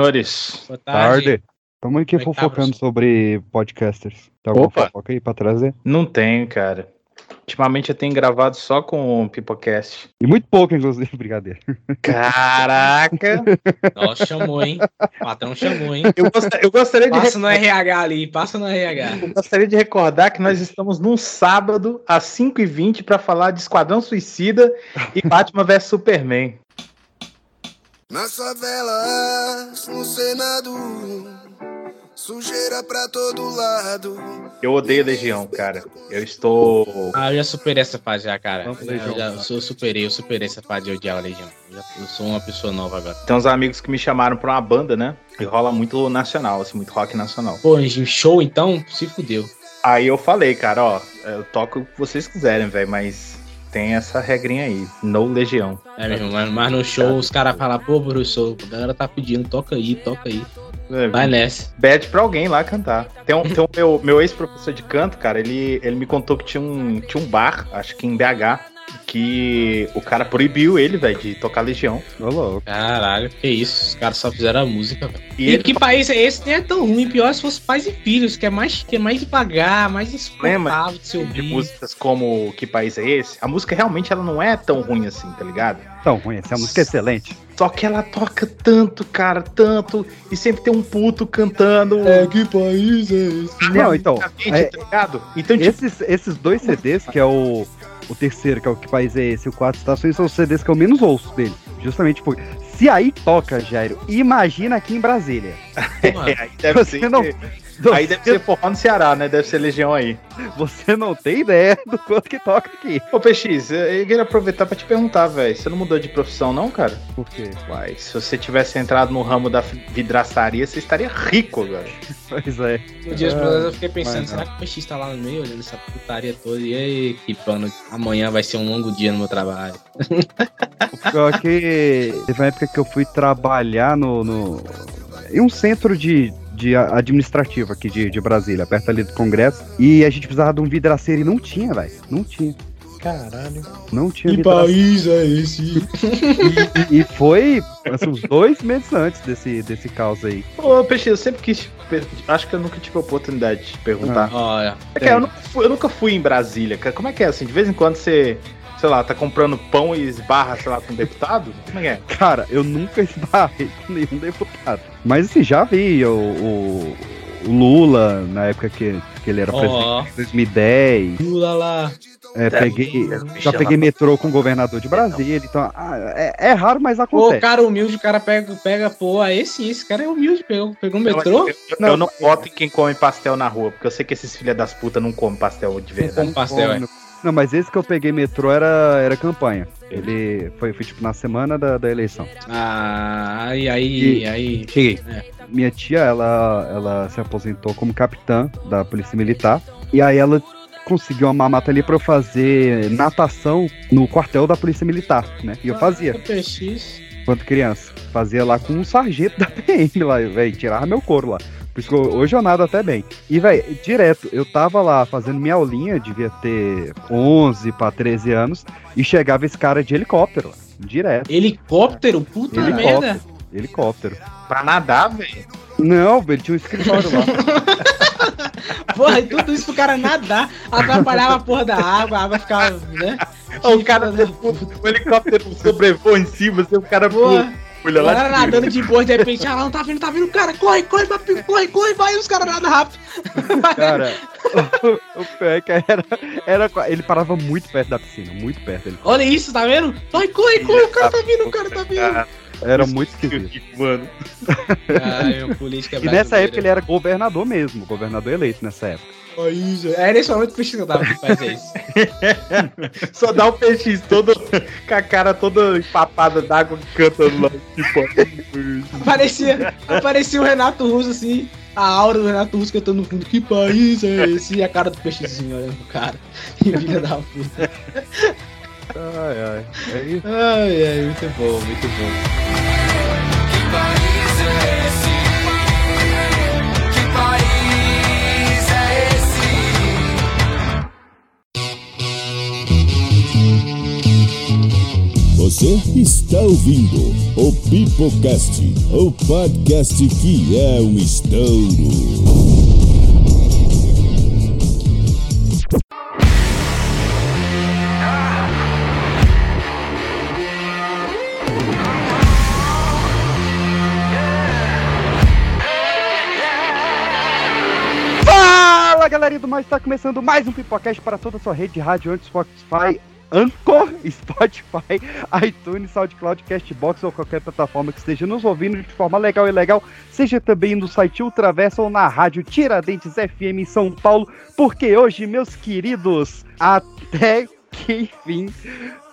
senhores. Boa tarde. Tarde. Estamos aqui Como é que tá, fofocando professor? sobre podcasters. Tem alguma Opa. fofoca aí pra trazer? Não tenho, cara. Ultimamente eu tenho gravado só com o Pipocast. E muito pouco, inclusive, brincadeira. Caraca! Nossa, chamou, hein? O patrão chamou, hein? Eu, gost- eu gostaria, de Passa no RH ali, passa no RH. eu gostaria de recordar que nós estamos num sábado, às 5h20, para falar de Esquadrão Suicida e Batman vs Superman. Nas favelas, no Senado, sujeira pra todo lado. Eu odeio Legião, cara. Eu estou. Ah, eu já superei essa fase já, cara. Vamos, Eu, Legião. já, eu superei, eu superei essa fase de odiar a Legião. Eu, já- eu sou uma pessoa nova agora. Tem uns amigos que me chamaram pra uma banda, né? E rola muito nacional, assim, muito rock nacional. Pô, em show então, se fudeu. Aí eu falei, cara, ó, eu toco o que vocês quiserem, velho, mas tem essa regrinha aí, no Legião. É mesmo, mas, mas no show os caras falam, pô, professor, a galera tá pedindo, toca aí, toca aí. Vai nessa. Pede pra alguém lá cantar. Tem um, tem um meu, meu ex-professor de canto, cara, ele, ele me contou que tinha um, tinha um bar, acho que em BH, que o cara proibiu ele, velho, de tocar Legião. Ô, louco. Caralho, que isso, os caras só fizeram a música, velho. E E ele que país é esse? Nem é tão ruim, pior se fosse pais e filhos, que é mais, que é mais devagar, mais insuportável de se de músicas como Que País é Esse? A música realmente ela não é tão ruim assim, tá ligado? Tão ruim, essa música é excelente. Só que ela toca tanto, cara, tanto, e sempre tem um puto cantando. que país é esse? Não, então, é, tá ligado? Então, tipo, esses, esses dois CDs, que é o, o terceiro, que é o Que País é Esse, o Quatro Estações, são os CDs que eu menos ouço dele. Justamente porque. Se aí toca, Jairo, imagina aqui em Brasília. Mano, aí deve Você ser. não- Aí deve ser forró no Ceará, né? Deve ser Legião aí. Você não tem ideia do quanto que toca aqui. Ô, PX, eu queria aproveitar pra te perguntar, velho. Você não mudou de profissão, não, cara? Por quê? Uai, se você tivesse entrado no ramo da vidraçaria, você estaria rico agora. Pois é. No dia Mulheres eu fiquei pensando, será que o PX tá lá no meio, olhando essa putaria toda? E aí, que pano, amanhã vai ser um longo dia no meu trabalho. Pior que teve uma época que eu fui trabalhar no, no- em um centro de, de a- administrativo aqui de, de Brasília, perto ali do Congresso. E a gente precisava de um vidraceiro e não tinha, velho. Não tinha. Caralho. Não tinha vidraceiro. é esse? E, e foi assim, uns dois meses antes desse, desse caos aí. Ô, PX, eu sempre quis. Acho que eu nunca tive a oportunidade de perguntar. Olha, É que eu, nunca fui, eu nunca fui em Brasília, cara. Como é que é assim? De vez em quando você, sei lá, tá comprando pão e esbarra, sei lá, com um deputado? Como é que é? Cara, eu nunca esbarrei com nenhum deputado. Mas assim, já vi o, o- o Lula na época que, que ele era presidente ó, em 2010. Lula lá. É, peguei, já peguei metrô com o governador de Brasília, então ah, é, é raro, mas Pô, acontece. cara humilde, o cara pega, pega pô, aí sim, esse cara é humilde, pegou, pegou um Eu, metrô, eu- eu não voto em quem come pastel na rua, porque eu sei que esses filha das putas não comem pastel de verdade. com pastel, é. Não, mas esse que eu peguei metrô era, era campanha. Ele foi, foi tipo na semana da, da eleição. Ah, aí, aí, E- aí. Cheguei. É. Minha tia, ela, ela se aposentou como capitã da Polícia Militar. E aí ela conseguiu uma mamata ali pra eu fazer natação no quartel da Polícia Militar, né? E eu fazia. O PX. quando criança. Fazia lá com um sargento da PM lá, velho. Tirava meu couro lá. Por isso que eu- hoje eu nado até bem. E, velho, direto, eu tava lá fazendo minha aulinha, devia ter 11 pra 13 anos, e chegava esse cara de helicóptero lá. Direto. Helicóptero? Puta Helicóptero. merda. Helicóptero. Pra nadar, velho. Não, ele tinha um escritório lá. Porra, e tudo isso pro cara nadar, atrapalhava a porra da água, a água ficava, né? o cara, o helicóptero sobrevoa em cima, assim, o cara Porra, pula, pula o lá nadando de boa, de repente, ah, lá não tá vindo, tá vindo, cara, corre, corre, papi, corre, corre, vai, os caras nadam rápido. Cara, o, o pior é que era, era. Ele parava muito perto da piscina, muito perto. Ele, Olha isso, tá vendo? Vai, corre, corre, o cara tá vindo, o cara tá vindo. era muito esquisito. Mano. Ai, o política E nessa época ele era governador mesmo, governador eleito nessa época. É nesse momento que o Chico tava que faz isso. Só dá o PX todo com a cara toda empapada d'água cantando lá. Tipo, Aparecia, aparecia o Renato Russo assim, a aura do Renato Russo cantando no fundo. Que país é esse? E a cara do peixezinho olhando pro cara. E filha da puta. Ai, ai. É isso. Ai, ai, muito bom, muito bom. Que país é esse? Que país Você está ouvindo o Pipocast, o podcast que é um estouro. Fala galerinha do mais, está começando mais um Pipocast para toda a sua rede de rádio antes Spotify, Anchor, Spotify, iTunes, SoundCloud, Castbox ou qualquer plataforma que esteja nos ouvindo de forma legal e legal, seja também no site Ultraverso ou na rádio Tiradentes FM em São Paulo, porque hoje, meus queridos, até que enfim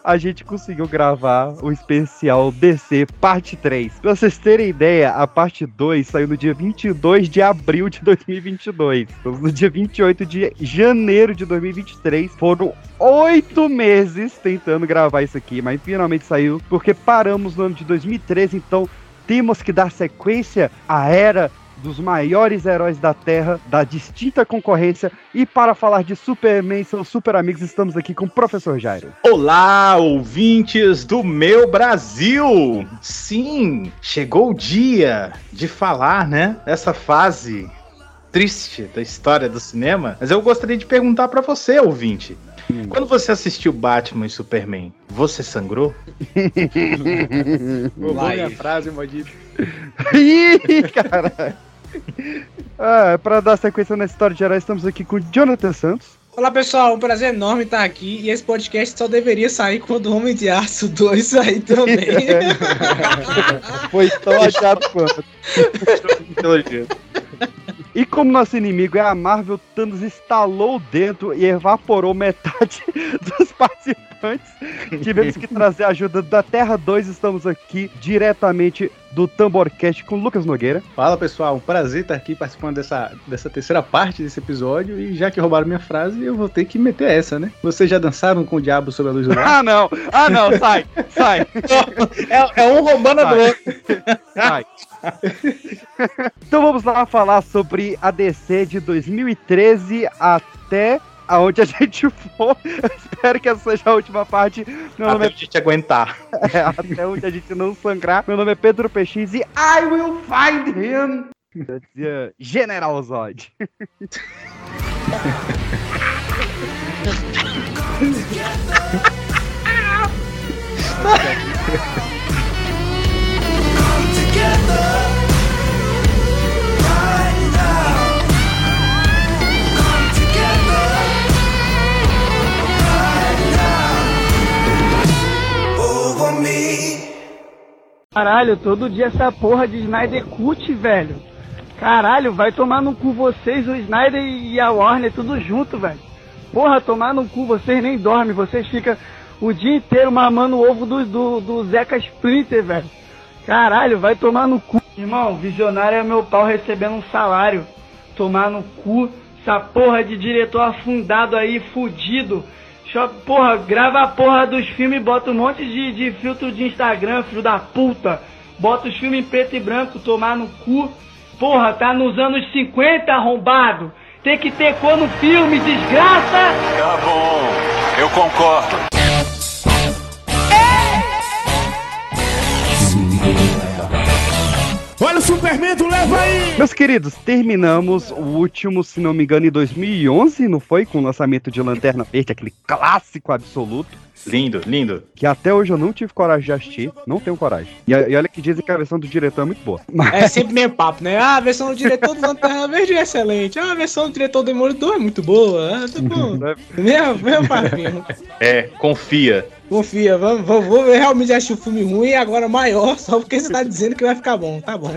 a gente conseguiu gravar o especial DC parte 3. Pra vocês terem ideia, a parte 2 saiu no dia 22 de abril de 2022. Estamos no dia 28 de janeiro de 2023. Foram oito meses tentando gravar isso aqui, mas finalmente saiu, porque paramos no ano de 2013, então temos que dar sequência à era dos maiores heróis da Terra, da distinta concorrência. E para falar de Superman, seus super amigos, estamos aqui com o Professor Jairo. Olá, ouvintes do meu Brasil! Sim, chegou o dia de falar, né? Essa fase triste da história do cinema. Mas eu gostaria de perguntar pra você, ouvinte. Quando você assistiu Batman e Superman, você sangrou? Roubou minha frase, maldito. Ih, caralho. Ah, para dar sequência na história de heróis, estamos aqui com Jonathan Santos. Olá pessoal, um prazer enorme estar aqui e esse podcast só deveria sair quando o Homem de Aço 2 sair também. Foi tão achado quanto. E como nosso inimigo é a Marvel, Thanos instalou o dedo e evaporou metade dos participantes. Tivemos que trazer a ajuda da Terra 2. Estamos aqui diretamente do Tamborcast com Lucas Nogueira. Fala pessoal, um prazer estar aqui participando dessa, dessa terceira parte desse episódio. E já que roubaram minha frase, eu vou ter que meter essa, né? Vocês já dançaram com o diabo sob a luz do lar? Ah, não! Ah, não! Sai! Sai! é, é um roubando a do Sai. outro. Sai. então vamos lá falar sobre a DC de 2013 até aonde a gente for. Eu espero que essa seja a última parte. Meu nome Até a gente aguentar. é, é até onde a gente não sangrar. Meu nome é Pedro PX e I will find him. Eu dizia General Zod. Caralho, todo dia essa porra de Snyder Cut, velho. Caralho, vai tomar no cu vocês, o Snyder e a Warner, tudo junto, velho. Porra, tomar no cu, vocês nem dormem, vocês ficam o dia inteiro mamando o ovo do, do, do Zeca Splinter, velho. Caralho, vai tomar no cu. Irmão, visionário é meu pau recebendo um salário. Tomar no cu, essa porra de diretor afundado aí, fudido. Só, porra, grava a porra dos filmes bota um monte de, de filtro de Instagram, filho da puta. Bota os filmes em preto e branco, tomar no cu. Porra, tá nos anos 50, arrombado. Tem que ter cor no filme, desgraça! Tá bom, eu concordo. Superman, tu leva aí! Meus queridos, terminamos o último, se não me engano, em 2011, não foi? Com o lançamento de Lanterna Verde, aquele clássico absoluto. Lindo, lindo. Que até hoje eu não tive coragem de assistir, não tenho coragem. E, e olha que dizem que a versão do diretor é muito boa. Mas, É sempre meio papo, né? Ah, a versão do diretor do Lanterna Verde é excelente. Ah, a versão do diretor do Demolidor é muito boa. Ah, tá bom. Mesmo, mesmo papinho. É, confia. Confia, vamos, vamos, vou realmente assistir o filme ruim agora maior, só porque você tá dizendo que vai ficar bom. Tá bom.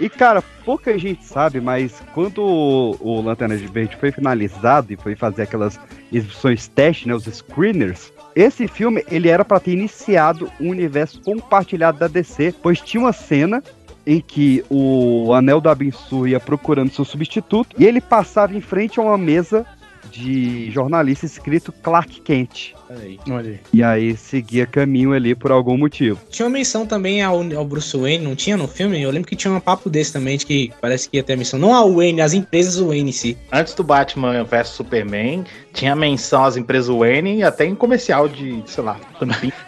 E cara, pouca gente sabe, mas quando o, o Lanterna de Verde foi finalizado e foi fazer aquelas exibições teste, né, os screeners, esse filme ele era pra ter iniciado um universo compartilhado da DC, pois tinha uma cena em que o Anel da Abinsu ia procurando seu substituto e ele passava em frente a uma mesa de jornalista escrito Clark Kent. Olha aí. E aí seguia caminho ali por algum motivo. Tinha uma menção também ao, ao Bruce Wayne, não tinha no filme? Eu lembro que tinha um papo desse também, de que parece que ia ter a menção. Não ao Wayne, as empresas Wayne em si. Antes do Batman vs Superman, Tinha menção às empresas Wayne até em comercial de, sei lá.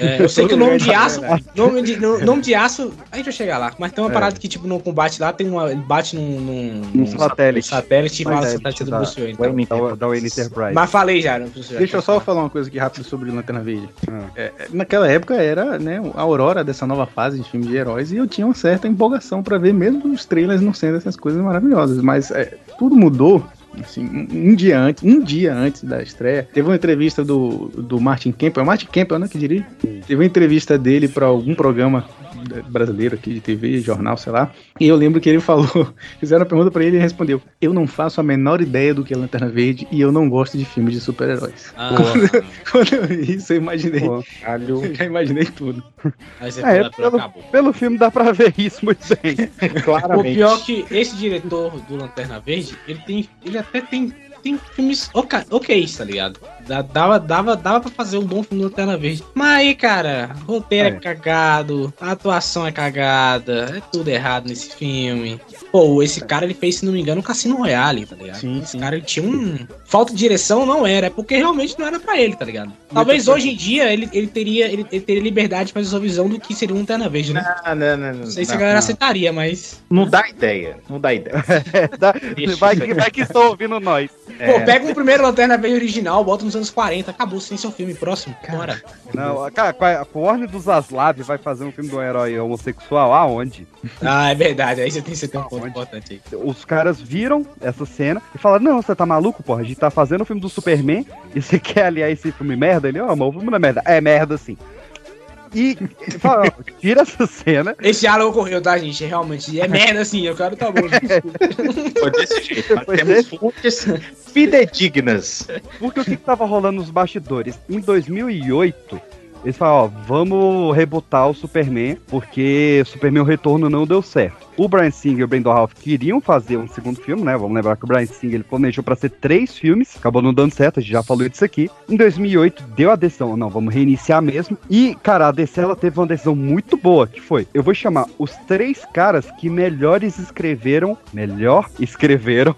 É, eu sei que o nome de aço. verdade. Nome de, no- nome de aço. A gente vai chegar lá. Mas tem uma É. parada que, tipo, no combate lá, tem uma. Ele bate num. num, Um satélite. satélite e fala Satélite do da- Bruce Wayne. Wayne então. Da, da Wayne Enterprise. Mas falei já. Deixa eu só falar uma coisa aqui rápido sobre Lanterna Verde. Ah. É, é, naquela época era né, a aurora dessa nova fase de filmes de heróis e eu tinha uma certa empolgação pra ver mesmo os trailers não sendo essas coisas maravilhosas. Mas é, tudo mudou. Assim, um, um dia antes, um dia antes da estreia, teve uma entrevista do, do Martin Campbell, é o Martin Campbell, né, que diria? Teve uma entrevista dele pra algum programa brasileiro aqui de TV, jornal, sei lá. E eu lembro que ele falou, fizeram uma pergunta pra ele e ele respondeu: "Eu não faço a menor ideia do que é Lanterna Verde e eu não gosto de filmes de super-heróis". Ah, Quando eu vi isso, eu imaginei. Pô, Eu já imaginei tudo. aí você É, pelo- acabou. Pelo filme dá pra ver isso muito bem. O Claramente. pior é que esse diretor do Lanterna Verde, ele tem. Ele até tem. Tem filmes ok, tá ligado? Dava, dava, dava pra fazer um bom filme do Lanterna Verde. Aí, cara, roteiro é. É. cagado, a atuação é cagada, é tudo errado nesse filme. Pô, esse cara ele fez, se não me engano, o Cassino Royale, tá ligado? Sim, esse sim. cara ele tinha um. Falta de direção não era, é porque realmente não era pra ele, tá ligado? Talvez hoje em dia ele, ele, teria, ele, ele teria liberdade de fazer sua visão do que seria um Lanterna Verde, né? Ah, não, não, não, Não sei se a não, galera não. aceitaria, mas. Não dá ideia, não dá ideia. É, dá- vai, que, vai que estão ouvindo nós. É. Pô, pega um primeiro Lanterna Verde original, bota nos anos 40, acabou, sem seu filme próximo. Bora. Não, a- cara, a Warner dos Zaslav vai fazer um filme de um herói homossexual? Aonde? Ah, é verdade, aí você tem, você tem um ponto Onde? importante aí. Os caras viram essa cena e falaram: Não, você tá maluco, porra? A gente tá fazendo o filme do Superman e você quer aliar esse filme merda? Ele, ó, mas o filme não é merda. É merda sim. E fala, tira essa cena. Esse diálogo ocorreu, tá, gente? Realmente, é merda assim, eu quero tá bom. Foi desse jeito. Temos fontes fidedignas. Porque o que, que tava rolando nos bastidores? Em 2008, eles falaram, ó, vamos rebutar o Superman, porque Superman o Retorno não deu certo. O Brian Singer e o Brandon Ralph queriam fazer um segundo filme, né? Vamos lembrar que o Brian Singer ele planejou pra ser três filmes, acabou não dando certo, a gente já falou disso aqui. Em 2008 deu a decisão, não, vamos reiniciar mesmo. E, cara, a DC ela teve uma decisão muito boa, que foi, eu vou chamar os três caras que melhores escreveram, melhor escreveram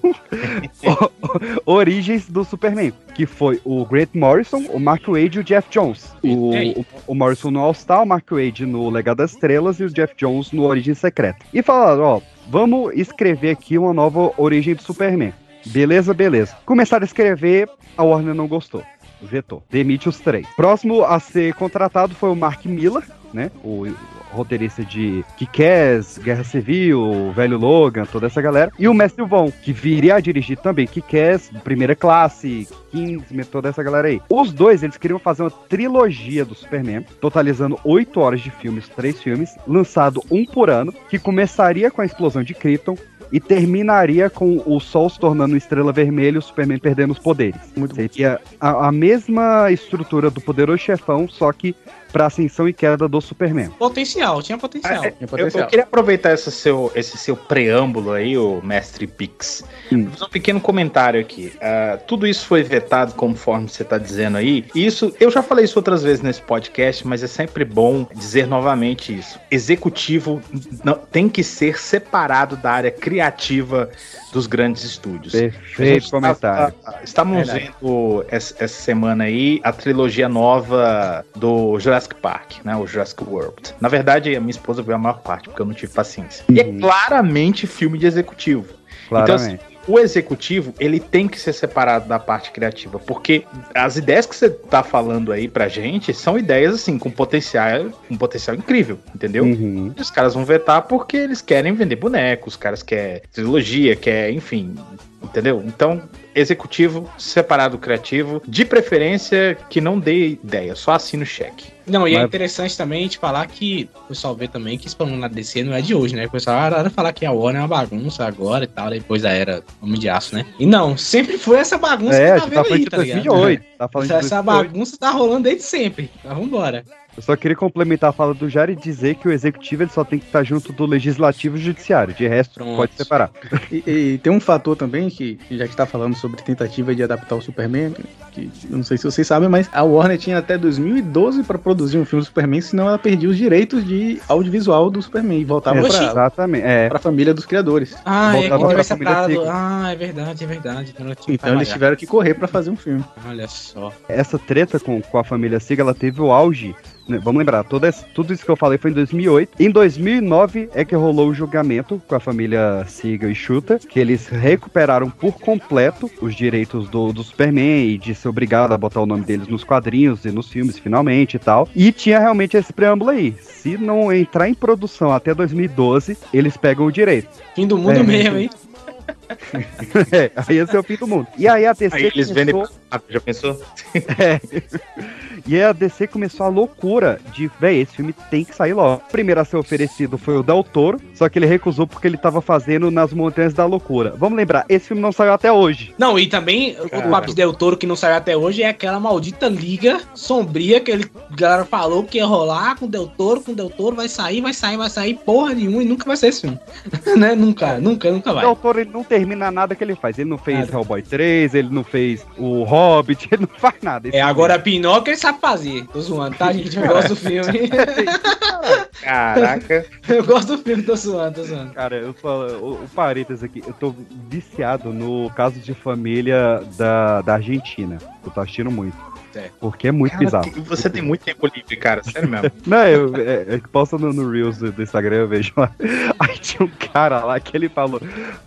origens do Superman, que foi o Grant Morrison, o Mark Wade e o Jeff Jones. O, o, o Morrison no All Star, o Mark Wade no Legado das Estrelas e o Jeff Jones no Origem Secreta. E falaram, ó, vamos escrever aqui uma nova origem do Superman. Beleza, beleza. Começaram a escrever, a Warner não gostou. Vetou. Demite os três. Próximo a ser contratado foi o Mark Miller, né? O roteirista de Kick-Ass, Guerra Civil, Velho Logan, toda essa galera. E o Mestre Von, que viria a dirigir também Kick-Ass, Primeira Classe, Kingsman, toda essa galera aí. Os dois, eles queriam fazer uma trilogia do Superman, totalizando oito horas de filmes, três filmes, lançado um por ano, que começaria com a explosão de Krypton, e terminaria com o Sol se tornando uma estrela vermelha e o Superman perdendo os poderes. Muito. Seria a, a mesma estrutura do poderoso chefão, só que pra ascensão e queda do Superman. Potencial, tinha potencial. É, Tem eu, potencial. eu queria aproveitar esse seu, esse seu preâmbulo aí, o mestre Pix. Hum. Vou fazer um pequeno comentário aqui. Ah, tudo isso foi vetado, conforme você está dizendo aí. E isso, eu já falei isso outras vezes nesse podcast, mas é sempre bom dizer novamente isso. Executivo não, tem que ser separado da área criativa dos grandes estúdios. Perfeito comentário. tá- Estamos Verdade. vendo essa, essa semana aí a trilogia nova do Jurassic Park, né? O Jurassic World. Na verdade, a minha esposa viu a maior parte, porque eu não tive paciência. E é Uhum. claramente filme de executivo. Então, assim, Claramente. o executivo, ele tem que ser separado da parte criativa, porque as ideias que você tá falando aí pra gente são ideias, assim, com potencial, com potencial incrível, entendeu? Uhum. Os caras vão vetar porque eles querem vender bonecos, os caras querem trilogia, quer, enfim, entendeu? Então, executivo separado do criativo, de preferência que não dê ideia, só assina o cheque. Não, e é Mas- interessante também a gente falar que o pessoal vê também que esse problema na DC não é de hoje, né? O pessoal adora falar que a Warner é uma bagunça agora e tal, depois da era Homem de Aço, né? E não, sempre foi essa bagunça É, que tá tá vendo falando aí, tá ligado? 2008. Tá falando Essa, essa 2008. bagunça tá rolando desde sempre. Então vambora. Eu só queria complementar a fala do Jair e dizer que o executivo ele só tem que estar junto do legislativo e do judiciário. De resto, Pronto. pode separar. E, e tem um fator também que, já que está falando sobre tentativa de adaptar o Superman, que eu não sei se vocês sabem, mas a Warner tinha até 2012 para produzir um filme do Superman, senão ela perdia os direitos de audiovisual do Superman e voltava Oxi. para Exatamente. É. a família dos criadores. Ah, é, Voltava separado. Sigma. Ah, é verdade, é verdade. Então, Então eles tiveram que correr para fazer um filme. Olha só. essa treta com, com a família Siga, ela teve o auge. Né? Vamos lembrar, toda essa- tudo isso que eu falei foi em 2008. Em 2009 é que rolou o julgamento com a família Siga e Shuta, que eles recuperaram por completo os direitos do, do Superman e de ser obrigado a botar o nome deles nos quadrinhos e nos filmes finalmente e tal. E tinha realmente esse preâmbulo aí. Se não entrar em produção até 2012, eles pegam o direito. Fim do mundo É. mesmo, hein? É, aí esse é o fim do mundo. E aí a DC Aí eles vendem. começou- Ah, já pensou? E aí a DC começou a loucura de, véi, esse filme tem que sair logo. O primeiro a ser oferecido foi o Del Toro, só que ele recusou porque ele tava fazendo nas Montanhas da Loucura. Vamos lembrar, esse filme não saiu até hoje. Não, e também o Cara. De Del Toro que não saiu até hoje é aquela maldita liga sombria que ele a galera falou que ia rolar com Del Toro, com Del Toro, vai sair, vai sair, vai sair, porra nenhuma e nunca vai ser esse filme. né? Nunca, nunca, nunca O vai. Del Toro, ele não termina nada que ele faz. Ele não fez Nada. Hellboy 3, ele não fez o Hobbit, ele não faz nada. Esse É, filme- agora Pinóquio ele sabe fazer. Tô zoando, tá, gente? Eu gosto do filme. Caraca. eu gosto do filme, tô zoando, tô zoando. Cara, eu só. O, o parênteses aqui, eu tô viciado no caso de família da, da Argentina. Eu tô assistindo muito. É. Porque é muito Cara, bizarro. tem- você tem muito tempo livre, cara. Sério mesmo. Não, eu, é, é que posta no, no Reels do, do Instagram, eu vejo lá. Aí tinha um cara lá que ele falou: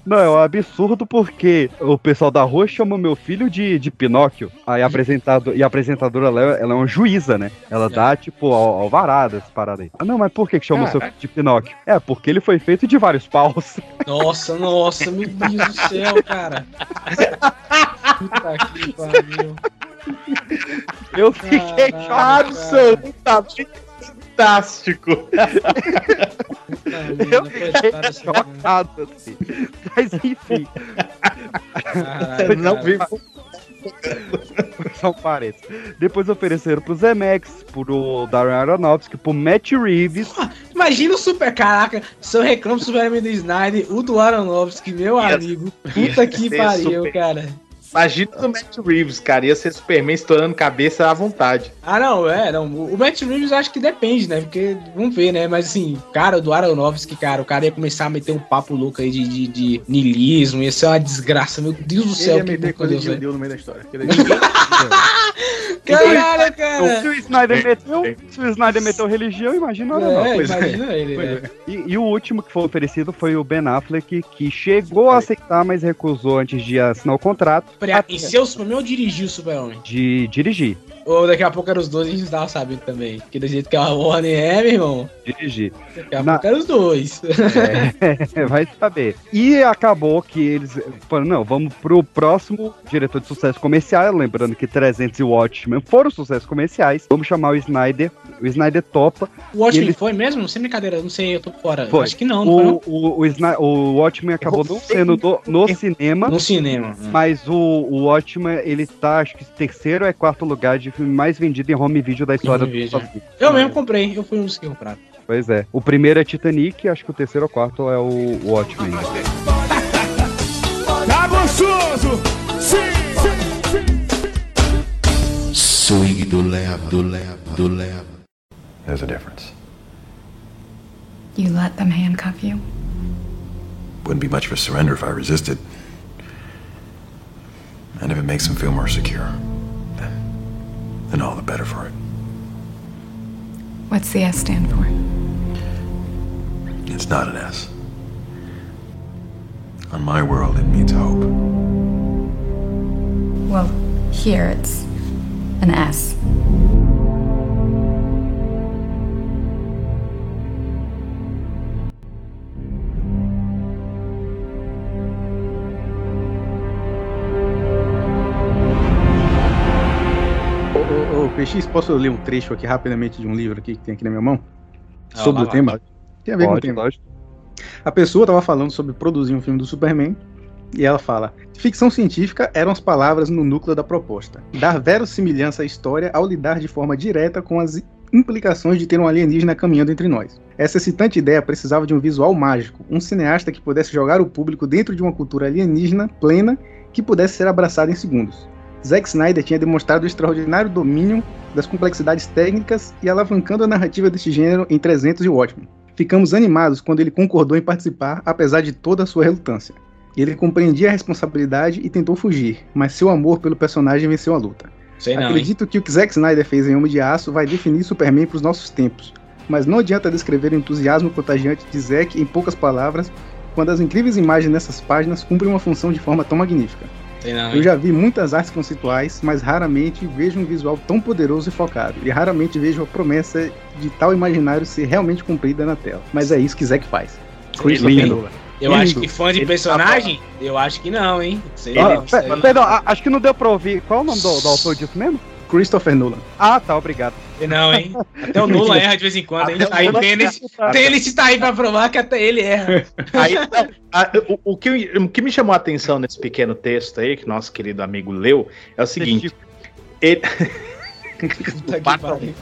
Não, é um absurdo porque o pessoal da rua chama meu filho de, de Pinóquio. Aí a apresentado, e a apresentadora ela, é- ela é uma juíza, né? Ela dá, tipo, al- alvarada, essa parada aí. Ah, não, mas por que, que chama o seu filho de Pinóquio? É, porque ele foi feito de vários paus. Nossa, nossa, meu Deus do céu, cara. Puta que pariu. Eu fiquei chocado. Absolutamente fantástico. Merda, coitado desse cara. Chocado, assim. Mas enfim, Caralho, Não vi. são parênteses. Depois ofereceram pro Zemex, pro Darren Aronofsky, pro Matt Reeves. Imagina o super. Caraca, se eu reclamo do Superman do Snyder, o do Aronofsky, meu amigo. Puta que pariu, super- cara. Imagina o Matt Reeves, cara. Ia ser Superman estourando cabeça à vontade. Ah, não, é, não. O Matt Reeves acho que depende, né? Porque vamos ver, né? Mas assim, cara, do Aronofsky, cara, o cara ia começar a meter um papo louco aí de, de, de niilismo, ia ser uma desgraça, meu Deus do Ele céu. ia que meter coisa Deus, de judeu no meio da história. Que ele- Caralho, cara. Se o Snyder meteu, se o Snyder meteu religião, imagina o É, imagina ele, né? E, e o último que foi oferecido foi o Ben Affleck, que chegou a aceitar, mas recusou antes de assinar o contrato Peraí, em seu Superman ou dirigir o Super-Homem? de dirigir. Ou daqui a pouco eram os dois e a gente tava sabendo também. Porque do jeito que a Warner é, meu irmão, Dirigir. daqui a Na- pouco eram os dois. É, vai saber. E acabou que eles falaram, não, vamos pro próximo diretor de sucesso comercial, lembrando que 300 e Watchmen foram sucessos comerciais. Vamos chamar o Snyder. O Snyder topa. O Watchmen Ele- foi mesmo? Sem brincadeira, não sei, eu tô fora. Eu Foi. acho que não, não foi O, não. o, o, Sny- o Watchmen acabou não sendo do- no cinema. No cinema. Mas o, o Watchmen, ele tá, acho que terceiro ou é quarto lugar de filme mais vendido em home video da história Home do Unidos. Eu mesmo comprei, eu fui um dos que compraram. Pois é. O primeiro é Titanic, acho que o terceiro ou quarto é o o Watchmen. Tá gostoso! Sim! Swing do leva, do leva, do leva. There's a difference. You let them handcuff you? Wouldn't be much of a surrender if I resisted. And if it makes them feel more secure, then, then all the better for it. What's the S stand for? It's not an S. On my world, it means hope. Well, here it's an S. PX, posso ler um trecho aqui rapidamente de um livro aqui que tem aqui na minha mão? Ah, sobre lá o tema? Tem a ver com o Pode, tema. lógico. A pessoa tava falando sobre produzir um filme do Superman e ela fala: ficção científica eram as palavras no núcleo da proposta. Dar verossimilhança à história ao lidar de forma direta com as implicações de ter um alienígena caminhando entre nós. Essa excitante ideia precisava de um visual mágico, um cineasta que pudesse jogar o público dentro de uma cultura alienígena plena que pudesse ser abraçada em segundos. Zack Snyder tinha demonstrado o extraordinário domínio das complexidades técnicas e alavancando a narrativa deste gênero em 300 e Watchmen. Ficamos animados quando ele concordou em participar, apesar de toda a sua relutância. Ele compreendia a responsabilidade e tentou fugir, mas seu amor pelo personagem venceu a luta. Sei não, Acredito que o que Zack Snyder fez em Homem de Aço vai definir Superman para os nossos tempos, mas não adianta descrever o entusiasmo contagiante de Zack em poucas palavras, quando as incríveis imagens nessas páginas cumprem uma função de forma tão magnífica. Não, Eu já vi muitas artes conceituais, mas raramente vejo um visual tão poderoso e focado, e raramente vejo a promessa de tal imaginário ser realmente cumprida na tela. Mas é isso que Zack faz. Chris Lindo. Eu Lindo. acho que fã de Ele personagem, eu acho que não, hein? Sei Ah, sei perdão, acho que não deu pra ouvir. Qual é o nome do, do autor disso mesmo? Christopher Nolan. Ah, tá, obrigado. Não, hein? Até o Nula erra de vez em quando, hein? Aí tem ele tá aí pra provar que até ele erra. Aí, a- o, o que, o que me chamou a atenção nesse pequeno texto aí, que nosso querido amigo leu, é o seguinte. Ele,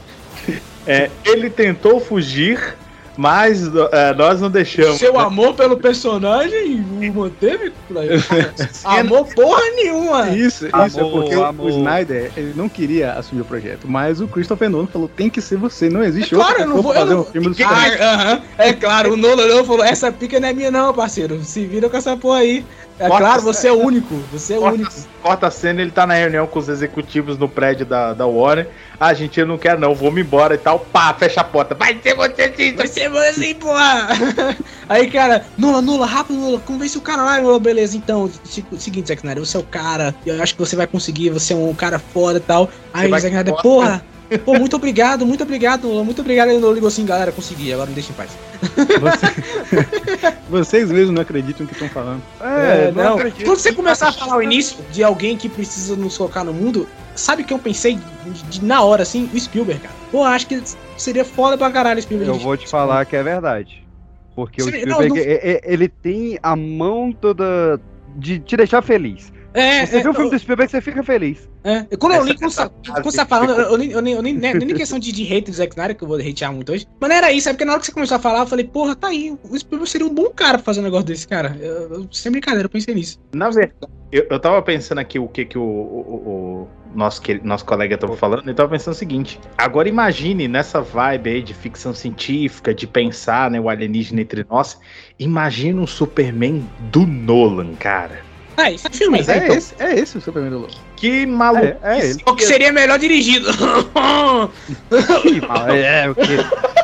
é, ele tentou fugir, mas é, nós não deixamos. Seu né? amor pelo personagem o manteve? amor porra nenhuma. Isso, isso é Amor, porque o- amor. o Snyder ele não queria assumir o projeto, mas o Christopher Nolan falou: tem que ser você, não É existe claro, eu não vou. fazer não... um filme do Ah, Superman. aham. É claro, o Nolan não falou: essa pica não é minha, não, parceiro. Se vira com essa porra aí. É Corta claro, você é o único. Você é o Corta, único. corta a cena, ele tá na reunião com os executivos no prédio da, da Warner. Ah, gente, eu não quero não, vou me embora e tal. Pá, fecha a porta. Vai ser você sim, Vai ser assim, porra! Aí, cara, Nula, Nula, rápido, Nula, convence o cara lá, Nula, beleza, então, se- seguinte, Zack Snyder, você é o cara, eu acho que você vai conseguir, você é um cara foda e tal. Aí, Zack que Snyder, porra, pô, muito obrigado, muito obrigado, Nula, muito obrigado. Nula ligou assim, galera, consegui, agora me deixa em paz. Você- Vocês mesmos não acreditam no que estão falando. É, não, não, acredito. quando você começar a falar o início de alguém que precisa nos colocar no mundo, sabe o que eu pensei de- de- na hora, assim? O Spielberg, cara. Pô, acho que seria foda pra caralho o Spielberg. Eu vou te falar que é verdade. Porque o Sim, Spielberg, não, não- ele tem a mão toda de te deixar feliz. É, Você é, viu o filme eu- do Spielberg, você fica feliz. É, eu- quando eu li, essa você- tá falando, eu, nem, eu, nem, eu nem, nem, nem questão de, de hate do Zack Snyder, que eu vou hatear muito hoje. Mas não era isso, é porque na hora que você começou a falar, eu falei, porra, tá aí, o Spielberg seria um bom cara pra fazer um negócio desse, cara. Eu, eu- sem brincadeira, eu pensei nisso. Na verdade, eu, eu tava pensando aqui o que, que o, o- o nosso, que, nosso colega tava falando, e tava pensando o seguinte: agora imagine nessa vibe aí de ficção científica, de pensar né, o alienígena entre nós, imagina um Superman do Nolan, cara. É, esse filme, Mas é, então, esse, é esse o Superman do Nolan. Que maluco. É, é ele. o que seria melhor dirigido. Ih, mas é, o quê?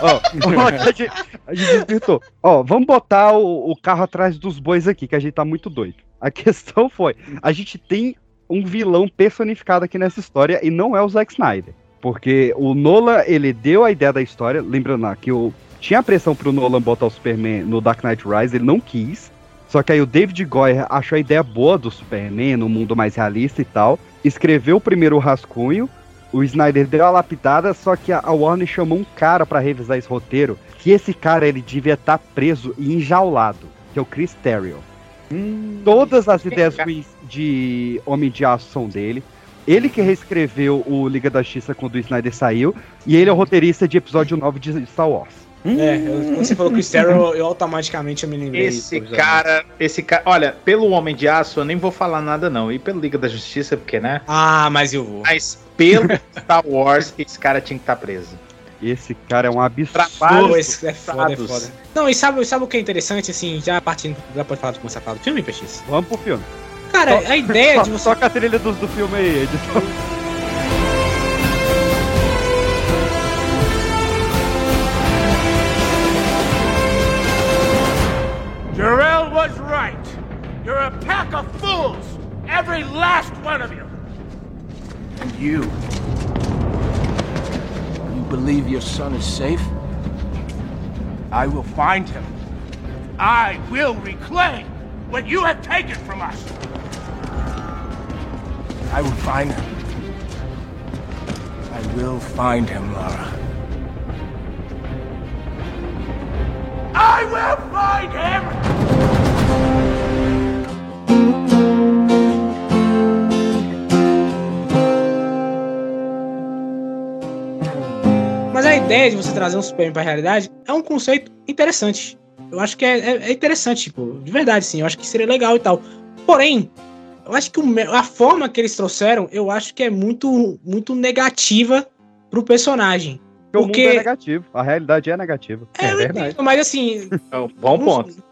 Ó, ó, a gente, a gente desvirtou. Ó, vamos botar o, o carro atrás dos bois aqui, que a gente tá muito doido. A questão foi, a gente tem um vilão personificado aqui nessa história e não é o Zack Snyder. Porque o Nolan, ele deu a ideia da história, lembrando lá que o, tinha pressão pro Nolan botar o Superman no Dark Knight Rise, ele não quis. Só que aí o David Goyer achou a ideia boa do Superman, no mundo mais realista e tal. Escreveu o primeiro rascunho, o Snyder deu a lapidada, só que a Warner chamou um cara pra revisar esse roteiro, que esse cara ele devia estar preso e enjaulado, que é o Chris Terrio. Todas as ideias ruins de Homem de Aço são dele. Ele que reescreveu o Liga da Justiça quando o Snyder saiu, e ele é o roteirista de episódio 9 de Star Wars. É, eu- quando você falou Chris Terrell, eu automaticamente eu me lembrei. Esse cara, esse cara, olha, pelo Homem de Aço eu nem vou falar nada não, e pelo Liga da Justiça, porque, né? Ah, mas eu vou. Mas pelo Star Wars, esse cara tinha que estar preso. Esse cara é um absurdo. Trabalho- Esse é foda, é foda. Não, e sabe, sabe o que é interessante, assim, já partindo, já pode falar, começar a falar do filme, PX? Vamos pro filme. Cara, a ideia de Só, você só a trilha do, do filme aí, editor. one of you. And you? You believe your son is safe? I will find him. I will reclaim what you have taken from us. I will find him. I will find him, Lara. I will find him! Ideia de você trazer um Superman pra realidade é um conceito interessante. Eu acho que é, é, é interessante, tipo, de verdade, sim. Eu acho que seria legal e tal. Porém, eu acho que o, a forma que eles trouxeram, eu acho que é muito, muito negativa pro personagem. Porque, porque... o mundo é negativo, a realidade é negativa. É, é verdade. Entendo, mas assim. É um bom ponto.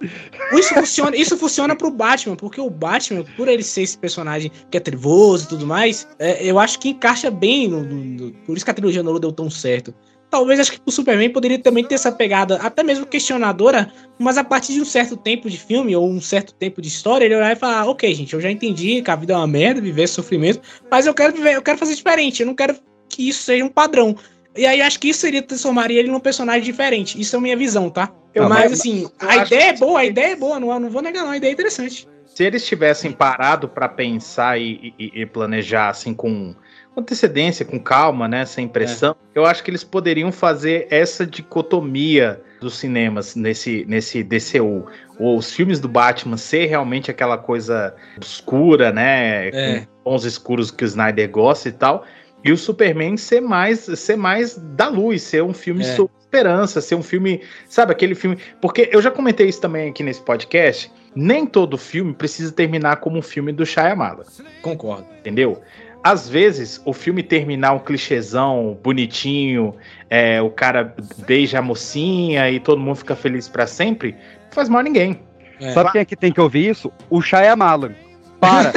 Isso funciona, isso funciona pro Batman, porque o Batman, por ele ser esse personagem que é trevoso e tudo mais, é, eu acho que encaixa bem no, no, no, Por isso que a trilogia Nolan deu tão certo. Talvez acho que o Superman poderia também ter essa pegada, até mesmo questionadora, mas a partir de um certo tempo de filme ou um certo tempo de história, ele olhar e falar: Ok, gente, eu já entendi que a vida é uma merda, viver sofrimento, mas eu quero viver, eu quero fazer diferente, eu não quero que isso seja um padrão. E aí eu acho que isso seria transformaria ele num personagem diferente. Isso é a minha visão, tá? Não, mas, mas, assim, a ideia é boa, a ideia é boa, não, não vou negar, não, a ideia é interessante. Se eles tivessem parado para pensar e, e, e planejar assim com antecedência, com calma, né, sem pressão, é. eu acho que eles poderiam fazer essa dicotomia dos cinemas nesse, nesse DCU. Ou os filmes do Batman ser realmente aquela coisa obscura, né, é. com tons escuros que o Snyder gosta e tal, e o Superman ser mais, ser mais da luz, ser um filme é. sobre esperança, ser um filme, sabe, aquele filme. Porque eu já comentei isso também aqui nesse podcast. Nem todo filme precisa terminar como um filme do Shyamalan. Concordo. Entendeu? Às vezes o filme terminar um clichêzão bonitinho, é, o cara beija a mocinha e todo mundo fica feliz para sempre, não faz mal a ninguém. É. Sabe quem é que tem que ouvir isso? O Shyamalan. Para,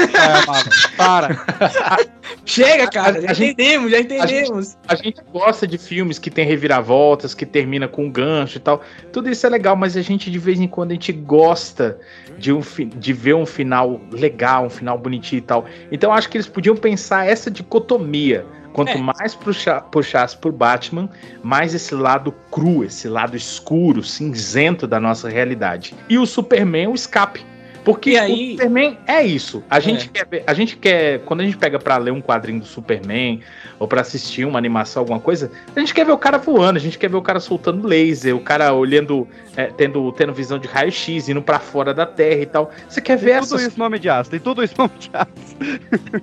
para. Chega, cara, a, já a entendemos, gente, já entendemos. A gente, a gente, gosta de filmes que tem reviravoltas, que termina com um gancho e tal. Tudo isso é legal, mas a gente de vez em quando a gente gosta de, um, de ver um final legal, um final bonitinho e tal. Então acho que eles podiam pensar essa dicotomia. Quanto é. mais puxa, puxasse por Batman, mais esse lado cru, esse lado escuro, cinzento da nossa realidade. E o Superman, o escape porque aí... o Superman é isso. A gente, é. Quer, a gente quer, quando a gente pega para ler um quadrinho do Superman ou para assistir uma animação, alguma coisa, a gente quer ver o cara voando, a gente quer ver o cara soltando laser, o cara olhando, é, tendo, tendo visão de raio-x, indo para fora da Terra e tal. Você quer ver tem tudo isso nome de aço, tem tudo isso nome de aço.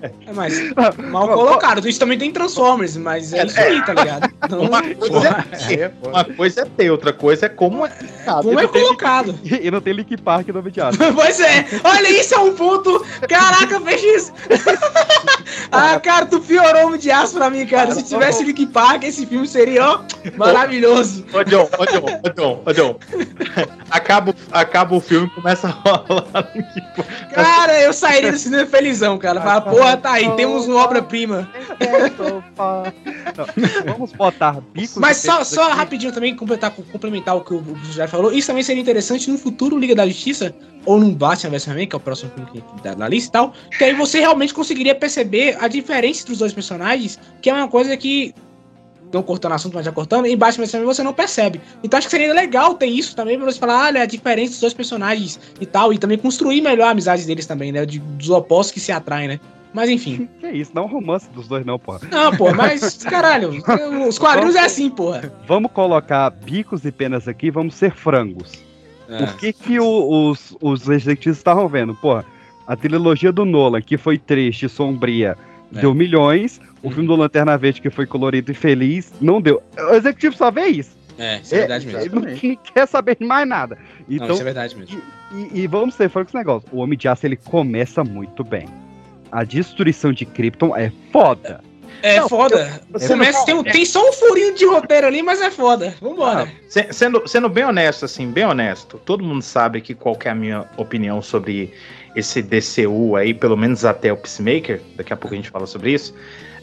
É, mas mal colocado. Isso também tem Transformers, mas é, é isso aí, tá ligado? Então, uma, coisa é, uma coisa é ter, outra coisa é como é, como é colocado. E, e não tem Link Park nome de aço. pois é. É, olha, isso é um ponto. Caraca, fez isso. ah, cara, tu piorou o de aço pra mim, cara. Se tivesse Link Park, esse filme seria, ó, maravilhoso. Ô, John, ô, John, ô, John, ô, John. Acaba, acaba o filme e começa a rolar. Cara, eu sairia do cinema felizão, cara. Fala, porra, tá aí, temos uma obra-prima. Vamos botar bicos. Mas só, só rapidinho também, complementar, complementar o que o José falou. Isso também seria interessante no futuro Liga da Justiça, ou num Batman vs Superman, que é o próximo filme que tá na lista e tal, que aí você realmente conseguiria perceber a diferença entre os dois personagens, que é uma coisa que não cortando assunto, mas já cortando, em Batman vs você não percebe. Então acho que seria legal ter isso também pra você falar, olha, a diferença dos dois personagens e tal, e também construir melhor a amizade deles também, né? De, dos opostos que se atraem, né? Mas enfim. Que isso, não é um romance dos dois, não, porra. Não, pô, mas, caralho, os quadrinhos é assim, porra. Vamos colocar bicos e penas aqui, vamos ser frangos. É. O que que o, os, os executivos estavam vendo? Pô, a trilogia do Nolan, que foi triste, sombria, é. deu milhões. O uhum. filme do Lanterna Verde, que foi colorido e feliz, não deu. O executivo só vê isso. É, isso é, é verdade mesmo. Ele não quer saber mais nada. Então, não, isso é verdade mesmo. E, e, e vamos ser francos com esse negócio. O Homem de Aço, ele começa muito bem. A destruição de Krypton é foda. É não, foda. Eu, Começa, tem, tem só um furinho de roteiro ali, mas é foda. Vambora. sendo, sendo bem honesto, assim, bem honesto, todo mundo sabe que qual que é a minha opinião sobre esse DCU aí, pelo menos até o Peacemaker, daqui a pouco a gente fala sobre isso.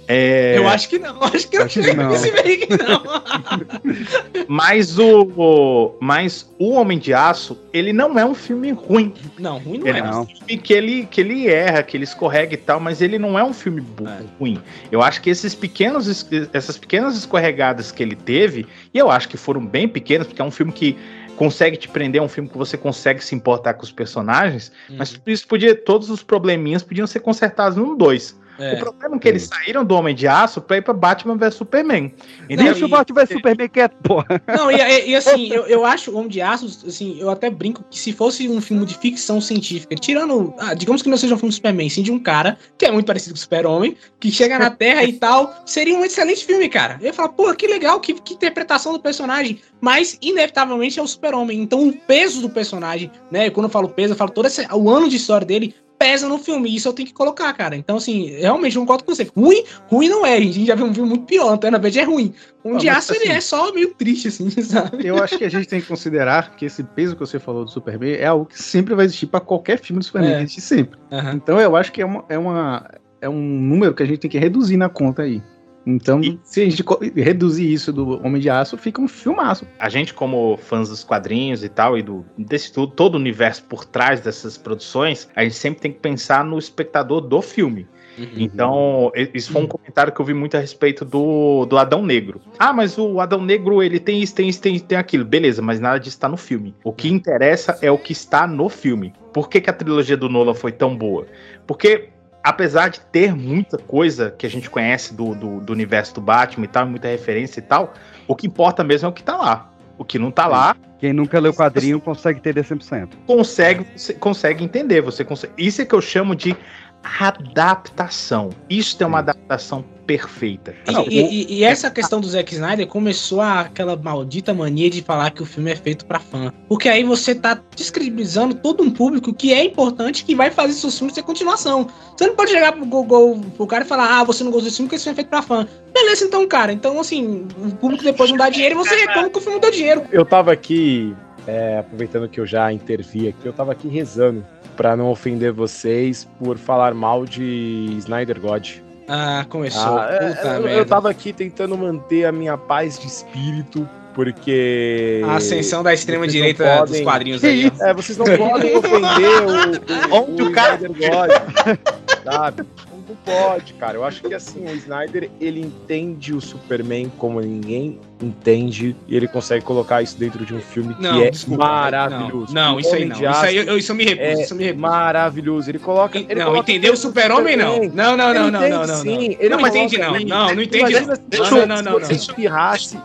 É... Eu acho que não, acho que, acho que não. não. mas o, mas o Homem de Aço, ele não é um filme ruim. Não, ruim não ele é. é um filme que ele, que ele erra, que ele escorrega e tal, mas ele não é um filme é. ruim. Eu acho que esses pequenos, essas pequenas escorregadas que ele teve, e eu acho que foram bem pequenas, porque é um filme que consegue te prender, é um filme que você consegue se importar com os personagens, uhum. mas isso podia, todos os probleminhas podiam ser consertados num dois O problema é que eles saíram do Homem de Aço pra ir pra Batman vs Superman. Entendeu? Deixa o Batman vs Superman quieto, porra. Não, e, e- e assim, eu, eu acho o Homem de Aço, assim, eu até brinco que se fosse um filme de ficção científica, tirando, ah, digamos que não seja um filme do Superman, sim de um cara que é muito parecido com o Super-Homem, que chega na Terra e tal, seria um excelente filme, cara. Eu ia falar, pô, que legal, que, que interpretação do personagem, mas inevitavelmente é o Super-Homem. Então o peso do personagem, né, quando eu falo peso, eu falo todo esse, o ano de história dele, pesa no filme, isso eu tenho que colocar, cara. Então, assim, realmente eu concordo com você. Ruim, ruim não é, a gente já viu um filme muito pior, Lanterna Verde é ruim. Um Ah, de aço ele assim, é só meio triste, assim, sabe? Eu acho que a gente tem que considerar que esse peso que você falou do Superman é algo que sempre vai existir pra qualquer filme do Superman, É. existe sempre. Aham. Então eu acho que é, uma, é, uma, é um número que a gente tem que reduzir na conta aí. Então, se a gente reduzir isso do Homem de Aço, fica um filmaço. A gente, como fãs dos quadrinhos e tal, e do desse tudo, todo o universo por trás dessas produções, a gente sempre tem que pensar no espectador do filme. Então, e- isso foi um comentário que eu vi muito a respeito do, do Adão Negro. Ah, mas o Adão Negro, ele tem isso, tem isso, tem, tem aquilo. Beleza, mas nada disso tá no filme. O que interessa é o que está no filme. Por que, que a trilogia do Nolan foi tão boa? Porque, apesar de ter muita coisa que a gente conhece do, do, do universo do Batman e tal, muita referência e tal, o que importa mesmo é o que tá lá. O que não tá lá, Quem nunca leu quadrinho consegue entender 100%. consegue, consegue entender. Você consegue. Isso é que eu chamo de adaptação. Isso é uma adaptação perfeita. E, e- e essa questão do Zack Snyder começou aquela maldita mania de falar que o filme é feito pra fã. Porque aí você tá descredibilizando todo um público que é importante que vai fazer seus filmes ter continuação. Você não pode chegar pro, Google, pro cara e falar, ah, você não gostou desse filme porque esse filme é feito pra fã. Beleza, então, cara. Então, assim, o público depois não dá dinheiro e você reclama que o filme deu dinheiro. Eu tava aqui, é, aproveitando que eu já intervi aqui, eu tava aqui rezando pra não ofender vocês por falar mal de Snyder God. Ah, começou. Ah, é, Puta eu, merda. eu tava aqui tentando manter a minha paz de espírito, porque. A ascensão da extrema vocês direita não dos quadrinhos aí. É, vocês não podem ofender o, o, Onde o cara- Snyder God, sabe? Não pode, cara. Eu acho que assim, o Snyder, ele entende o Superman como ninguém entende e ele consegue colocar isso dentro de um filme que Não, é desculpa, maravilhoso. Não, não, isso aí não. Isso aí eu, isso eu me recuso, é isso eu me recuso. maravilhoso. Ele coloca. Ele Não, coloca entendeu o super-homem, não. Superman. Não, não, não, não, não, não, sim. Ele Não entende, não. Não, não entende, não. se Não, não, não, não.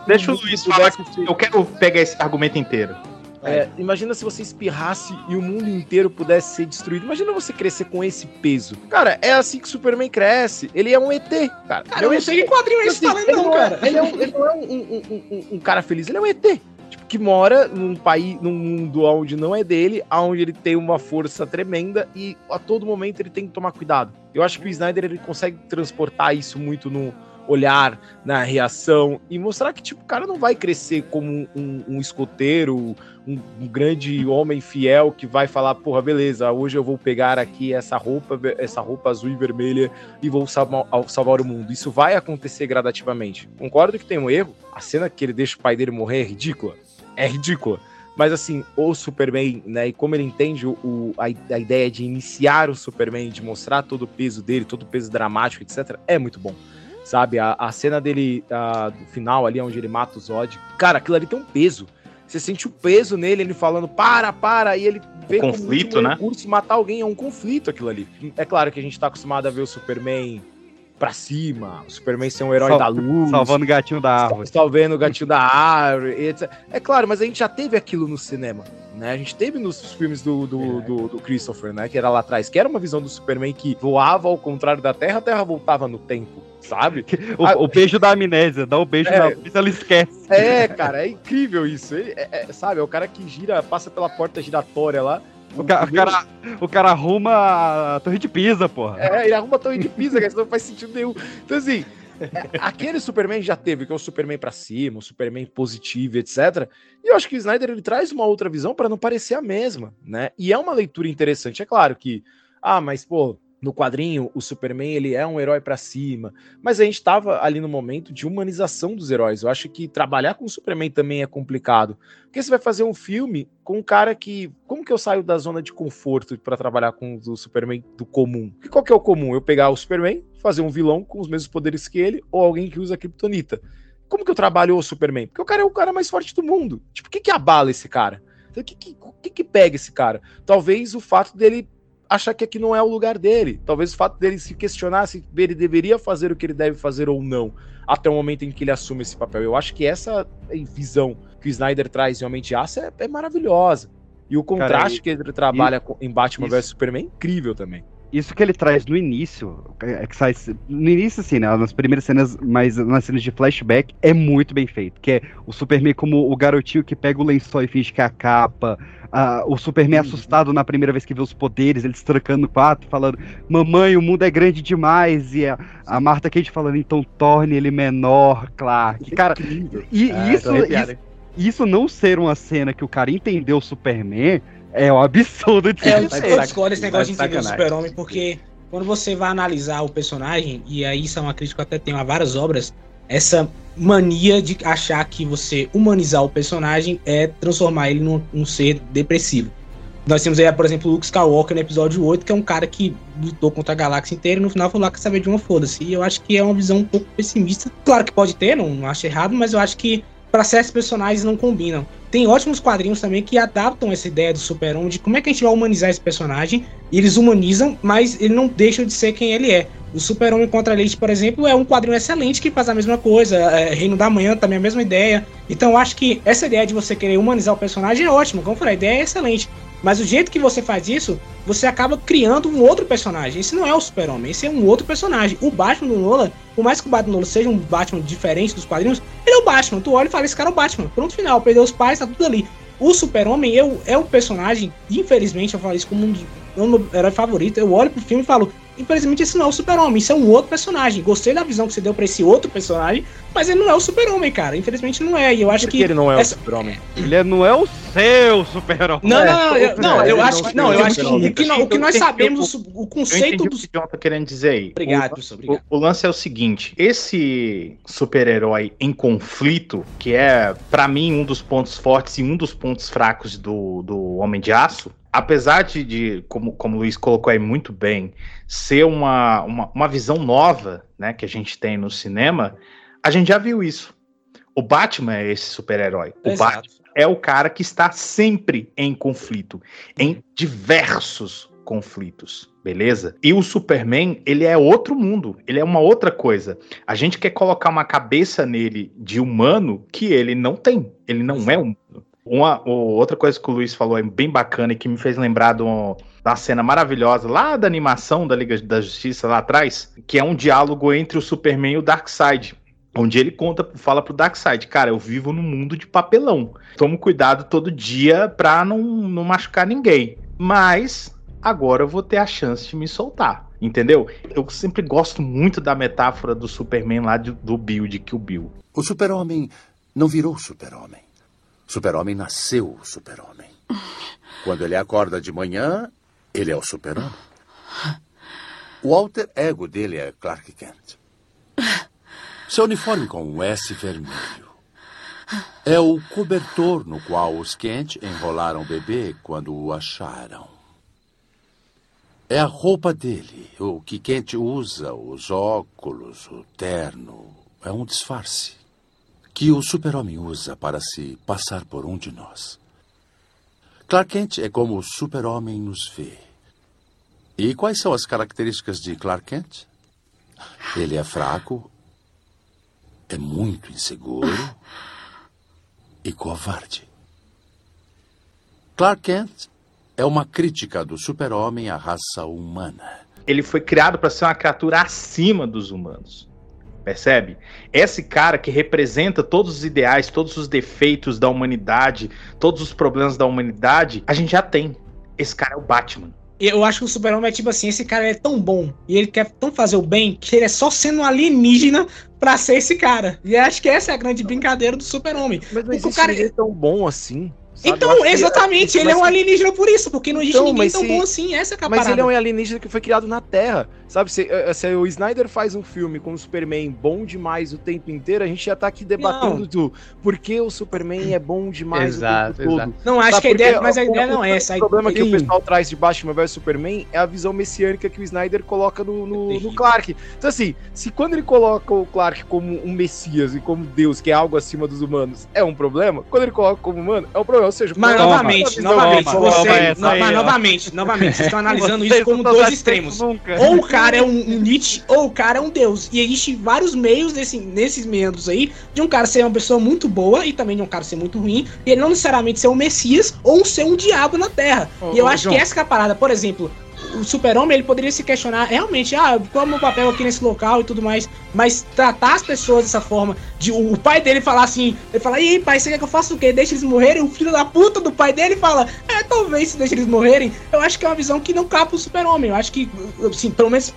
Deixa o Luiz falar. Eu quero pegar esse argumento inteiro. É, imagina se você espirrasse e o mundo inteiro pudesse ser destruído. Imagina você crescer com esse peso. Cara, é assim que o Superman cresce. Ele é um ET, cara. Cara, eu não sei que quadrinho é esse Assim, ele não, é- cara. Ele, é um- ele não é um, um- um- um- um cara feliz, ele é um ET. Tipo, que mora num país, num mundo onde não é dele, onde ele tem uma força tremenda e a todo momento ele tem que tomar cuidado. Eu acho que o Snyder ele consegue transportar isso muito no olhar, na reação e mostrar que tipo, o cara não vai crescer como um, um escoteiro, um, um grande homem fiel que vai falar, porra, beleza, hoje eu vou pegar aqui essa roupa, essa roupa azul e vermelha e vou salvar, salvar o mundo. Isso vai acontecer gradativamente. Concordo que tem um erro. A cena que ele deixa o pai dele morrer é ridícula. É ridícula. Mas assim, o Superman, né? E como ele entende o- a, a ideia de iniciar o Superman, de mostrar todo o peso dele, todo o peso dramático, etc., é muito bom. Sabe? A, a cena dele ah, do final ali, onde ele mata o Zod. Cara, aquilo ali tem um peso. Você sente o peso nele, ele falando, para, para, e ele vê como conflito, último né? recurso matar alguém, é um conflito aquilo ali. É claro que a gente tá acostumado a ver o Superman pra cima, o Superman ser um herói Sal- da luz. Salvando o gatinho da árvore. Salvando o gatinho da árvore, etc. É claro, mas a gente já teve aquilo no cinema, né? A gente teve nos filmes do, do, do, do Christopher, né? Que era lá atrás, que era uma visão do Superman que voava ao contrário da Terra, a Terra voltava no tempo, sabe? O, o beijo da amnésia, dá o beijo É. luz, ela esquece. É, cara, é incrível isso. Ele é- é- sabe, é o cara que gira, passa pela porta giratória lá. O, ca- o cara, o cara arruma a torre de Pisa, porra. É, ele arruma a torre de pisa, que isso não faz sentido nenhum. Então, assim, é, aquele Superman já teve, que é o Superman pra cima, o Superman positivo, etc. E eu acho que o Snyder ele traz uma outra visão para não parecer a mesma, né? E é uma leitura interessante. É claro que, ah, mas, pô, no quadrinho, o Superman ele é um herói pra cima, mas a gente tava ali no momento de humanização dos heróis. Eu acho que trabalhar com o Superman também é complicado, porque você vai fazer um filme com um cara que, como que eu saio da zona de conforto pra trabalhar com o Superman do comum? Porque qual que é o comum? Eu pegar o Superman, fazer um vilão com os mesmos poderes que ele, ou alguém que usa kryptonita. Como que eu trabalho o Superman? Porque o cara é o cara mais forte do mundo. Tipo, o que que abala esse cara? Então, O que que, que que pega esse cara? Talvez o fato dele achar que aqui não é o lugar dele. Talvez o fato dele se questionar se ele deveria fazer o que ele deve fazer ou não, até o momento em que ele assume esse papel. Eu acho que essa visão que o Snyder traz de Aço é, é maravilhosa. E o contraste e- que ele trabalha e- em Batman isso. vs Superman é incrível também. Isso que ele traz no início, é que sai, no início assim, né, nas primeiras cenas, mas nas cenas de flashback, é muito bem feito, que é o Superman como o garotinho que pega o lençol e finge que é a capa, ah, o Superman assustado na primeira vez que vê os poderes, eles trancando no quarto, falando, mamãe, o mundo é grande demais, e a, a Martha Kate falando, então torne ele menor, Clark. Cara, e Ah, isso, isso, isso não ser uma cena que o cara entendeu o Superman, é um absurdo de É, se eu, discordo desse negócio de Tá entender o super-homem, porque quando você vai analisar o personagem, e aí isso é uma crítica que eu até tenho a várias obras, essa mania de achar que você humanizar o personagem é transformar ele num, num ser depressivo. Nós temos aí, por exemplo, o Luke Skywalker no episódio 8, que é um cara que lutou contra a galáxia inteira e no final falou lá que saber de uma foda-se. E eu acho que é uma visão um pouco pessimista. Claro que pode ter, não, não acho errado, mas eu acho que para certos personagens não combinam. Tem ótimos quadrinhos também que adaptam essa ideia do super-homem, de como é que a gente vai humanizar esse personagem. E eles humanizam, mas ele não deixa de ser quem ele é. O Super-Homem contra a Elite, por exemplo, é um quadrinho excelente que faz a mesma coisa. É, Reino da Manhã também é a mesma ideia. Então acho que essa ideia de você querer humanizar o personagem é ótima. Como eu falei, a ideia é excelente. Mas o jeito que você faz isso, você acaba criando um outro personagem. Esse não é o Super-Homem, esse é um outro personagem. O Batman do Nolan, por mais que o Batman do Nolan seja um Batman diferente dos quadrinhos, ele é o Batman. Tu olha e fala, esse cara é o Batman. Pronto, final. Perdeu os pais, tá tudo ali. O Super-Homem é o personagem, infelizmente, eu falo isso como um dos é o meu herói favorito. Eu olho pro filme e falo, infelizmente, esse não é o Super-Homem, isso é um outro personagem. Gostei da visão que você deu pra esse outro personagem, mas ele não é o Super-Homem, cara. Infelizmente não é. E eu acho Por que que. ele não é essa- o Super-Homem? Ele não é o seu super-homem. Não, não, não, eu, não, eu ele acho não- que. Não, eu acho que não- o que, nó- o que nós sabemos, o- o, conceito do. o que o John tá querendo dizer aí. Obrigado, O- professor, obrigado. O, o lance é o seguinte: esse super-herói em conflito, que é, pra mim, um dos pontos fortes e um dos pontos fracos do, do Homem de Aço, apesar de, de, como, como o Luiz colocou aí muito bem, ser uma, uma, uma visão nova né, que a gente tem no cinema, a gente já viu isso. O Batman é esse super-herói. O Exato. Batman é o cara que está sempre em conflito, em diversos conflitos, beleza? E o Superman, ele é outro mundo, ele é uma outra coisa. A gente quer colocar uma cabeça nele de humano que ele não tem, ele não é humano. Uma outra coisa que o Luiz falou é bem bacana e que me fez lembrar uma cena maravilhosa lá da animação da Liga da Justiça lá atrás, que é um diálogo entre o Superman e o Darkseid. Onde ele conta, fala pro Darkseid, cara, eu vivo num mundo de papelão. Tomo cuidado todo dia pra não, não machucar ninguém. Mas agora eu vou ter a chance de me soltar. Entendeu? Eu sempre gosto muito da metáfora do Superman lá de- do Bill, de Kill Bill. O super-homem não virou super-homem. Super-homem nasceu super-homem. Quando ele acorda de manhã, ele é o super-homem. O alter ego dele é Clark Kent. Seu uniforme com um S vermelho. É o cobertor no qual os Kent enrolaram o bebê quando o acharam. É a roupa dele, o que Kent usa, os óculos, o terno. É um disfarce que o super-homem usa para se passar por um de nós. Clark Kent é como o super-homem nos vê. E quais são as características de Clark Kent? Ele é fraco, é muito inseguro e covarde. Clark Kent é uma crítica do super-homem à raça humana. Ele foi criado para ser uma criatura acima dos humanos. Percebe? Esse cara que representa todos os ideais, todos os defeitos da humanidade, todos os problemas da humanidade, a gente já tem. Esse cara é o Batman. Eu acho que o Super-Homem é tipo assim, esse cara é tão bom e ele quer tão fazer o bem que ele é só sendo um alienígena pra ser esse cara. E acho que essa é a grande brincadeira do Super-Homem. Mas não o existe cara- ninguém tão bom assim. sabe? Eu Então, acho que- exatamente, ele é um mas- alienígena por isso, porque não existe Então, ninguém tão se- bom assim, essa que é a Mas parada. ele é um alienígena que foi criado na Terra. Sabe, se, eh, se o Snyder faz um filme com o Superman bom demais o tempo inteiro, a gente já tá aqui debatendo do por que o Superman é bom demais Exato, o tempo todo. exato. Não, acho Sabe, que a ideia, porque mas a ideia o- não é essa. O problema que o pessoal traz de Batman vs Superman é a visão messiânica que o Snyder coloca no, no- no Clark. Então, assim, se quando ele coloca o Clark como um messias e como Deus, que é algo acima dos humanos, é um problema, quando ele coloca como humano, é um problema. Ou seja, Mas novamente, novamente, você, aí, mas novamente, novamente, vocês estão analisando isso como dois extremos. nunca. Ou o cara é um, um Nietzsche, ou o cara é um deus. E existe vários meios desse, nesses meandros aí, de um cara ser uma pessoa muito boa e também de um cara ser muito ruim, e ele não necessariamente ser um messias ou ser um diabo na Terra. Ô, e eu ô, acho João. que essa é a parada. Por exemplo, o super-homem, ele poderia se questionar realmente, ah, qual é o meu papel aqui nesse local e tudo mais, mas tratar as pessoas dessa forma, de o, o pai dele falar assim, ele fala, e pai, você quer que eu faça o quê? Deixa eles morrerem? O filho da puta do pai dele fala, é, talvez se deixa eles morrerem. Eu acho que é uma visão que não cabe pro super-homem. Eu acho que, assim, pelo menos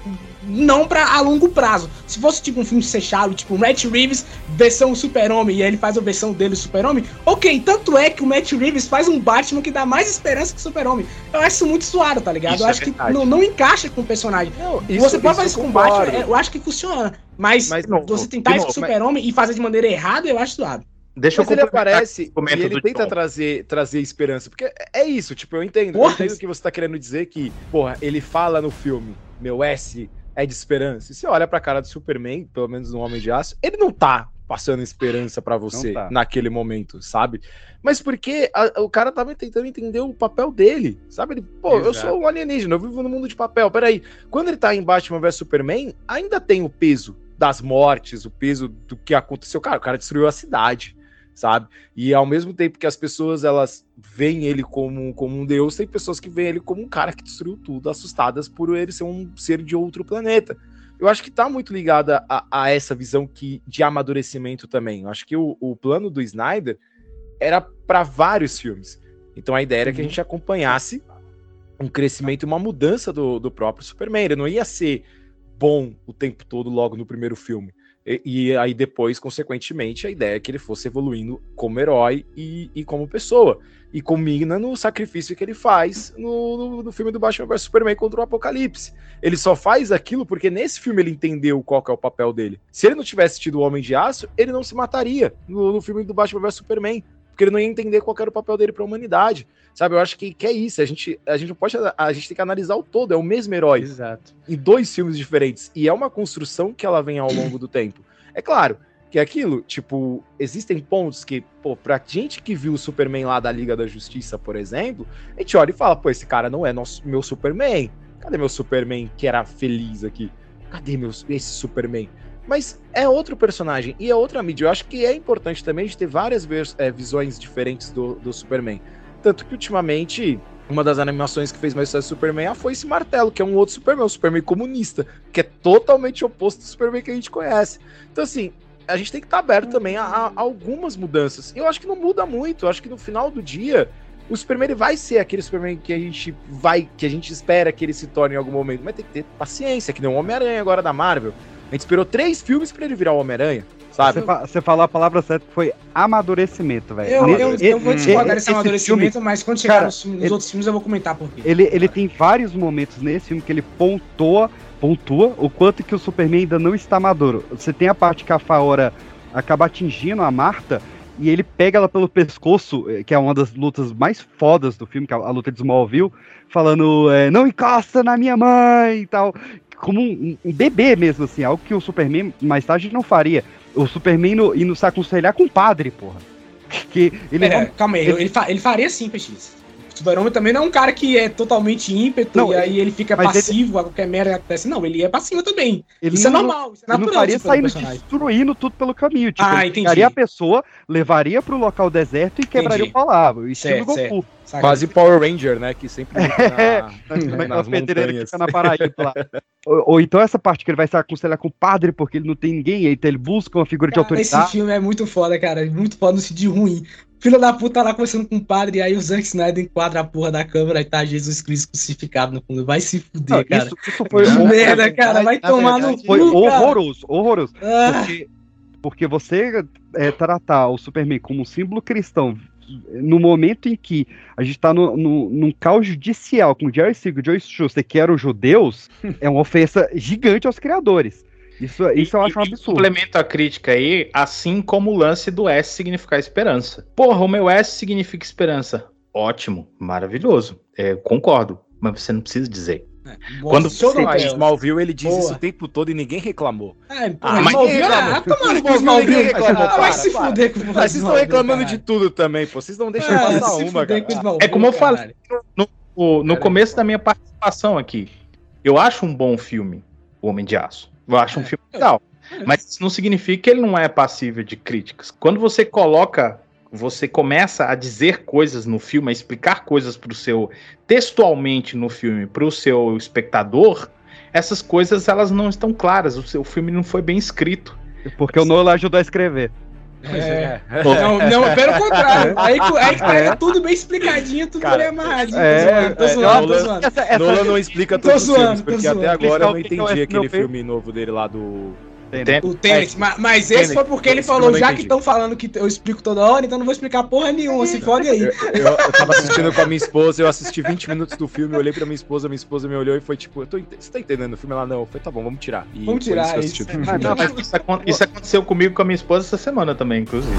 não pra a longo prazo. Se fosse tipo um filme fechado, tipo Matt Reeves versão Super-Homem, e aí ele faz a versão dele Super-Homem, ok, tanto é que o Matt Reeves faz um Batman que dá mais esperança que o Super-Homem. Eu acho isso muito suado, tá ligado? Isso eu é acho que não, não encaixa com o personagem. isso- você pode fazer isso com o. Batman, é, eu acho que funciona. Mas, Mas, não, você tentar isso com o novo, mas- Super-Homem e fazer de maneira errada, eu acho suado. Deixa Mas ele aparece e ele tenta trazer, trazer esperança. Porque é isso, tipo, eu entendo. Porra, eu entendo o que você tá querendo dizer que, porra, ele fala no filme, meu S é de esperança. E você olha pra cara do Superman, pelo menos no Homem de Aço, ele não tá passando esperança pra você tá. naquele momento, sabe? Mas porque a- o cara tava tentando entender o papel dele, sabe? Ele, pô, eu Exato. sou um alienígena, eu vivo no mundo de papel. Peraí, quando ele tá em Batman vs Superman, ainda tem o peso das mortes, o peso do que aconteceu. Cara, o cara destruiu a cidade, sabe? E ao mesmo tempo que as pessoas elas veem ele como, como um deus, tem pessoas que veem ele como um cara que destruiu tudo, assustadas por ele ser um ser de outro planeta. Eu acho que tá muito ligada a, a essa visão que, de amadurecimento também. Eu acho que o, o plano do Snyder era para vários filmes. Então a ideia era que a gente acompanhasse um crescimento e uma mudança do, do próprio Superman. Ele não ia ser bom o tempo todo logo no primeiro filme. E, e aí depois, consequentemente, a ideia é que ele fosse evoluindo como herói e, e como pessoa. E culmina no sacrifício que ele faz no, no, no filme do Batman vs Superman contra o Apocalipse. Ele só faz aquilo porque nesse filme ele entendeu qual é o papel dele. Se ele não tivesse tido o Homem de Aço, ele não se mataria no, no filme do Batman vs Superman. Porque ele não ia entender qual era o papel dele pra humanidade. Sabe, eu acho que, que é isso. A gente, a gente não pode. A gente tem que analisar o todo, é o mesmo herói. Exato. Em dois filmes diferentes. E é uma construção que ela vem ao longo do tempo. É claro que é aquilo, tipo, existem pontos que, pô, pra gente que viu o Superman lá da Liga da Justiça, por exemplo, a gente olha e fala, pô, esse cara não é nosso, meu Superman. Cadê meu Superman que era feliz aqui? Cadê meu, esse Superman? Mas é outro personagem e é outra mídia. Eu acho que é importante também gente ter várias é, visões diferentes do, do Superman. Tanto que ultimamente, uma das animações que fez mais sucesso do Superman ah, foi esse martelo, que é um outro Superman, um Superman comunista, que é totalmente oposto do Superman que a gente conhece. Então, assim, a gente tem que estar aberto também a, a algumas mudanças. Eu acho que não muda muito. Eu acho que no final do dia, o Superman vai ser aquele Superman que a gente vai, que a gente espera que ele se torne em algum momento. Mas tem que ter paciência, que nem o Homem-Aranha agora da Marvel. A gente esperou três filmes pra ele virar o Homem-Aranha, sabe? Você, fa- você falou a palavra certa, que foi amadurecimento, velho. Eu, eu, e- eu vou discordar esse desse amadurecimento, filme, mas quando chegar cara, nos, nos ele- outros filmes eu vou comentar por quê. Ele, ele tem vários momentos nesse filme que ele pontua, pontua o quanto que o Superman ainda não está maduro. Você tem a parte que a Faora acaba atingindo a Marta e ele pega ela pelo pescoço, eh, que é uma das lutas mais fodas do filme, que é a luta de Smallville, falando, eh, não encosta na minha mãe e tal. Como um, um bebê mesmo, assim, algo que o Superman mais tarde não faria. O Superman no, indo se aconselhar com o padre, porra. Que ele Pera, calma aí, ele, fa- ele faria sim, PX. O Super-Homem também não é um cara que é totalmente ímpeto Não, e aí ele fica mas ele- passivo a qualquer merda que acontece. Não, ele é passivo também. Ele isso não- é normal, isso é Ele natural. não faria tipo, do saindo personagem. destruindo tudo pelo caminho. Tipo, Ah, ele entendi. pegaria a pessoa, levaria pro local deserto e quebraria Entendi. o palavra. Estilo Certo, certo. Goku. Quase Power Ranger, né? Que sempre É, na, na, nas pedreiras que fica na Paraíba lá. ou, ou então essa parte que ele vai se aconselhar com o padre porque ele não tem ninguém, então ele busca uma figura de Cara, esse autoridade. filme é muito foda, cara. Muito foda no sentido ruim. Filho da puta tá lá conversando com o padre, e aí o Zack Snyder enquadra a porra da câmera e tá Jesus Cristo crucificado no fundo. Vai se fuder, Não, cara. isso, isso foi Que horroroso. merda, cara. Vai Na tomar no verdade, Foi cu, cara. horroroso, horroroso. Ah. Porque, porque você é, tratar o Superman como um símbolo cristão no momento em que a gente tá no, no, num caos judicial com Jerry Siegel e Joe Schuster, que eram judeus, é uma ofensa gigante aos criadores. Isso, isso eu acho um absurdo. Complemento a crítica aí, assim como o lance do S significar esperança. Porra, o meu S significa esperança. Ótimo, maravilhoso. É, concordo, mas você não precisa dizer. Quando Show você- Smallville, ele diz Boa. isso o tempo todo e ninguém reclamou. É, pô, Ah, mas Smallville, reclamou? ah, tomara que Smallville, Smallville reclamou. Ah, vai se fuder com o Ah, Vocês estão Smallville, reclamando caralho. de tudo também, pô. Vocês não deixam Ah, passar uma, cara. com o Smallville, É como eu falei no, no- no começo da minha participação aqui. Eu acho um bom filme, O Homem de Aço. Eu acho um filme legal. Mas isso não significa que ele não é passível de críticas. Quando você coloca, você começa a dizer coisas no filme, a explicar coisas pro seu textualmente no filme para o seu espectador, essas coisas elas não estão claras. O seu filme não foi bem escrito. Porque o Nolan ajudou a escrever. É. Não, não, pelo contrário. Aí, aí pega É. tudo bem explicadinho, tudo Cara, bem amarradinho. é, tô É, zoando, tô zoando, tô Nolan, zoando. Essa- essa- Nolan não explica Tô os filmes, tô porque zoando. até agora eu não entendi é aquele filme novo dele lá do... O Tenet, ma- mas, esse Tenet, foi porque ele falou, já que estão falando que eu explico toda hora, então não vou explicar porra nenhuma, se fode aí. Eu, eu, eu tava assistindo com a minha esposa, eu assisti 20 minutos do filme, eu olhei pra minha esposa, minha esposa me olhou e foi tipo, eu tô, você tá entendendo o filme? Ela não, eu falei, tá bom, vamos tirar. E Vamos tirar isso eu isso. assisti o filme. Ah, não, mas isso, isso aconteceu comigo com a minha esposa essa semana também, inclusive.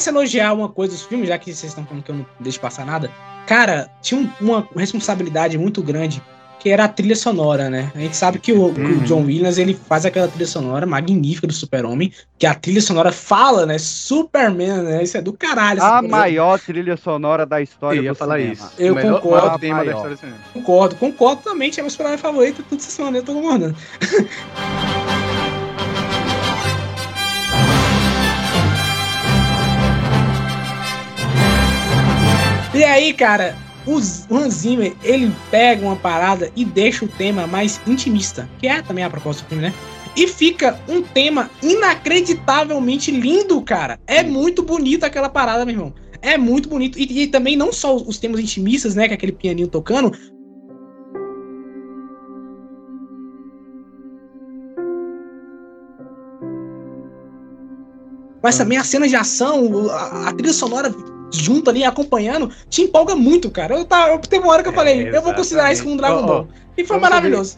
Se eu pudesse elogiar uma coisa dos filmes, já que vocês estão falando que eu não deixo passar nada, cara, tinha um- uma responsabilidade muito grande, que era a trilha sonora, né? A gente sabe que o, que o John Williams, ele faz aquela trilha sonora magnífica do Super-Homem, que a trilha sonora fala, né? Superman, né? Isso é do caralho. A coisa. maior trilha sonora da história Eu ia do falar cinema. isso. Eu melhor- concordo. maior tema da história do cinema. Concordo, concordo também, é meu super favorito, tudo essa semana eu tô concordando. E aí, cara, o Hans Zimmer, ele pega uma parada e deixa o tema mais intimista, que é também a proposta do filme, né? E fica um tema inacreditavelmente lindo, cara. É muito bonito aquela parada, meu irmão. É muito bonito. E, e também não só os temas intimistas, né? Que é aquele pianinho tocando, Mas também as cenas de ação, a, a trilha sonora junto ali, acompanhando, te empolga muito, cara. Eu, tava, eu, teve uma hora que eu falei, eu vou considerar isso como um Dragon Ó, ó, Ball. E foi maravilhoso.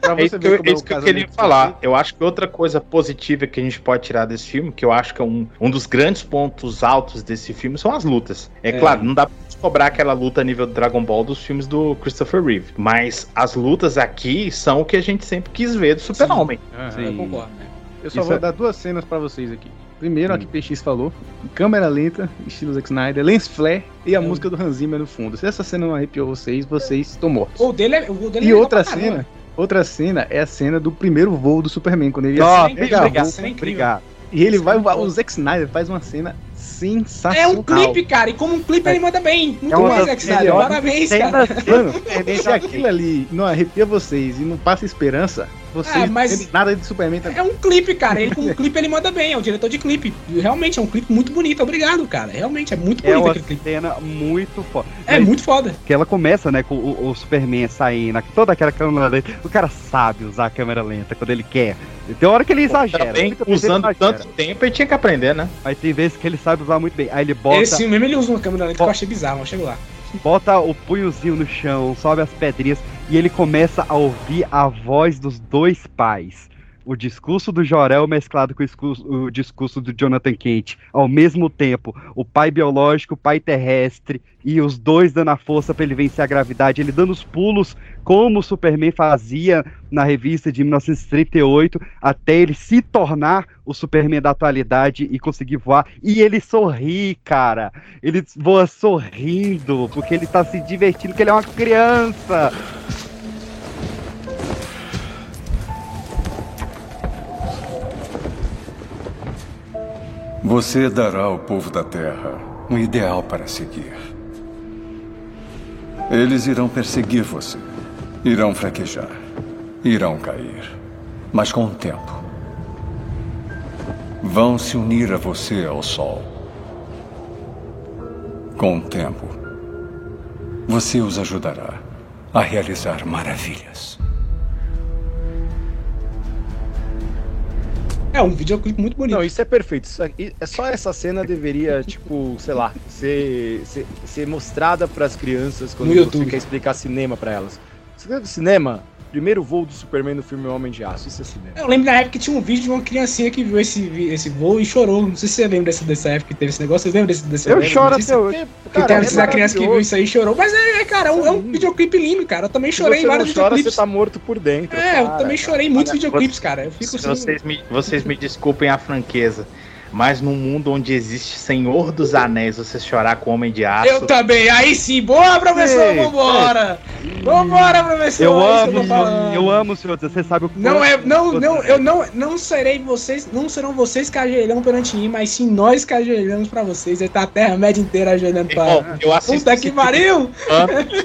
Pra É você isso que ver eu, é é isso que eu queria falar. Eu acho que outra coisa positiva que a gente pode tirar desse filme, que eu acho que é um, um dos grandes pontos altos desse filme, são as lutas. É, É. claro, não dá pra cobrar aquela luta a nível Dragon Ball dos filmes do Christopher Reeve. Mas as lutas aqui são o que a gente sempre quis ver do Super-Homem. Aham. Eu concordo, né? Eu só Isso vou é- dar duas cenas pra vocês aqui. Primeiro, a que PX falou, câmera lenta, estilo Zack Snyder, lens flare e a É. música do Hans Zimmer no fundo. Se essa cena não arrepiou vocês, vocês estão mortos. O dele é, o dele E é outra cena, outra cena é a cena do primeiro voo do Superman, quando ele Nossa, é incrível, pega a obrigado, roupa, cena é incrível. Obrigado. e ele vai. O Zack Snyder faz uma cena É sensacional. um clipe, cara. E como um clipe ele manda bem. Muito É uma bom, Zack Snyder. Parabéns, cara. Mano, se aquilo ali não arrepia vocês e não passa esperança, vocês É, mas- nada de Superman também. É um clipe, cara. Ele com um clipe ele manda bem. É o diretor de clipe. Realmente é um clipe muito bonito. Obrigado, cara. Realmente é muito É bonito uma aquele clipe. cena muito foda. É muito foda. Que ela começa, né, com o, o Superman saindo, toda aquela câmera lenta. O cara sabe usar a câmera lenta quando ele quer. Tem hora que ele exagera. Também, muitas vezes usando ele exagera. tanto tempo, ele tinha que aprender, né? Mas tem vezes que ele sabe usar muito bem. Aí ele bota, Esse mesmo ele usa uma câmera lenta que eu achei bizarro, mas chego lá. bota o punhozinho no chão, sobe as pedrinhas e ele começa a ouvir a voz dos dois pais. O discurso do Jorel mesclado com o discurso, o discurso do Jonathan Kent. Ao mesmo tempo, o pai biológico, o pai terrestre e os dois dando a força para ele vencer a gravidade. Ele dando os pulos como o Superman fazia na revista de 1938, até ele se tornar o Superman da atualidade e conseguir voar. E ele sorri, cara. Ele voa sorrindo, porque ele tá se divertindo, porque ele é uma criança. Você dará ao povo da Terra um ideal para seguir. Eles irão perseguir você. Irão fraquejar. Irão cair. Mas com o tempo, vão se unir a você ao Sol. Com o tempo, você os ajudará a realizar maravilhas. É um videoclipe muito bonito. Não, isso é perfeito. Isso aqui- é só essa cena deveria, tipo, sei lá, ser, ser, ser mostrada pras crianças quando No você YouTube. quer explicar cinema pra elas. Você quer cinema? Primeiro voo do Superman no filme Homem de Aço. Isso é cinema. Eu lembro na época que tinha um vídeo de uma criancinha que viu esse, esse voo e chorou. Não sei se você lembra dessa, dessa época que teve esse negócio. Vocês lembram desse, desse Eu dessa choro até hoje. Que Cara, tem é essa criança que viu isso aí e chorou. Mas é, cara, é um, é um videoclipe lindo, cara. Eu também chorei você em não vários chora, videoclipes. você tá morto por dentro. É, eu cara. também chorei em muitos Olha, videoclipes, cara. Eu fico assim. vocês me, vocês me desculpem a franqueza, mas num mundo onde existe Senhor dos Anéis, você chorar com Homem de Aço. Eu também. Aí sim. Boa, professor. Ei, Vambora. Vambora, professor. Eu é que amo, falando. eu amo o senhor, você sabe o Não quanto é, não, você- não, eu não, não serei vocês, não serão vocês que ajoelham perante mim, mas sim nós que ajoelhamos pra vocês. Aí tá a terra média inteira ajoelhando pra. Irmão, eu assisto Puta que pariu!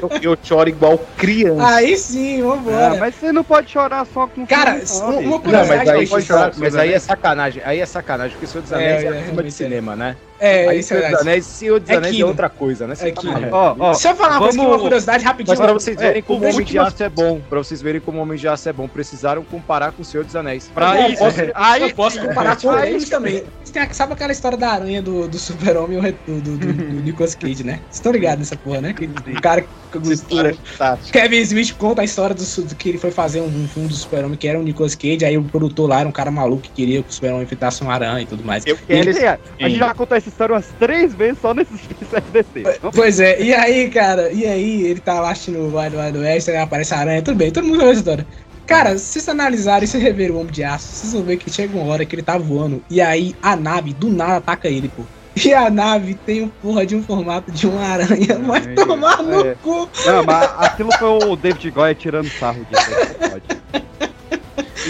Eu, eu choro igual criança. Aí sim, vambora. Ah, mas você não pode chorar só com Cara, não, uma- Não, mas aí, que eu chorar, mas aí é Anéis. sacanagem. Aí é sacanagem, porque Senhor É, é, é, de realmente cinema, né? É, aí isso é Senhor dos verdade. Anéis, Senhor dos É Anéis é outra coisa, né? Você É tá. Ó, ó, Deixa eu falar uma coisa, aqui, vamos- uma curiosidade rapidinho. Mas pra vocês verem É, como o Homem de Aço é bom, pra vocês verem como o Homem de Aço é bom, precisaram comparar com o Senhor dos Anéis. Pra isso, posso, aí eu posso comparar com eles também. Você tem- Sabe aquela história da aranha do, do super-homem e do, do, do, do Nicolas Cage, né? Vocês estão ligados nessa porra, né? Que o cara... História é. Kevin Smith conta a história do, do que ele foi fazer um, um filme do Super-Homem que era o Nicolas Cage, aí o produtor lá era um cara maluco que queria que o Super-Homem enfrentasse uma aranha e tudo mais. Eu E quero ele- esse a gente já contou essa história umas três vezes só nesses SDC. Pois é, e aí, cara, e aí ele tá lá assistindo o Wild Wild West, aí aparece a aranha, tudo bem, todo mundo sabe essa história. Cara, se vocês analisarem e se reverem o Homem de Aço, vocês vão ver que chega uma hora que ele tá voando e aí a nave do nada ataca ele, pô. E a nave tem um porra de um formato de uma aranha, vai tomar no é. cu. Não, mas aquilo foi o David Goya tirando sarro disso. pode.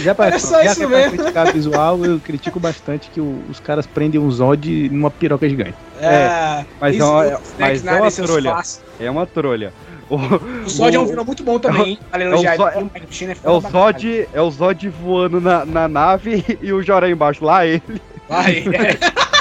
Já pra, É só já isso é pra mesmo. criticar visual, eu critico bastante que o- os caras prendem um Zod numa piroca gigante. É, Mas, isso, é, uma, o é- mas é uma trolha. É uma trolha. O, O Zod é um vilão muito bom também, hein? Vale é o ele, o é É o. Zod, é o Zod voando na, na nave e o Joré embaixo. Lá ele. Vai. é.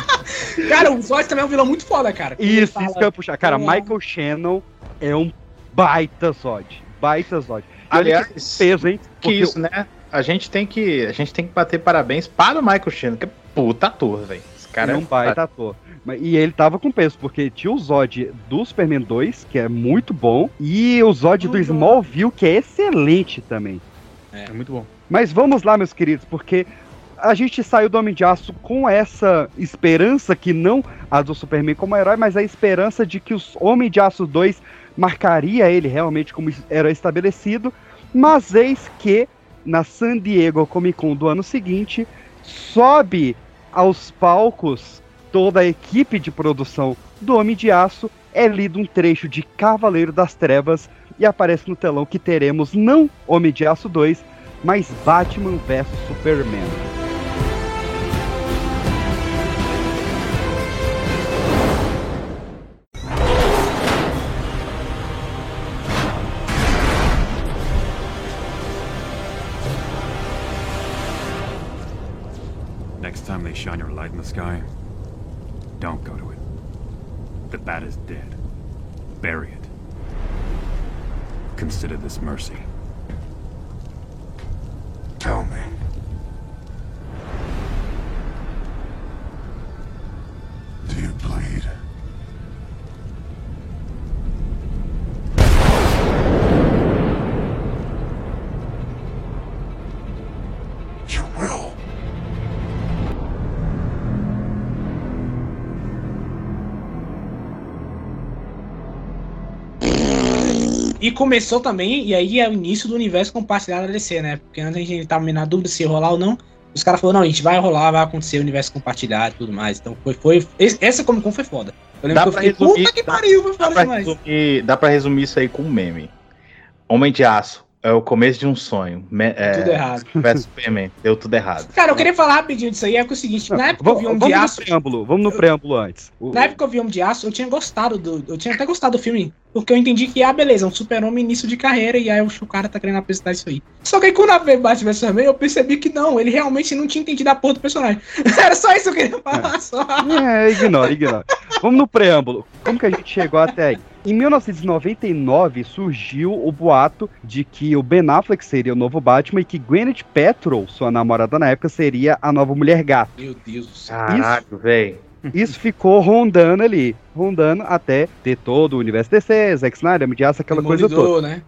cara, o Zod também é um vilão muito foda, cara. Ele Isso, fala- isso que eu ia puxar. Cara, lá. Michael Shannon é um baita Zod. Baita Zod. Aliás, peso, hein? Que Porque isso, né? A gente tem que, a gente tem que bater parabéns para o Michael Shannon, que é puta ator, velho. Esse cara é é um baita ator. E ele tava com peso, porque tinha o Zod do Superman 2, que é muito bom, e o Zod do Smallville, que é excelente também. É, muito bom. Mas vamos lá, meus queridos, porque a gente saiu do Homem de Aço com essa esperança, que não a do Superman como herói, mas a esperança de que o Homem de Aço 2 marcaria ele realmente como herói estabelecido. Mas eis que na San Diego Comic Con do ano seguinte sobe aos palcos toda a equipe de produção do Homem de Aço. É lido um trecho de Cavaleiro das Trevas e aparece no telão que teremos não Homem de Aço 2, mas Batman vs Superman. They shine your light in the sky, don't go to it. The bat is dead. Bury it. Consider this mercy. Tell me. Do you bleed? E começou também, e aí é o início do universo compartilhado da DC, né? Porque antes a gente tava na dúvida se ia rolar ou não. Os caras falaram, não, a gente vai rolar, vai acontecer o universo compartilhado e tudo mais. Então foi, foi. esse- Essa Comic Con foi foda. Eu lembro Dá que eu fiquei, resumir- puta que dá- pariu, foi Dá foda pra, demais. resumir, dá pra resumir isso aí com um meme. Homem de Aço é o começo de um sonho. Me- é, Tudo errado. Superman. Deu tudo errado. Cara, eu queria falar rapidinho disso aí, é que é o seguinte, na época que eu vi Homem de Vamos no Aço. preâmbulo, vamos no preâmbulo antes. Na época que eu vi Homem de Aço, eu tinha gostado do. Eu tinha até gostado do filme. Porque eu entendi que, ah, beleza, é um super-homem início de carreira, e aí o o cara tá querendo apresentar isso aí. Só que aí quando eu vi Batman vs Superman, eu percebi que não, ele realmente não tinha entendido a porra do personagem. Era só isso que eu queria falar, só. É, ignora, ignora. Vamos no preâmbulo. Como que a gente chegou até aí? Em 1999 surgiu o boato de que o Ben Affleck seria o novo Batman e que Gwyneth Paltrow, sua namorada na época, seria a nova Mulher Gato. Meu Deus do céu. Caralho, velho. Isso ficou rondando ali, rondando até ter todo o universo DC, Zack Snyder, Homem de Aço, aquela coisa toda. né?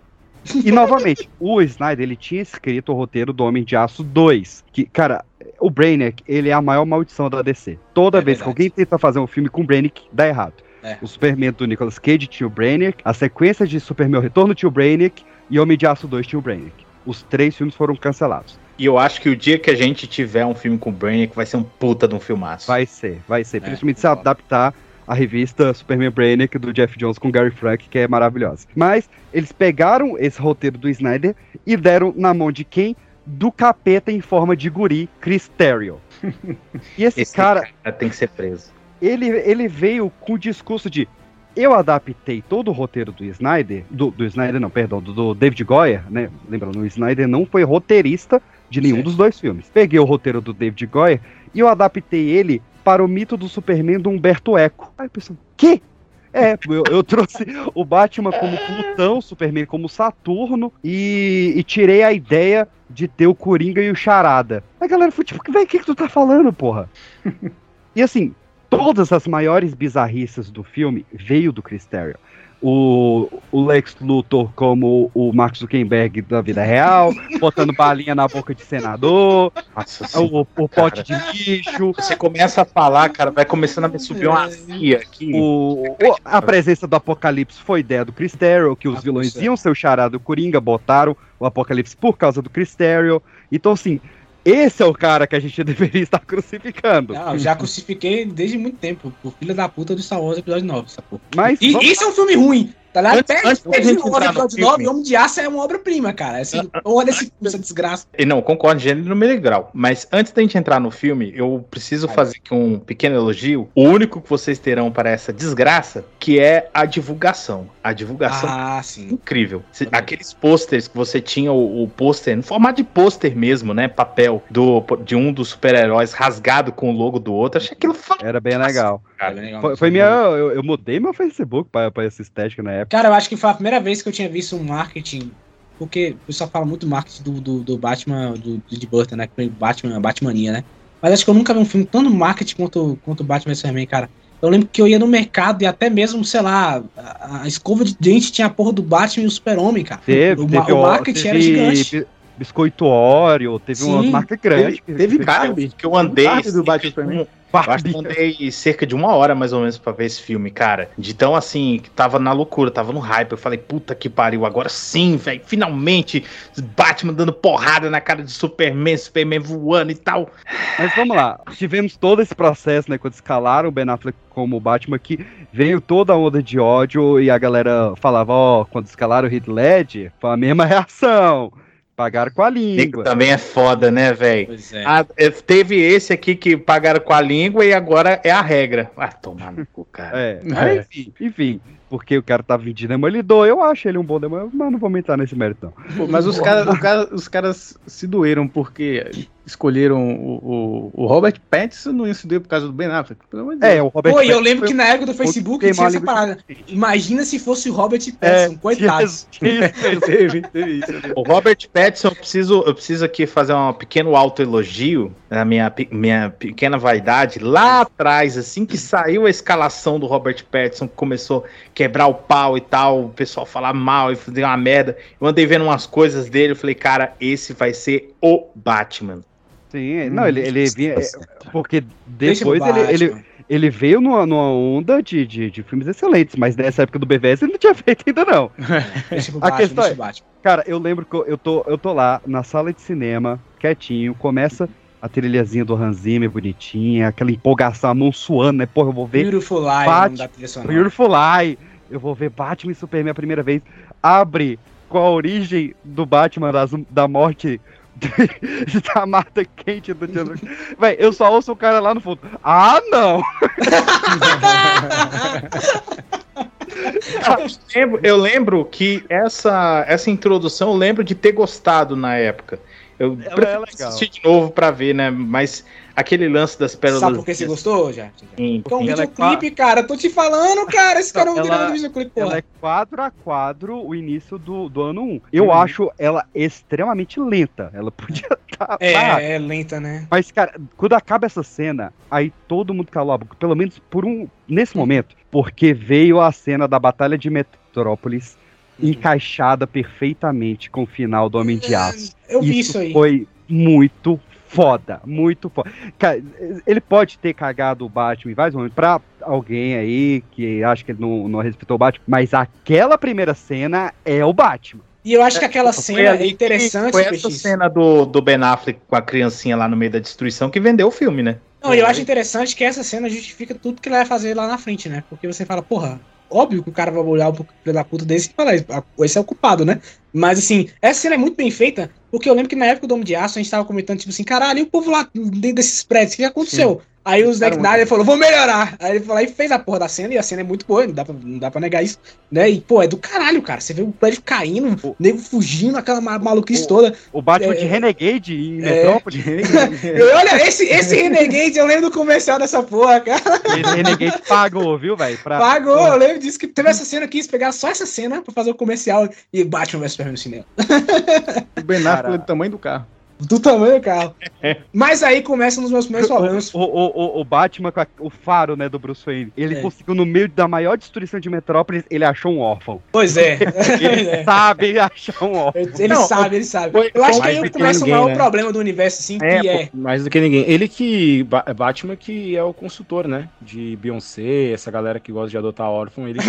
E novamente, o Snyder, ele tinha escrito o roteiro do Homem de Aço 2, que, cara, o Brainiac, ele é a maior maldição da DC. Toda É vez que verdade. alguém tenta fazer um filme com o Brainiac, dá errado. É. O Superman do Nicolas Cage tinha o Brainiac, a sequência de Superman o Retorno tinha o Brainiac e Homem de Aço 2 tinha o Brainiac. Os três filmes foram cancelados. E eu acho que o dia que a gente tiver um filme com o Brainiac vai ser um puta de um filmaço. Vai ser, vai ser. É, Principalmente se adaptar a revista Superman Brainiac do Jeff Jones com Gary Frank, que é maravilhosa. Mas eles pegaram esse roteiro do Snyder e deram na mão de quem? Do capeta em forma de guri, Chris Terrio. E esse, Esse cara, cara tem que ser preso. Ele, ele veio com o discurso de eu adaptei todo o roteiro do Snyder, do, do Snyder não, perdão, do, do David Goyer, né? Lembrando, o Snyder não foi roteirista de nenhum dos dois filmes. Peguei o roteiro do David Goyer e eu adaptei ele para o mito do Superman do Humberto Eco. Aí pessoal, que? É, eu, eu trouxe o Batman como Plutão, o Superman como Saturno e, e tirei a ideia de ter o Coringa e o Charada. A galera foi tipo, velho, o que, que tu tá falando, porra? E assim, todas as maiores bizarrices do filme veio do Chris Terrio. O, o Lex Luthor como o Mark Zuckerberg da vida real, botando balinha na boca de senador, Nossa o, o pote de lixo, Você começa a falar, cara, vai começando a me subir uma azia aqui. o, o- a presença do Apocalipse foi ideia do Chris Terrio, que os Ah, vilões é. iam ser o charado Coringa, botaram o Apocalipse por causa do Chris Terrio. Então, assim, esse é o cara que a gente deveria estar crucificando. Não, eu já crucifiquei desde muito tempo. O filho da puta do Star Wars episódio 9, essa porra. Mas E vamos isso é um filme ruim, tá ligado? Antes- Perde antes perde gente o entrar no episódio filme. 9, Homem de Aço é uma obra-prima, cara. Assim, porra desse filme, essa desgraça. E Não, concordo, gênero no meio grau. Mas antes da gente entrar no filme, eu preciso fazer aqui um pequeno elogio. O único que vocês terão para essa desgraça, que é a divulgação. A divulgação Ah, sim. incrível. Aqueles posters que você tinha o, o pôster, no formato de pôster mesmo, né? Papel do, de um dos super-heróis rasgado com o logo do outro. Achei aquilo. Era bem legal. Legal Foi, foi minha. Eu, eu mudei meu Facebook pra, pra essa estética na época. Cara, eu acho que foi a primeira vez que eu tinha visto um marketing. Porque o pessoal fala muito marketing do, do, do Batman, do, do de Burton, né? que foi Batman, Batmania, né? Mas acho que eu nunca vi um filme tão no marketing quanto, quanto Batman vs Superman, cara. Eu lembro que eu ia no mercado e até mesmo, sei lá, a, a escova de dente tinha a porra do Batman e o Super-Homem, cara. Teve, o, o marketing era gigante. Bi- Biscoito Oreo, teve uma Sim. marca grande. Teve, teve Cara, Barbie. que eu andei. Barbie do Batman Eu acho que andei cerca de uma hora mais ou menos pra ver esse filme, cara. De tão assim, que tava na loucura, tava no hype. Eu falei, puta que pariu, agora sim, velho. Finalmente, Batman dando porrada na cara de Superman, Superman voando e tal. Mas vamos lá, tivemos todo esse processo, né? Quando escalaram o Ben Affleck como Batman, que veio toda a onda de ódio e a galera falava, ó, quando escalaram o Heath Ledger, foi a mesma reação. Pagaram com a língua. também é foda, né, velho? Pois é. Ah, é, teve esse aqui que pagaram com a língua e agora é a regra. Ah, tomar no cu, cara. É, mas enfim, enfim, porque o cara tá vindo de demolidor, eu acho ele um bom demolidor, mas não vou entrar nesse mérito, não. Pô, Mas os caras os cara- os caras se doeram porque escolheram o, o, o Robert Pattinson não doer por causa do Ben Affleck. É, o Robert Pô, e eu lembro que na época do Facebook tinha essa parada. Imagina se fosse o Robert É, Pattinson, coitado. teve, teve isso. O Robert Pattinson, eu preciso, eu preciso aqui fazer um pequeno autoelogio na minha, minha pequena vaidade. Lá atrás, assim que saiu a escalação do Robert Pattinson, que começou a quebrar o pau e tal, o pessoal falar mal e fazer uma merda. Eu andei vendo umas coisas dele, eu falei, cara, esse vai ser o Batman. Sim, não, ele, ele vinha. é, Porque depois ele, ele, Batman. ele veio numa, numa onda de, de, de filmes excelentes, mas nessa época do BVS ele não tinha feito ainda, não. Pro A Batman, questão é- Batman. Cara, eu lembro que eu tô, eu tô lá na sala de cinema, quietinho, começa a trilhazinha do Hans Zimmer bonitinha, aquela empolgação, a mão suando, né? Porra, eu vou ver Beautiful Lie, Bat- o nome da trilha sonora. Beautiful Lie. Eu vou ver Batman e Superman a primeira vez. Abre com a origem do Batman das- da morte da Marta Quente do John Véi, eu só ouço o cara lá no fundo. Ah, não! Eu lembro, eu lembro que essa, essa introdução eu lembro de ter gostado na época. Eu Ela é legal. assistir de novo pra ver, né? Mas aquele lance das pérolas. Sabe por que você gostou, já? Sim, Porque é um Ela é videoclipe, cara. Tô te falando, cara. Esse cara é um Ela- videoclipe, Ela porra. é quadro a quadro o início do, do ano 1. Eu acho ela extremamente lenta. Ela podia estar. É, é lenta, né? Mas, cara, quando acaba essa cena, aí todo mundo calou a boca, pelo menos por um. nesse momento, porque veio a cena da Batalha de Metrópolis encaixada perfeitamente com o final do Homem de Aço. eu vi isso aí. Foi muito foda, muito foda. Ele pode ter cagado o Batman em vários momentos pra alguém aí que acha que ele não, não respeitou o Batman, mas aquela primeira cena é o Batman. E eu acho que aquela cena é interessante, Foi essa cena do, do Ben Affleck com a criancinha lá no meio da destruição que vendeu o filme, né? Não, eu acho interessante que essa cena justifica tudo que ele vai fazer lá na frente, né? Porque você fala, porra, óbvio que o cara vai olhar pro filho da puta desse e falar, esse é o culpado, né? Mas assim, essa cena é muito bem feita, porque eu lembro que na época do Homem de Aço a gente tava comentando, tipo assim, caralho, e o povo lá dentro desses prédios, o que aconteceu? Aí o Zack Snyder falou, vou melhorar. Aí ele falou e fez a porra da cena, e a cena é muito boa, não dá pra, não dá pra negar isso, né? E, pô, é do caralho, cara. Você vê o prédio caindo, o nego fugindo, aquela ma- maluquice toda. O Batman É, de Renegade em é. Metrópole. Eu- olha, esse, esse Renegade, eu lembro do comercial dessa porra, cara. Esse Renegade pagou, viu, velho? Pra- Pagou, eu lembro disso que teve essa cena, quis pegar só essa cena pra fazer o comercial e Batman vs Superman no cinema. O Ben Affleck é do tamanho do carro. Do tamanho do carro. Mas aí começam os meus primeiros problemas. O, o, o, o Batman com a- o faro, né, do Bruce Wayne. Ele É. conseguiu, no meio da maior destruição de Metrópolis, ele achou um órfão. Pois é. Ele É. sabe achar um órfão. Ele Não, sabe, ele sabe. foi- eu acho que aí começa o ninguém, maior né? problema do universo, assim, É, que é. mais do que ninguém. Ele que. Ba- Batman que é o consultor, né? De Beyoncé, essa galera que gosta de adotar órfão, ele.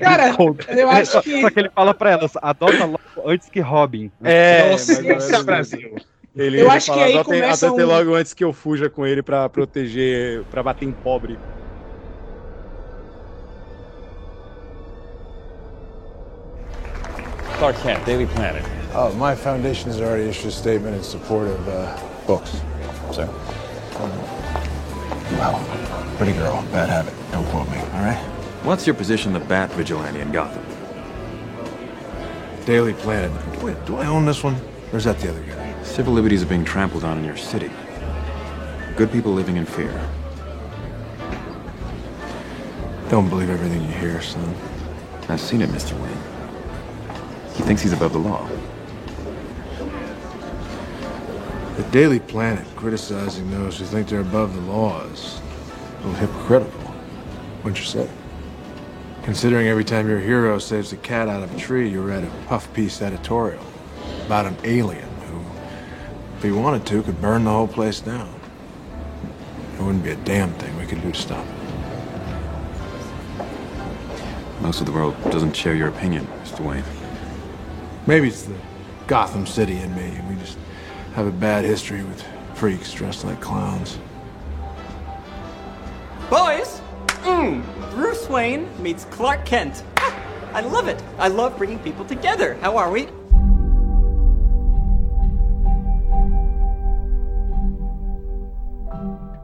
Cara, eu acho que. só que ele fala pra elas, adota logo antes que Robin. É, Menos é o Brasil. Ele, Eu ele acho que aí adotem, começa adotem um- logo antes que eu fuja com ele pra proteger, pra bater em pobre. Clark Kent, Daily Planet. Oh, my foundation has already issued a statement in support of uh, books. So, well, pretty girl, bad habit. Don't quote me, all right? What's your position, the Bat Vigilante in Gotham? Daily Planet. Wait, do I own this one, or is that the other guy? Civil liberties are being trampled on in your city. Good people living in fear. Don't believe everything you hear, son. I've seen it, Mr. Wayne. He thinks he's above the law. The Daily Planet criticizing those who think they're above the law is a little hypocritical, wouldn't you say? Considering every time your hero saves a cat out of a tree, you read a puff piece editorial about an alien who, if he wanted to, could burn the whole place down. There wouldn't be a damn thing we could do to stop it. Most of the world doesn't share your opinion, Mr. Wayne. Maybe it's the Gotham City in me. We just have a bad history with freaks dressed like clowns. Boys, mm, Bruce Wayne meets Clark Kent. Ah, I love it. I love bringing people together. How are we?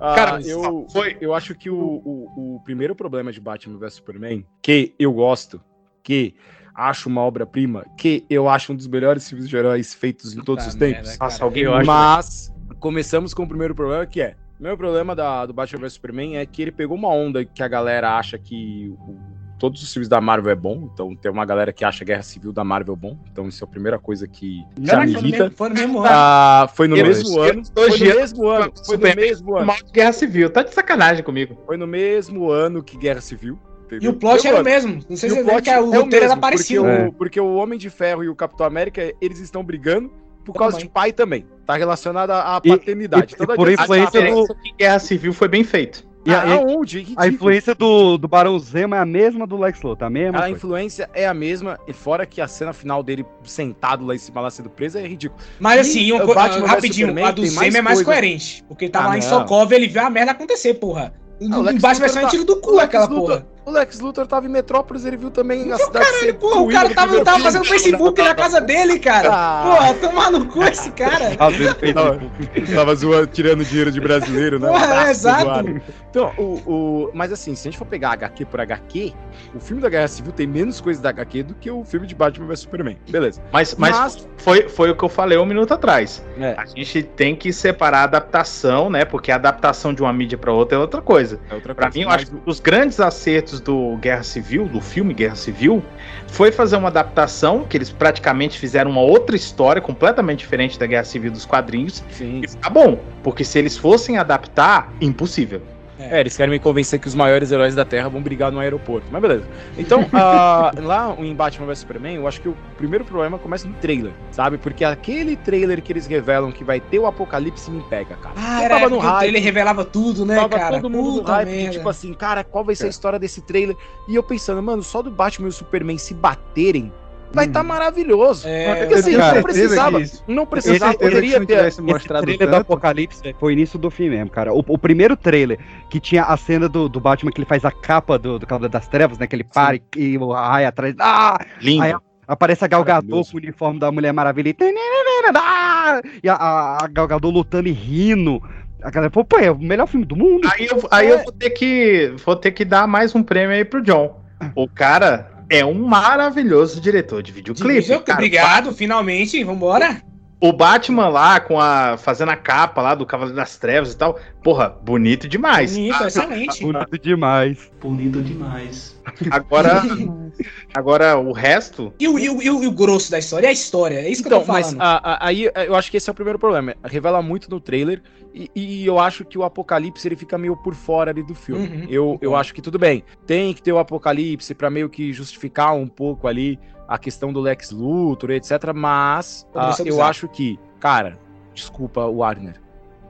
Ah, Cara, eu, eu acho que o, o, o primeiro problema de Batman vs Superman, que eu gosto, que acho uma obra-prima, que eu acho um dos melhores filmes de heróis feitos em todos os tempos. cara. Nossa, alguém acha- Mas começamos com o primeiro problema, que é. O meu problema da, do Batman vs Superman é que ele pegou uma onda que a galera acha que o- todos os filmes da Marvel é bom. Então tem uma galera que acha a Guerra Civil da Marvel bom. Então isso é a primeira coisa que já me foi no irrita. mesmo- foi no mesmo ano. Ah, foi no Eu- mesmo ano. Foi no mesmo ano. Foi no mesmo ano. Mal de Guerra Civil. Tá de sacanagem comigo. Foi no mesmo ano que Guerra Civil. E o plot era o mesmo. Não sei se o você lembra plot que o é o roteiro era parecido. Porque, É. o, porque o Homem de Ferro e o Capitão América, eles estão brigando por causa mãe. de pai também. Tá relacionado à E- paternidade. e- e não por influência a do- Que Guerra Civil foi bem feito. E a, Ah, e- aonde? a Ridículo. influência do, do Barão Zemo é a mesma do Lex Luthor, a mesma A coisa. influência é a mesma, e fora que a cena final dele sentado lá em cima, lá sendo preso, é ridículo. Mas E assim, um, Batman rapidinho, Superman a do Zemo é mais coisa. coerente. Porque ele tava Ah, lá em. Sokov e ele viu a merda acontecer, porra. O O Lex Batman vai ser um tá- tiro do cu aquela Luthor- porra. O Lex Luthor tava em Metrópolis, ele viu também a cidade Caralho, ser porra, o cara tava, tava fazendo Facebook na casa dele, cara. Ah. Porra, tomar no cu esse cara. Tava, tava zoando, tirando dinheiro de brasileiro, né? Porra, é, exato. Então, o, o, mas assim, se a gente for pegar HQ por HQ, o filme da Guerra Civil tem menos coisas da HQ do que o filme de Batman vs Superman. Beleza. Mas, mas, Foi, foi o que eu falei um minuto atrás. É. A gente tem que separar a adaptação, né? Porque a adaptação de uma mídia para outra é outra coisa. É outra Pra coisa. mim, eu Mas acho que os grandes acertos do Guerra Civil, do filme Guerra Civil, foi fazer uma adaptação, que eles praticamente fizeram uma outra história completamente diferente da Guerra Civil dos quadrinhos. Sim. E fica bom, porque se eles fossem adaptar, impossível. É, eles querem me convencer que os maiores heróis da Terra vão brigar no aeroporto. Mas beleza. Então, ah, lá em Batman vs Superman, eu acho que o primeiro problema começa no trailer, sabe? Porque aquele trailer que eles revelam que vai ter o apocalipse me pega, cara. Ah, Eu tava no hype. ele revelava tudo, né, Tava cara? todo mundo no Puta hype, de, merda. tipo assim, cara, qual vai ser a história desse trailer? E eu pensando, mano, só do Batman e o Superman se baterem, vai estar maravilhoso. É, Porque assim, cara, não precisava, não precisava, poderia ter... Esse mostrado trailer do tanto, Apocalipse foi início do filme mesmo, cara. O, o primeiro trailer, que tinha a cena do, do Batman que ele faz a capa do, do Cavaleiro das Trevas, né? Que ele para e, e o raio atrás. Ah! Lindo. Aí aparece a Gal Gadot Maravilhoso. com o uniforme da Mulher Maravilha e, e a, a, a Gal Gadot lutando e rindo. A galera falou, pô, é o melhor filme do mundo. Aí eu, aí eu vou ter que vou ter que dar mais um prêmio aí pro John. O cara é um maravilhoso diretor de videoclipe. Divisão, cara. Obrigado, finalmente, vambora. O Batman lá com a fazendo a capa lá do Cavaleiro das Trevas e tal, porra, bonito demais. Bonito, excelente. Bonito demais. Bonito demais. Agora, agora o resto, E o, e, o, e o- e o grosso da história? É a história, é isso que Então, eu tô mas falando. a- a- aí eu acho que esse é o primeiro problema. Revela muito no trailer e, e eu acho que o Apocalipse ele fica meio por fora ali do filme. Uhum, eu, eu acho que tudo bem. Tem que ter o Apocalipse pra meio que justificar um pouco ali a questão do Lex Luthor, etc. Mas Poderia ah, eu acho que, cara, desculpa, Warner.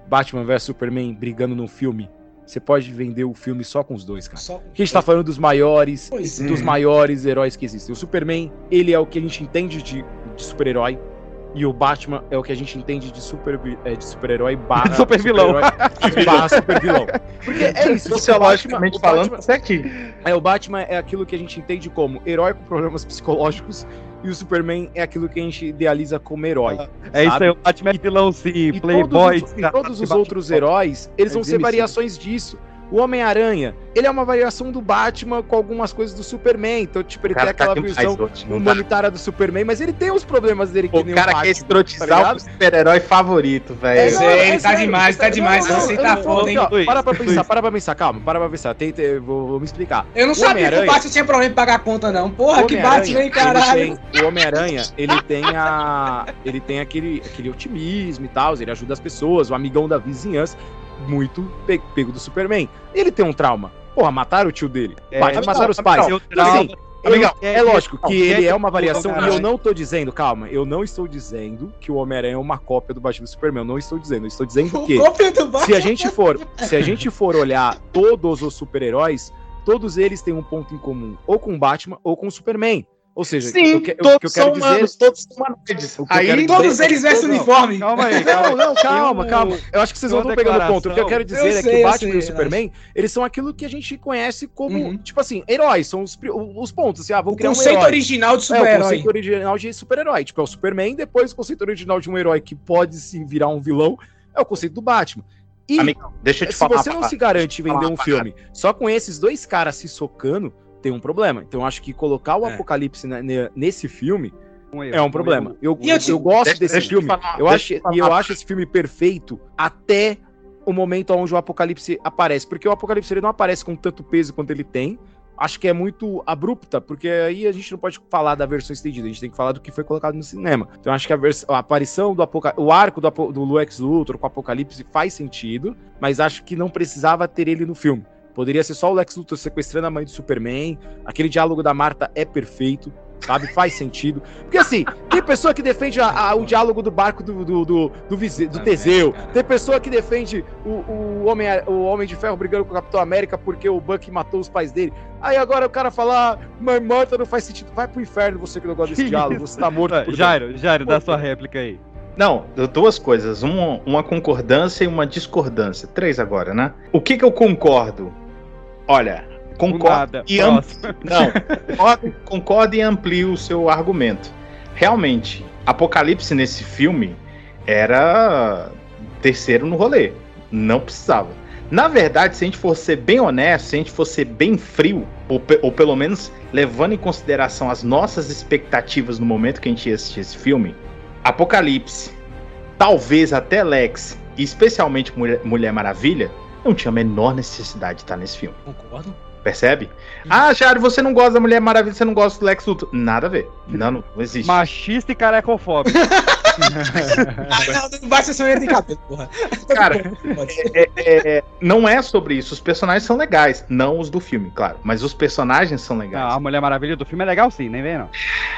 Batman vs Superman brigando num filme. Você pode vender o filme só com os dois, cara. Só- a gente tá falando dos maiores, Pois é. dos maiores heróis que existem. O Superman, ele é o que a gente entende de, de super-herói. E o Batman é o que a gente entende de super é, de super-herói barra Super vilão. super-herói barra super vilão. Porque é isso, sociologicamente o Batman- falando, Batman- isso aqui. é, o Batman é aquilo que a gente entende como herói com problemas psicológicos e o Superman é aquilo que a gente idealiza como herói. É isso aí, o Batman é vilão sim, E playboy. todos, os- e todos os outros heróis, eles É vão ser variações disso. O Homem-Aranha, ele é uma variação do Batman com algumas coisas do Superman. Então, tipo, ele tem cara tá aquela hoje, não dá. humanitária do Superman, mas ele tem os problemas dele que O nem cara Batman, quer escrotizar tá o super-herói favorito, velho. Pois é, ele tá demais, tá demais. Não, Você não, tá não, foda, hein? não, Luiz, Para pra pensar, para pra pensar, calma, para pra pensar. Tenta, eu vou, vou me explicar. Eu não O sabia que o Batman tinha problema de pagar a conta, não. Porra, que Batman, hein, caralho. tem- o Homem-Aranha, ele tem a. Ele tem aquele, aquele otimismo e tal, ele ajuda as pessoas, o amigão da vizinhança, muito pe- pego do Superman. Ele tem um trauma. Porra, mataram o tio dele. É, mataram os pais. Então, assim, Amigão, é, lógico que ele é- é uma variação, e eu não tô dizendo, calma, eu não estou dizendo que o Homem-Aranha é uma cópia do Batman do Superman, eu não estou dizendo, eu estou dizendo que O cópia do Batman. se a gente for, se a gente for olhar todos os super-heróis, todos eles têm um ponto em comum, ou com o Batman ou com o Superman. Ou seja, Sim, o que, o que todos eu quero são dizer, humanos, todos são humanoides. Aí, dizer- Todos eles vestem Não, uniforme. Calma aí, não, não, calma, Eu- calma. Eu acho que vocês não estão pegando o ponto. O que eu quero dizer Eu é sei, que o Batman sei, e o. Superman, eles são aquilo que a gente conhece como, Uhum. tipo assim, heróis, são os, os pontos. Assim, ah, vamos O criar um conceito herói. original de É, o super-herói. conceito original de super-herói. Tipo, é o Superman, depois o conceito original de um herói que pode sim virar um vilão é o conceito do Batman. E amigão, deixa eu te se falar. você não se garante vender um filme só com esses dois caras se socando, tem um problema. Então eu acho que colocar o É. Apocalipse na- nesse filme Um erro, é um um problema. erro. Eu, eu te- eu gosto deixa- desse deixa filme. falar- eu acho, eu e eu acho esse filme perfeito até o momento onde o Apocalipse aparece. Porque o Apocalipse ele não aparece com tanto peso quanto ele tem. Acho que é muito abrupta, porque aí a gente não pode falar da versão estendida, a gente tem que falar do que foi colocado no cinema. Então acho que a, vers- a aparição do Apocalipse, o arco do, Apo- do Lex Luthor com o Apocalipse faz sentido, mas acho que não precisava ter ele no filme. Poderia ser só o Lex Luthor sequestrando a mãe do Superman. Aquele diálogo da Marta é perfeito, sabe? Faz sentido. Porque assim, tem pessoa que defende a- a- o diálogo do barco do, do, do, do, Vise- do Teseu. Tem pessoa que defende o, o, homem, o Homem de Ferro brigando com o Capitão América porque o Bucky matou os pais dele. Aí agora o cara fala, ah, mãe morta não faz sentido. Vai pro inferno você que não gosta desse diálogo. Você tá morto por. Jairo, Jairo, dá sua réplica aí. Não, duas coisas. Uma, uma concordância e uma discordância. Três agora, né? O que que eu concordo? Olha, concordo e am... Próximo. não, concordo, concordo e amplio o seu argumento. Realmente, Apocalipse nesse filme era terceiro no rolê. Não precisava. Na verdade, se a gente for ser bem honesto, se a gente for ser bem frio, ou, pe- ou pelo menos levando em consideração as nossas expectativas no momento que a gente ia assistir esse filme, Apocalipse, talvez até Lex, e especialmente Mulher, Mulher Maravilha, não tinha a menor necessidade de estar nesse filme. Concordo. Percebe? Ah, Jário, você não gosta da Mulher Maravilha, você não gosta do Lex Luthor. Nada a ver. Não, não, não existe. Machista e carecofóbico. Ah, não, não basta ser de cabelo, porra. Cara, é- é- não é sobre isso. Os personagens são legais. Não os do filme, claro. Mas os personagens são legais. Não, a Mulher Maravilha do filme é legal sim, nem vem não.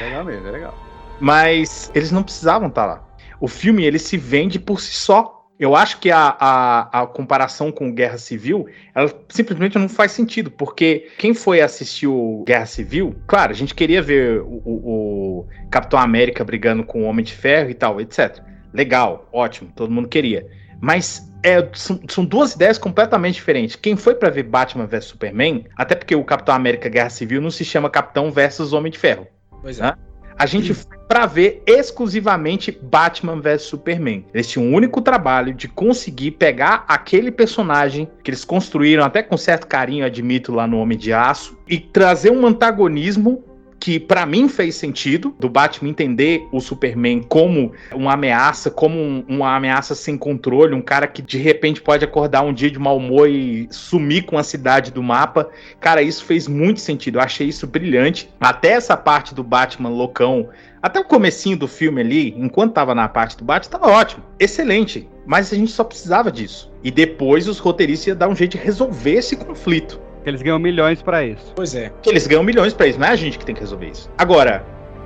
Legal mesmo, é legal. Mas eles não precisavam estar lá. O filme, ele se vende por si só. Eu acho que a, a, a comparação com Guerra Civil, ela simplesmente não faz sentido, porque quem foi assistir o Guerra Civil, claro, a gente queria ver o, o- o Capitão América brigando com o Homem de Ferro e tal, etc. Legal, ótimo, todo mundo queria. Mas é, são, são duas ideias completamente diferentes. Quem foi pra ver Batman vs Superman, até porque o Capitão América Guerra Civil não se chama Capitão versus Homem de Ferro. Pois é. né? A gente foi pra ver exclusivamente Batman vs Superman. Eles tinham um único trabalho de conseguir pegar aquele personagem que eles construíram até com certo carinho, admito, lá no Homem de Aço, e trazer um antagonismo que pra mim fez sentido, do Batman entender o Superman como uma ameaça, como um- uma ameaça sem controle, um cara que de repente pode acordar um dia de mau humor e sumir com a cidade do mapa. Cara, isso fez muito sentido. Eu achei isso brilhante. Até essa parte do Batman loucão, até o comecinho do filme ali, enquanto tava na parte do Batman, tava ótimo. Excelente. Mas a gente só precisava disso. E depois os roteiristas iam dar um jeito de resolver esse conflito. Que eles ganham milhões pra isso. Pois é. Que eles ganham milhões pra isso, não é a gente que tem que resolver isso. Agora,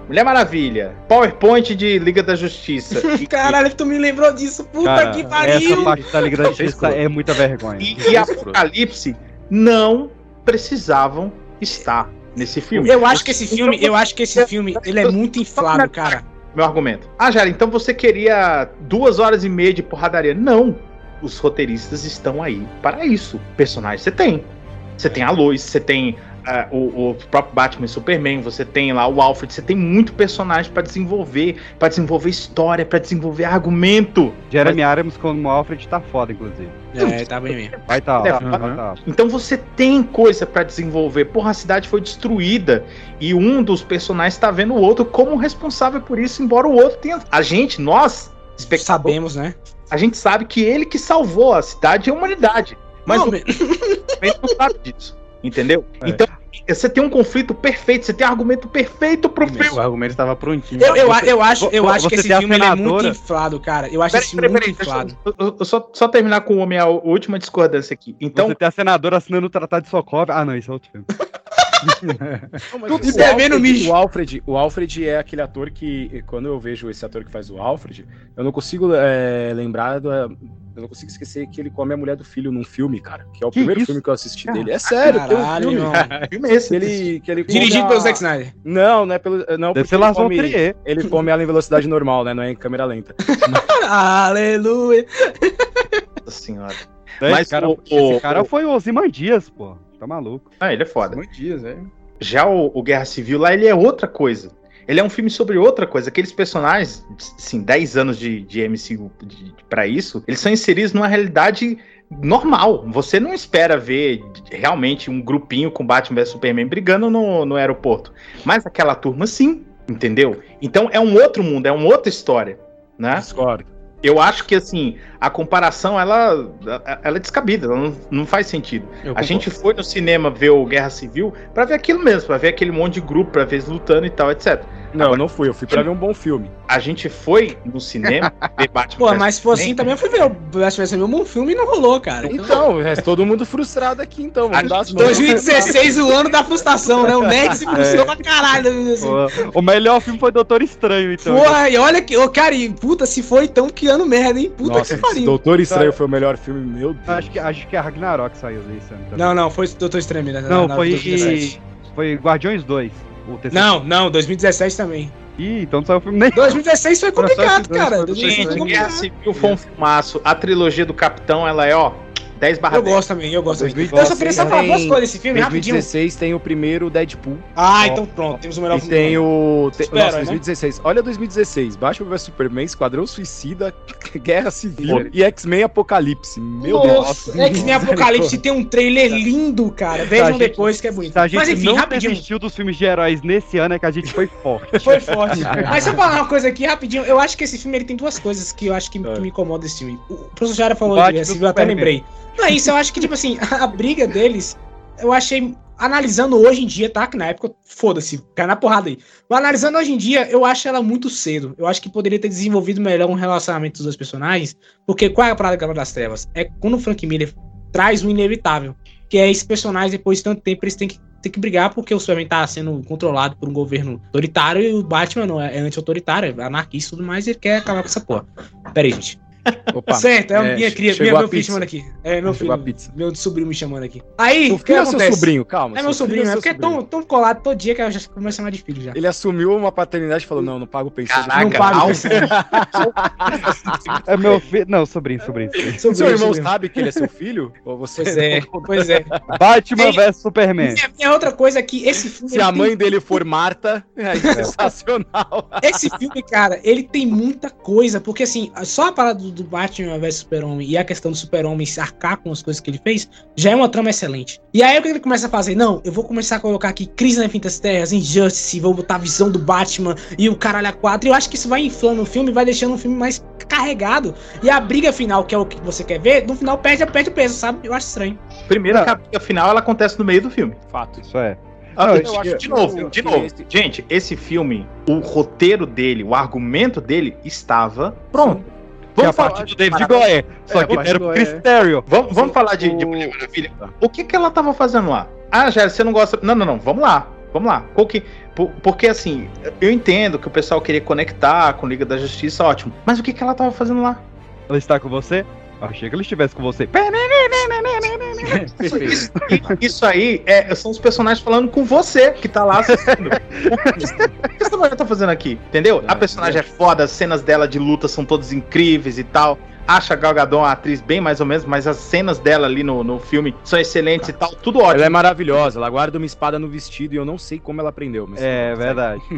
Mulher Maravilha, PowerPoint de Liga da Justiça. Caralho, tu me lembrou disso. Puta Cara, que pariu. essa parte da Liga da Justiça é muita vergonha. e, e Apocalipse não precisavam estar nesse filme. Eu acho que esse filme, eu acho que esse filme, ele é muito inflado, cara. Meu argumento. Ah, Jara, então você queria duas horas e meia de porradaria. Não. Os roteiristas estão aí para isso. Personagem você tem. Você tem a Lois, você tem ah, o, o próprio Batman e Superman, você tem lá o Alfred, você tem muito personagem para desenvolver, para desenvolver história, para desenvolver argumento. Jeremy Adams como Alfred tá foda, inclusive. É, tá bem mesmo. Vai tá, É, vai uhum. tá. Então você tem coisa pra desenvolver. Porra, a cidade foi destruída e um dos personagens tá vendo o outro como responsável por isso, embora o outro tenha. A gente, nós, espectadores, Sabemos, né? a gente sabe que ele que salvou a cidade e a humanidade. Mas Não, o não sabe disso. Entendeu? É. Então, você tem um conflito perfeito, você tem um argumento perfeito pro O filme. argumento estava prontinho. Eu, eu, Você- eu acho, eu acho que esse a filme é muito inflado, cara. Eu acho Peraí, esse peraí, muito inflado. eu, eu- eu só, só terminar com a minha última discordância aqui. Então, Você tem a senadora assinando o Tratado de Sokovia. Ah, não, isso é outro filme. Tudo o, bebendo Alfred, mijo. o Alfred, o Alfred é aquele ator que, quando eu vejo esse ator que faz o Alfred, eu não consigo é, lembrar do, eu não consigo esquecer que ele come a mulher do filho num filme, cara. Que é o Que primeiro isso? filme que eu assisti dele. É sério, tem um Caralho, filme. irmão. filme é esse? Ele, que ele Dirigido a- pelo Zack Snyder. Não, não é pelo. Não, Deve ser come-. Ele come ela em velocidade normal, né? Não é em câmera lenta. Aleluia. Nossa senhora. Esse Mas cara, o- esse o- cara o- foi o Ozymandias, pô. Tá maluco. Ah, ele é foda. Muitos dias, é. Já o, o Guerra Civil lá, ele é outra coisa. Ele é um filme sobre outra coisa. Aqueles personagens, assim, 10 anos de, de MCU de, pra isso, eles são inseridos numa realidade normal. Você não espera ver realmente um grupinho com Batman vs Superman brigando no, no aeroporto. Mas aquela turma, sim, entendeu? Então é um outro mundo, é uma outra história, né? Discordo. Eu acho que, assim, a comparação, ela, ela é descabida, ela não, não faz sentido. Eu A concordo. gente foi no cinema ver o Guerra Civil pra ver aquilo mesmo, pra ver aquele monte de grupo, pra ver eles lutando e tal, etc. Não, eu não fui. Eu fui pra ver um bom filme. A gente foi no cinema ver Batman. Pô, mas se for assim, também eu fui ver o vs. um bom filme e não rolou, cara. Então, é todo mundo frustrado aqui, então. Vamos dar as mãos. 2016, o ano da frustração, né? O Nerd se frustrou pra caralho. Assim. O, melhor filme foi Doutor Estranho, então. Porra, e olha que, ô, cara, e, puta, se foi então, que ano merda, hein? Puta Nossa, que pariu. Doutor Estranho foi o melhor filme, meu Deus. Acho que, acho que a Ragnarok saiu desse ano também. Não, não, foi Doutor Estranho, né? Não, na- foi, 2017. foi Guardiões 2. O terceiro. Não, não, 2017 também. Ih, então não saiu o filme nem. 2016 foi complicado, cara. foi 2016 foi Gente, Guerra. Civil foi um filmaço. A trilogia do Capitão, ela é, ó, 10 barra Eu 10. gosto também, eu gosto também. 2016 Eu só queria só falar duas coisas desse filme, rapidinho. 2016 tem o primeiro Deadpool. Ah, então pronto, temos o melhor E filme. tem o. Super-herói, nossa, né? 2016. Olha 2016. Batman vs Superman, Esquadrão Suicida, Guerra Civil e X-Men Apocalipse. Meu Nossa, Deus. X-Men Apocalipse tem um trailer lindo, cara. Vejam gente- depois que é bonito. A gente Mas enfim, não rapidinho. desistiu dos filmes de heróis nesse ano, é que a gente foi forte. Foi forte. Mas se eu falar uma coisa aqui rapidinho, eu acho que esse filme ele tem duas coisas que eu acho que, que me incomodam desse filme. O professor Jara falou Batman de Guerra Civil, eu até lembrei. Não é isso, eu acho que, tipo assim, a briga deles, eu achei. Analisando hoje em dia, tá? Que na época, foda-se, cai na porrada aí. Mas analisando hoje em dia, eu acho ela muito cedo. Eu acho que poderia ter desenvolvido melhor um relacionamento dos dois personagens. Porque qual é a parada da Cavaleiro das Trevas? É quando o Frank Miller traz o inevitável. Que é esse personagem, depois de tanto tempo, eles têm que, têm que brigar porque o Superman tá sendo controlado por um governo autoritário e o Batman não é, é anti-autoritário, é anarquista e tudo mais, e ele quer acabar com essa porra. Pera aí, gente. Opa, certo, é, a é, minha cria, minha, a meu filho chamando aqui. É, meu Chegou a filho. pizza. Meu sobrinho me chamando aqui. Aí, Seu o que é seu acontece? sobrinho, calma. É seu meu sobrinho, é seu porque é tão, tão colado todo dia que eu já começo a chamar de filho já. Ele assumiu uma paternidade e falou: não, não pago pensão. Não pago pensão. É meu filho. Não, sobrinho, sobrinho. sobrinho. Seu irmão sobrinho. sabe que ele é seu filho? Ou você Pois é, pois é. Batman vs Superman. Minha, minha outra coisa é que esse filme. Se a tem- mãe dele for Marta, é sensacional. Esse filme, cara, ele tem muita coisa, porque assim, só a parada do, do Batman vs Super-Homem e a questão do Super-Homem se arcar com as coisas que ele fez, já é uma trama excelente. E aí, quando ele começa a fazer, não, eu vou começar a colocar aqui Crise nas Infinitas Terras, Injustice, vou botar a visão do Batman e o caralho a quatro, e eu acho que isso vai inflando o filme, vai deixando o filme mais carregado. E a briga final, que é o que você quer ver, no final perde, perde o peso, sabe? Eu acho estranho. Primeiro que a briga final ela acontece no meio do filme. Fato. Isso é. Ah, Não, de- eu acho de que- novo, eu- de novo. esse- Gente, esse filme, o roteiro dele, o argumento dele estava pronto. Que é a falar parte do de David Goyer. Só É, que era do pro Goyer. Critério. Vamos, vamos falar de, de Mulher Maravilha. O que que ela tava fazendo lá? Ah, Jéssica, você não gosta. Não, não, não. Vamos lá. Vamos lá. Qual que... por- Porque assim, eu entendo que o pessoal queria conectar com Liga da Justiça, ótimo. Mas o que que ela tava fazendo lá? Ela está com você? Achei que ele estivesse com você. Isso, aí é, são os personagens falando com você que tá lá assistindo. o que essa- o que essa mulher tá fazendo aqui? Entendeu? A personagem é foda, as cenas dela de luta são todas incríveis e tal. Acha a Gal Gadot uma atriz bem mais ou menos, mas as cenas dela ali no, no filme são excelentes e tal, tudo ótimo. Ela é maravilhosa, ela guarda uma espada no vestido e eu não sei como ela aprendeu. Mas É verdade.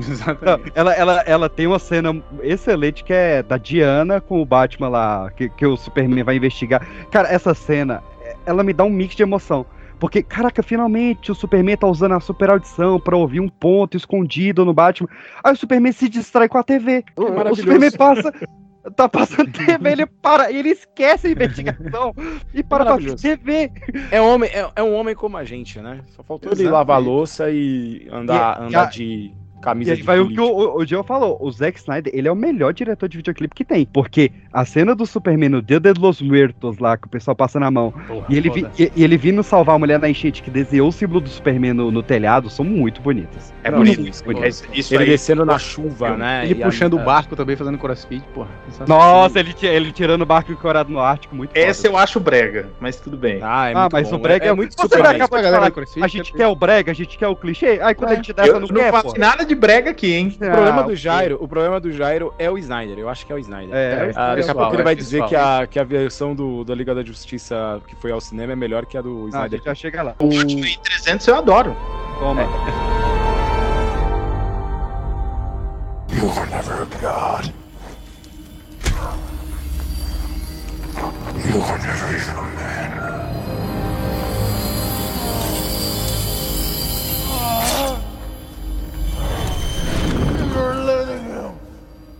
Não, ela, ela, ela tem uma cena excelente que é da Diana com o Batman lá, que, que o Superman vai investigar. Cara, essa cena, ela me dá um mix de emoção. Porque, caraca, finalmente o Superman tá usando a super audição pra ouvir um ponto escondido no Batman. Aí o Superman se distrai com a TV. O. Superman passa. Tá passando TV, ele para, ele esquece a investigação e para pra. TV. É, homem, é, é um homem como a gente, né? Só faltou ele lavar a louça e andar, e andar a- de E camisa aí de vai o que político. o, o, Joe falou, o Zack Snyder, ele é o melhor diretor de videoclipe que tem, porque a cena do Superman no Dia de los Muertos lá, que o pessoal passa na mão, e, ele vi, foda. e, e ele vindo salvar a mulher na enchente que desenhou o símbolo do Superman no, no telhado, são muito bonitas. É Não, bonito muito isso. É- isso ele aí. descendo na chuva, né? Ele e puxando a- o barco também, fazendo crossfit, porra. Nossa, ele, ele tirando o barco encorado no Ártico, muito Esse eu acho brega, mas tudo bem. Ah, é Ah, muito mas bom. o brega é, muito Você Superman. acabou de galera falar, do CrossFit, a gente é- quer o brega, a gente quer o clichê, aí quando a gente dá Eu essa não não quer, nada de brega aqui, hein? O problema Ah, do ok. Jairo, o problema do Jairo é o Snyder. Eu acho que é o Snyder. É, Ah, daqui a pouco ele é vai dizer que a, que a versão do, da Liga da Justiça que foi ao cinema é melhor que a do Ah, a Snyder. gente já chega lá. O Batman 300 eu adoro. Toma. You were never a god. You were never even a man.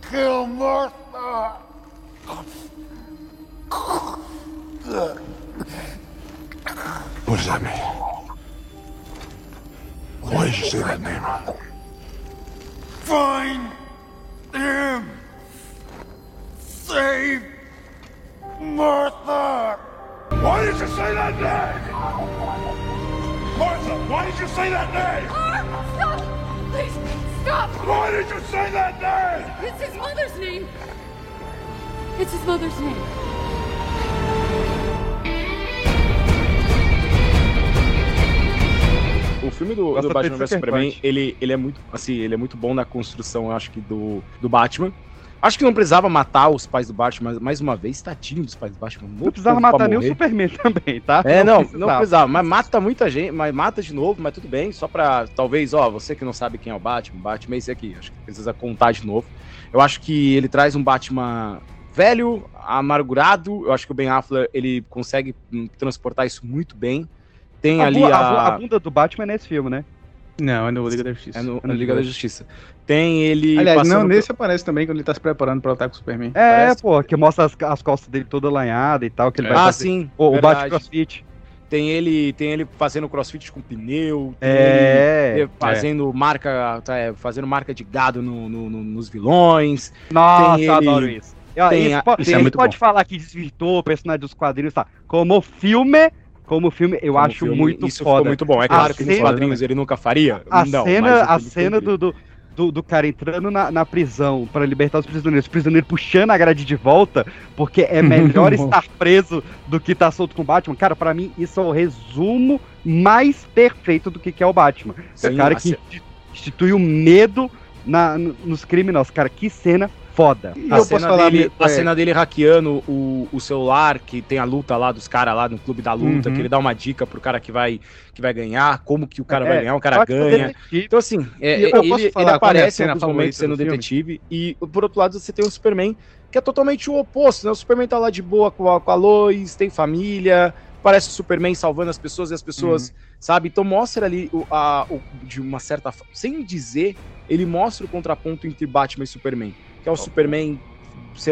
Kill Martha. What does that mean? Why did you say that name? Find him. Save Martha. Why did you say that name? Martha, why did you say that name? Stop! Please, stop! Why did you say that name? It's his mother's name! It's his mother's name. O filme do, do Batman vs Superman, ele, ele é muito assim, ele é muito bom na construção, eu acho que do, do Batman. Acho que não precisava matar os pais do Batman, mas mais uma vez, tadinho dos pais do Batman. Não precisava matar nem o Superman também, tá? É, não, não precisava. Mas mata muita gente, mas mata de novo, mas tudo bem. Só pra, talvez, ó, você que não sabe quem é o Batman, Batman é esse aqui. Acho que precisa contar de novo. Eu acho que ele traz um Batman velho, amargurado. Eu acho que o Ben Affleck, ele consegue hum, transportar isso muito bem. Tem A, ali a... a bunda do Batman é nesse filme, né? Não, é no Liga da Justiça. É no, no Liga da Justiça. Tem ele Aliás, não, nesse aparece também quando ele tá se preparando pra lutar com o Superman. É, Aparece. pô, que mostra as, as costas dele toda lanhada e tal, que ele vai Ah, fazer. sim, O, o. Batman CrossFit. Tem ele, tem ele fazendo crossfit com pneu, É, ele fazendo marca, tá, é, fazendo marca de gado no- no- no- nos vilões. Nossa, Tem eu ele- adoro isso. Tem isso a- po- tem- a gente pode falar que desvirtuou o personagem dos quadrinhos, tá? Como filme, como filme, eu Como acho filme, muito isso foda. ficou muito bom. É A claro que nos cena- quadrinhos ele nunca faria. A não, cena, o a cena do, do, do, do cara entrando na, na prisão pra libertar os prisioneiros, os prisioneiros puxando a grade de volta, porque é melhor estar preso do que estar solto com o Batman. Cara, pra mim, isso é o resumo mais perfeito do que, que é o Batman. Sim, o cara a que institui o medo na, no- nos criminosos. Cara, que cena foda. A, cena, dele, a cena dele hackeando o, o celular, que tem a luta lá dos caras lá no clube da luta, Uhum. que ele dá uma dica pro cara que vai, que vai ganhar, como que o cara É, vai ganhar, o cara ganha. detetive. Então, assim, é, E eu é, posso ele, falar ele é aparece em cena alguns favorita momentos sendo detetive, e por outro lado você tem o Superman, que é totalmente o oposto, né? O Superman tá lá de boa com a, com a Lois, tem família, parece o Superman salvando as pessoas e as pessoas, sabe? Então mostra ali o, a, o- de uma certa forma, sem dizer, ele mostra o contraponto entre Batman e Superman, que é o Superman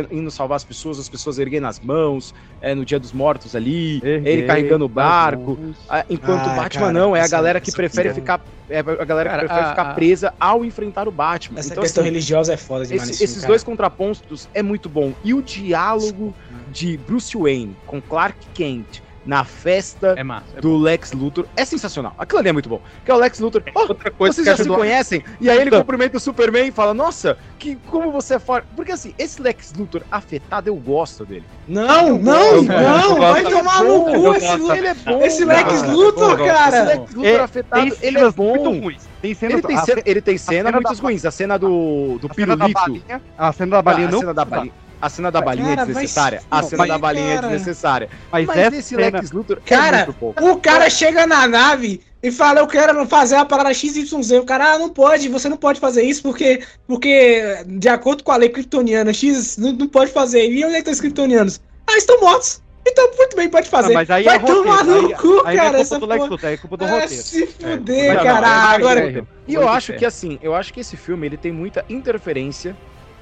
indo salvar as pessoas, as pessoas erguendo as mãos, é, no dia dos mortos ali, ele Erguei carregando o barco, ah, enquanto Ah, o Batman cara, não, é a galera que prefere ficar, é a galera que Cara, prefere a- ficar a- presa ao enfrentar o Batman. Essa Então, questão assim, religiosa é foda demais. esse- filme, esses cara. dois contrapontos é muito bom. E o diálogo de Bruce Wayne com Clark Kent na festa É massa. é do Lex Luthor é sensacional. Aquilo ali é muito bom. Que é o Lex Luthor. "Oh, Outra coisa vocês que já se conhecem? E aí ele Então. cumprimenta o Superman e fala: Nossa, que, como você é forte. Porque assim, esse Lex Luthor afetado, eu gosto dele. Não, não, não, vai gosto. tomar é no cu ele esse, é Lu- ele é bom. esse Lex cara. Luthor, Esse cara. Lex Luthor É, afetado, tem ele é bom. muito ruins. Tem cenas Ele tem, a cena, ce- ele tem cena cena muito da- ruins. A cena do, do a cena pirulito. balinha, a cena da balinha a não cena da balinha. A cena da balinha Cara, é desnecessária. se A cena fuder, da balinha cara. é desnecessária. Mas, Mas, essa esse cena- Lex Luthor Cara, é muito bom. O cara chega na nave e fala, eu quero fazer a parada XYZ. O cara, ah, não pode, você não pode fazer isso porque, porque de acordo com a lei kryptoniana, X não, não pode fazer. E onde é que estão os kryptonianos? Ah, estão mortos. Então, muito bem, pode fazer. Ah, mas aí Vai é roteiro, tomar no aí- cu, aí cara. não é essa culpa do Lex porra. Luthor, é culpa do Ah, roteiro. se fuder, Não, não, cara. é Agora. E eu acho que assim, eu acho que esse filme ele tem muita interferência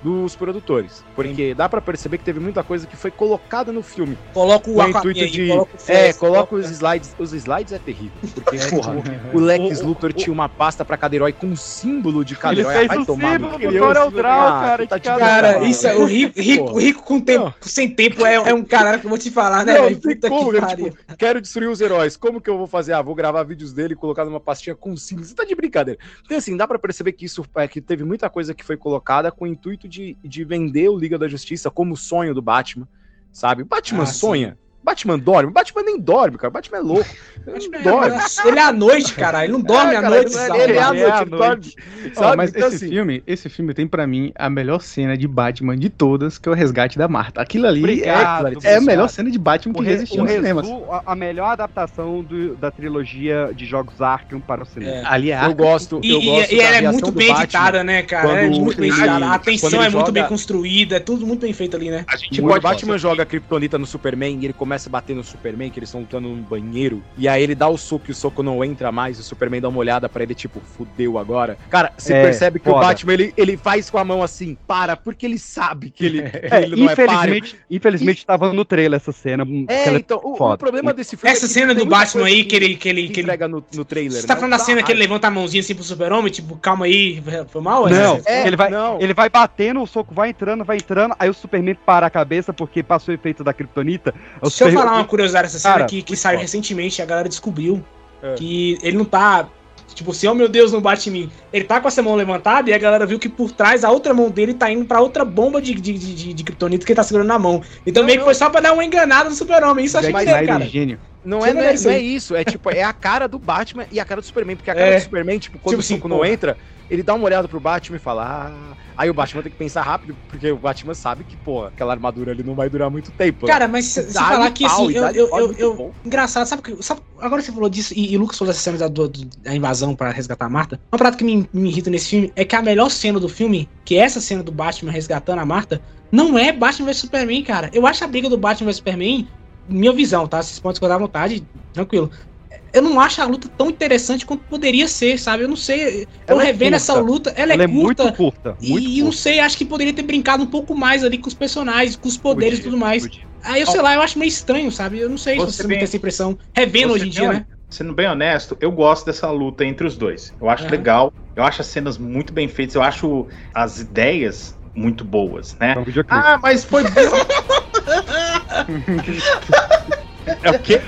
dos produtores, porque dá pra perceber que teve muita coisa que foi colocada no filme. coloca o Aquaman intuito aí, de coloca o é, Flash, coloca os slides, os slides é terrível, porque porra, o Lex Luthor tinha uma pasta pra cada herói com um símbolo de cada Ele herói. fez Vai o tomar símbolo no do cu. Corel Draw, Ah, cara, tá Cara, sacanagem. isso é o rico, rico, rico com tempo, sem tempo é, é um cara que eu vou te falar, né? Não, Puta como, que cara, pariu. tipo, quero destruir os heróis. Como que eu vou fazer? Ah, vou gravar vídeos dele e colocar numa pastinha com símbolos. Você tá de brincadeira. Então, assim, dá pra perceber que isso é que teve muita coisa que foi colocada com o intuito de, de vender o Liga da Justiça como sonho do Batman, sabe? O Batman Ah, sonha. Batman dorme. O Batman nem dorme, cara. O Batman é louco. Ele não dorme. Ele é à noite, cara. Ele não dorme É, à cara, noite. ele é- ele é à é noite, ele dorme. Sabe? mas Então, esse assim, filme, esse filme tem pra mim a melhor cena de Batman de todas, que é o resgate da Marta. Aquilo ali Obrigado, é, é a melhor cena de Batman que O já existiu o nos cinemas. resu- a, melhor adaptação do- da trilogia de jogos Arkham para o cinema. É. Ali é eu gosto, E, eu e- gosto e da ela é muito bem Batman. editada, né, cara? É muito bem editada. A ele é muito joga- bem construída, é tudo muito bem feito ali, né? A gente Batman joga a Kryptonita no Superman e ele começa a bater no Superman, que eles estão lutando no banheiro, e aí ele dá o soco e o soco não entra mais, e o Superman dá uma olhada pra ele, tipo, fudeu agora. Cara, você É, percebe que o foda. Batman, ele, ele faz com a mão assim, para, porque ele sabe que ele, que É, ele não é páreo. infelizmente, infelizmente estava no trailer essa cena. É, ela então, o, o problema desse filme Essa é que cena do Batman aí, que ele. Que ele, que ele... no, no trailer. Você tá né? falando da Dá cena que ele raiva. levanta a mãozinha assim pro super-homem, tipo, calma aí, foi mal? Não, Essa- É, ele, vai, não. ele vai batendo, o soco vai entrando, vai entrando, aí o Superman para a cabeça porque passou o efeito da Kryptonita. o Deixa eu Super- falar uma curiosidade dessa cena Cara, que, que saiu recentemente, a galera descobriu É. que ele não tá. Tipo, assim, oh meu Deus, não bate em mim. Ele tá com essa mão levantada e a galera viu que por trás a outra mão dele tá indo pra outra bomba de, de, de, de, de que ele tá segurando na mão. Então Não, meio que não. foi só pra dar uma enganada no super-homem. Isso eu Zack maneiro, Snyder cara. é gênio. Não Você é, não, é, não é aí. isso, é tipo, é a cara do Batman e a cara do Superman, porque a cara É. do Superman, tipo, quando Tipo o assim, soco não porra. entra, ele dá uma olhada pro Batman e fala, ah... Aí o Batman tem que pensar rápido, porque o Batman sabe que, pô, aquela armadura ali não vai durar muito tempo. né? Cara, mas se, se falar que pau, assim, eu, eu, eu, eu- engraçado, sabe, que- sabe, agora você falou disso, e, e o Lucas falou dessa cena da, do- da invasão pra resgatar a Marta. Uma parada que me, me irrita nesse filme é que a melhor cena do filme, que é essa cena do Batman resgatando a Marta, não é Batman vs Superman, cara. Eu acho a briga do Batman vs Superman, minha visão, tá? Vocês podem discordar à vontade, tranquilo. Eu não acho a luta tão interessante quanto poderia ser, sabe? Eu não sei. Eu Ela é revendo essa curta. luta, ela, Ela é é curta. muito curta, muito e não sei, acho que poderia ter brincado um pouco mais ali com os personagens, com os poderes e tudo mais. Aí eu sei lá, eu acho meio estranho, sabe? Eu não sei Você se você bem- tem essa impressão. Revendo hoje em dia, bem né? Sendo bem honesto, eu gosto dessa luta entre os dois. Eu acho Aham. legal, eu acho as cenas muito bem feitas, eu acho as ideias muito boas, né? Ah, mas foi É o quê?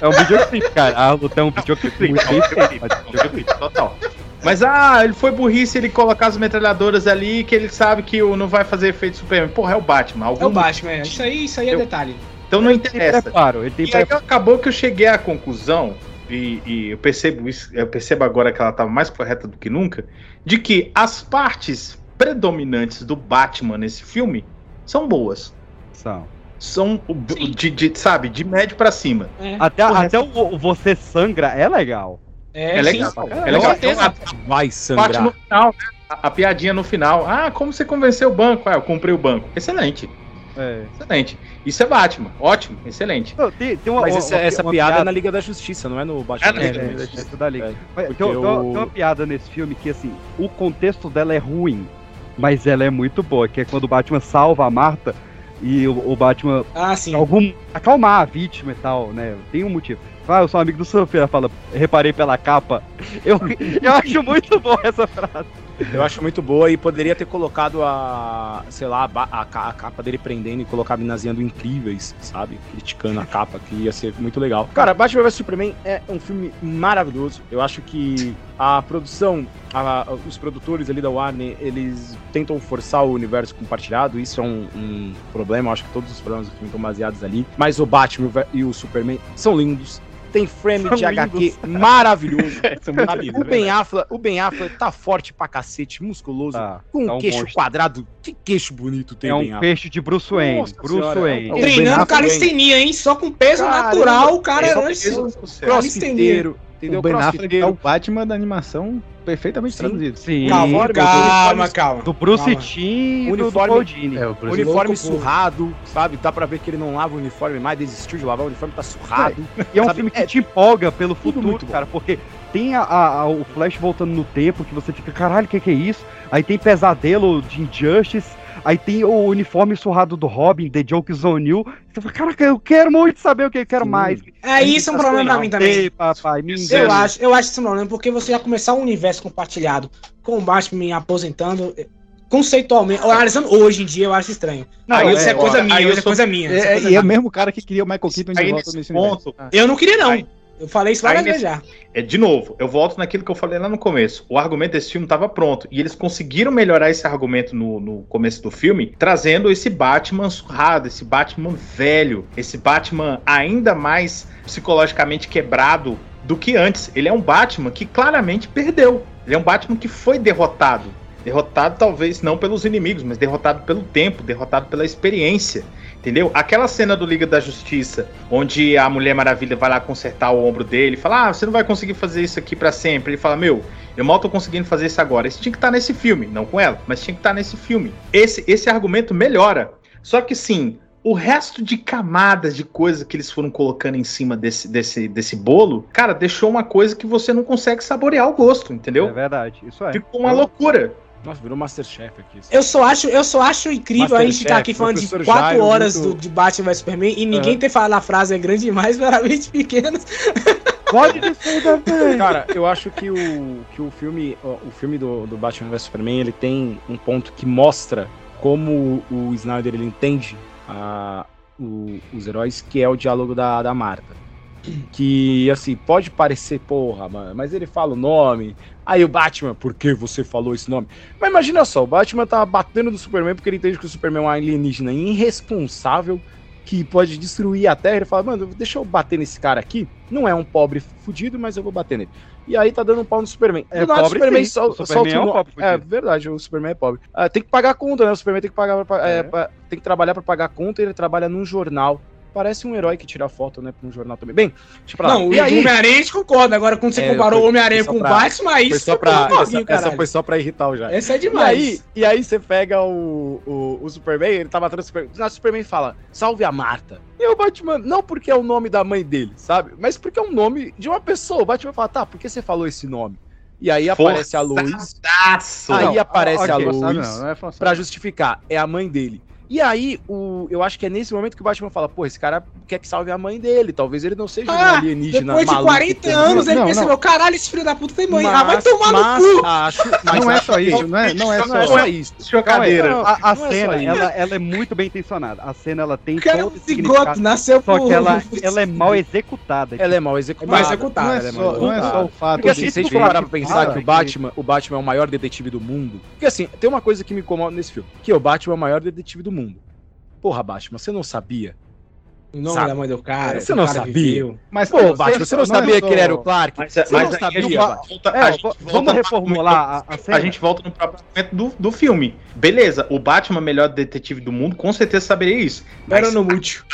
É um videoclipe, cara. A luta é um videoclipe. bem feito, mas videoclipe. Total. Mas ah, ele foi burrice ele colocar as metralhadoras ali que ele sabe que o- não vai fazer efeito Superman. Porra, é o Batman. É Algum o Batman, é. Isso aí, isso aí é Eu- detalhe. Então não interessa. preparo, ele tem e aí acabou que eu cheguei à conclusão, e, e eu percebo isso, eu percebo agora que ela estava mais correta do que nunca, de que as partes predominantes do Batman nesse filme são boas. São. São de, de, sabe, de médio pra cima. Até, O até o, o Você Sangra é legal. É, legal. sim, É legal. certeza. Vai Parte no final, né? A, a piadinha no final. Ah, como você convenceu o banco? Ah, eu comprei o banco. Excelente. É. Excelente. Isso é Batman. Ótimo. Excelente. Tem, tem uma, Mas uma- essa, essa uma piada é na Liga da Justiça, não é no Batman. É na Liga É, da é, Justiça. é, da Liga. Tem, uma- o- tem uma piada nesse filme que, assim, o contexto dela é ruim, mas ela é muito boa, que é quando o Batman salva a Marta e o, o Batman Ah, sim. algum acalmar a vítima e tal, né? Tem um motivo. Ah, eu sou amigo do ela fala, reparei pela capa. Eu, eu acho muito boa essa frase. Eu acho muito boa e poderia ter colocado a, sei lá, a, a a capa dele prendendo e colocar a minazinha do Incríveis, sabe? Criticando a capa, que ia ser muito legal. Cara, Batman vs Superman é um filme maravilhoso. Eu acho que a produção, a- os produtores ali da Warner, eles tentam forçar o universo compartilhado. Isso é um, um problema. Eu acho que todos os problemas do filme estão baseados ali. Mas o Batman e o Superman são lindos. Tem frame São de HQ lindos. maravilhoso. Lindos, o, ben verdade. Affleck, o Ben Affleck tá forte pra cacete, musculoso, Tá, com tá um queixo monstro. quadrado. Que queixo bonito tem É Ben um Affleck. peixe de Bruce Wayne. Nossa Bruce senhora, Wayne. é um- Treinando Ben calistenia, hein? Só com peso Caramba, natural, o cara é é. Crossfiteiro, entendeu? O Ben Affleck é o Batman da animação perfeitamente traduzido. Sim. Calma, calma, calma. Do Bruce Calma. Timm e do, do Uniforme- Paul Dini. É, o Bruce Uniforme Louco, pô. surrado, sabe? Dá pra ver que ele não lava o uniforme mais, desistiu de lavar, o uniforme tá surrado. E é um Sabe? filme que É te empolga pelo futuro, cara, porque tem a- a- o Flash voltando no tempo, que você fica, caralho, o que, que é isso? Aí tem pesadelo de Injustice, aí tem o uniforme surrado do Robin, The Joke's on You. Você fala, caraca, eu quero muito saber o que eu quero mais. É, isso é um problema pra mim também. Ei, papai, me Eu acho, eu acho isso um problema, porque você ia começar um universo compartilhado com o Batman aposentando. eh, Conceitualmente, analisando hoje em dia, eu acho estranho. Não, aí é, isso é coisa ó, minha, isso é sou- coisa minha. isso é É, coisa e é o minha. mesmo cara que queria o Michael Keaton de volta nesse nesse ponto, universo. Eu não queria, não. Aí- eu falei isso várias aí vezes já. É, de novo, eu volto naquilo que eu falei lá no começo. O argumento desse filme estava pronto. E eles conseguiram melhorar esse argumento no, no começo do filme, trazendo esse Batman surrado, esse Batman velho, esse Batman ainda mais psicologicamente quebrado do que antes. Ele é um Batman que claramente perdeu. Ele é um Batman que foi derrotado. Derrotado talvez não pelos inimigos, mas derrotado pelo tempo, derrotado pela experiência. Entendeu? Aquela cena do Liga da Justiça, onde a Mulher Maravilha vai lá consertar o ombro dele e fala: Ah, você não vai conseguir fazer isso aqui pra sempre. Ele fala: Meu, eu mal tô conseguindo fazer isso agora. Isso tinha que estar nesse filme, não com ela, mas tinha que estar nesse filme. Esse, esse argumento melhora. Só que sim, o resto de camadas de coisas que eles foram colocando em cima desse, desse, desse bolo, cara, deixou uma coisa que você não consegue saborear o gosto, É entendeu? verdade, isso é. Ficou uma loucura. Nossa, virou Masterchef aqui. Eu só acho, eu só acho incrível a gente estar aqui falando de Professor 4 Jairo, horas muito- do, de Batman vs Superman e ninguém Aham. ter falado a frase é grande demais para mentes pequenas. Pode também. Cara, eu acho que o, que o filme, o o filme do, do Batman vs Superman, ele tem um ponto que mostra como o Snyder ele entende a- o- os heróis, que é o diálogo da, da Marta. Que, assim, pode parecer, porra, mano, mas ele fala o nome. Aí o Batman, por que você falou esse nome? Mas imagina só, o Batman tá batendo no Superman porque ele entende que o Superman é um alienígena irresponsável que pode destruir a Terra. Ele fala, mano, deixa eu bater nesse cara aqui. Não é um pobre fudido, mas eu vou bater nele. E aí tá dando um pau no Superman. É Do nada, pobre, o Superman sim. sol- O Superman solta é um pobre É fudido. verdade, o Superman é pobre. Ah, tem que pagar a conta, né? O Superman tem que pagar pra- é, É. pra- tem que trabalhar pra pagar a conta e ele trabalha num jornal. Parece um herói que tira foto, né, pra um jornal também. Bem, deixa pra lá. Não, o e aí? Homem-Aranha a gente concorda. Agora, quando você É, comparou o Homem-Aranha com o pra- Batman, aí foi você só pra, ficou essa, essa foi só pra irritar o Jair. Essa é E demais. aí, e aí você pega o, o, o Superman, ele tá matando o Superman. O Superman fala, salve a Marta. E o Batman, não porque é o nome da mãe dele, sabe? Mas porque é um nome de uma pessoa. O Batman fala, tá, por que você falou esse nome? E aí aparece a Lois. Forçadaço. Aí Não, aparece ok, a Lois não, não é pra justificar. É a mãe dele. E aí, o, eu acho que é nesse momento que o Batman fala, pô, esse cara quer que salve a mãe dele. Talvez ele não seja um Ah, alienígena depois de maluco 40 como- anos, ele Não, percebeu, não. caralho, esse filho da puta tem mãe. Mas- ah, vai tomar mas no cu. Acho, mas Não é só que- isso, não é, não é Não é só só isso. Deixa Calma aí, cadeira. não, a, a Não é cena, só isso. ela, ela é muito bem intencionada. A cena, ela tem O cara é todo um zigoto, nasceu Só por... que ela, ela é mal executada. Ela é mal executada. mal executada, Não é só, não é só o fato Porque assim, se a gente parar pra pensar que o Batman, o Batman é o maior detetive do mundo. Porque assim, tem uma coisa que me incomoda nesse filme, que o Batman é o maior detetive do mundo. Porra, Batman, você não sabia? O nome Sabe? da mãe do cara. Você não cara sabia? viveu. Mas, Pô, Batman, você não não é sabia só- que ele era o Clark? Mas, você mas não a sabia, volta- É, a vamos reformular a- a A cena. gente volta no próprio momento do, do filme. Beleza, o Batman melhor detetive do mundo, com certeza saberia isso. Era Mas no múltiplo.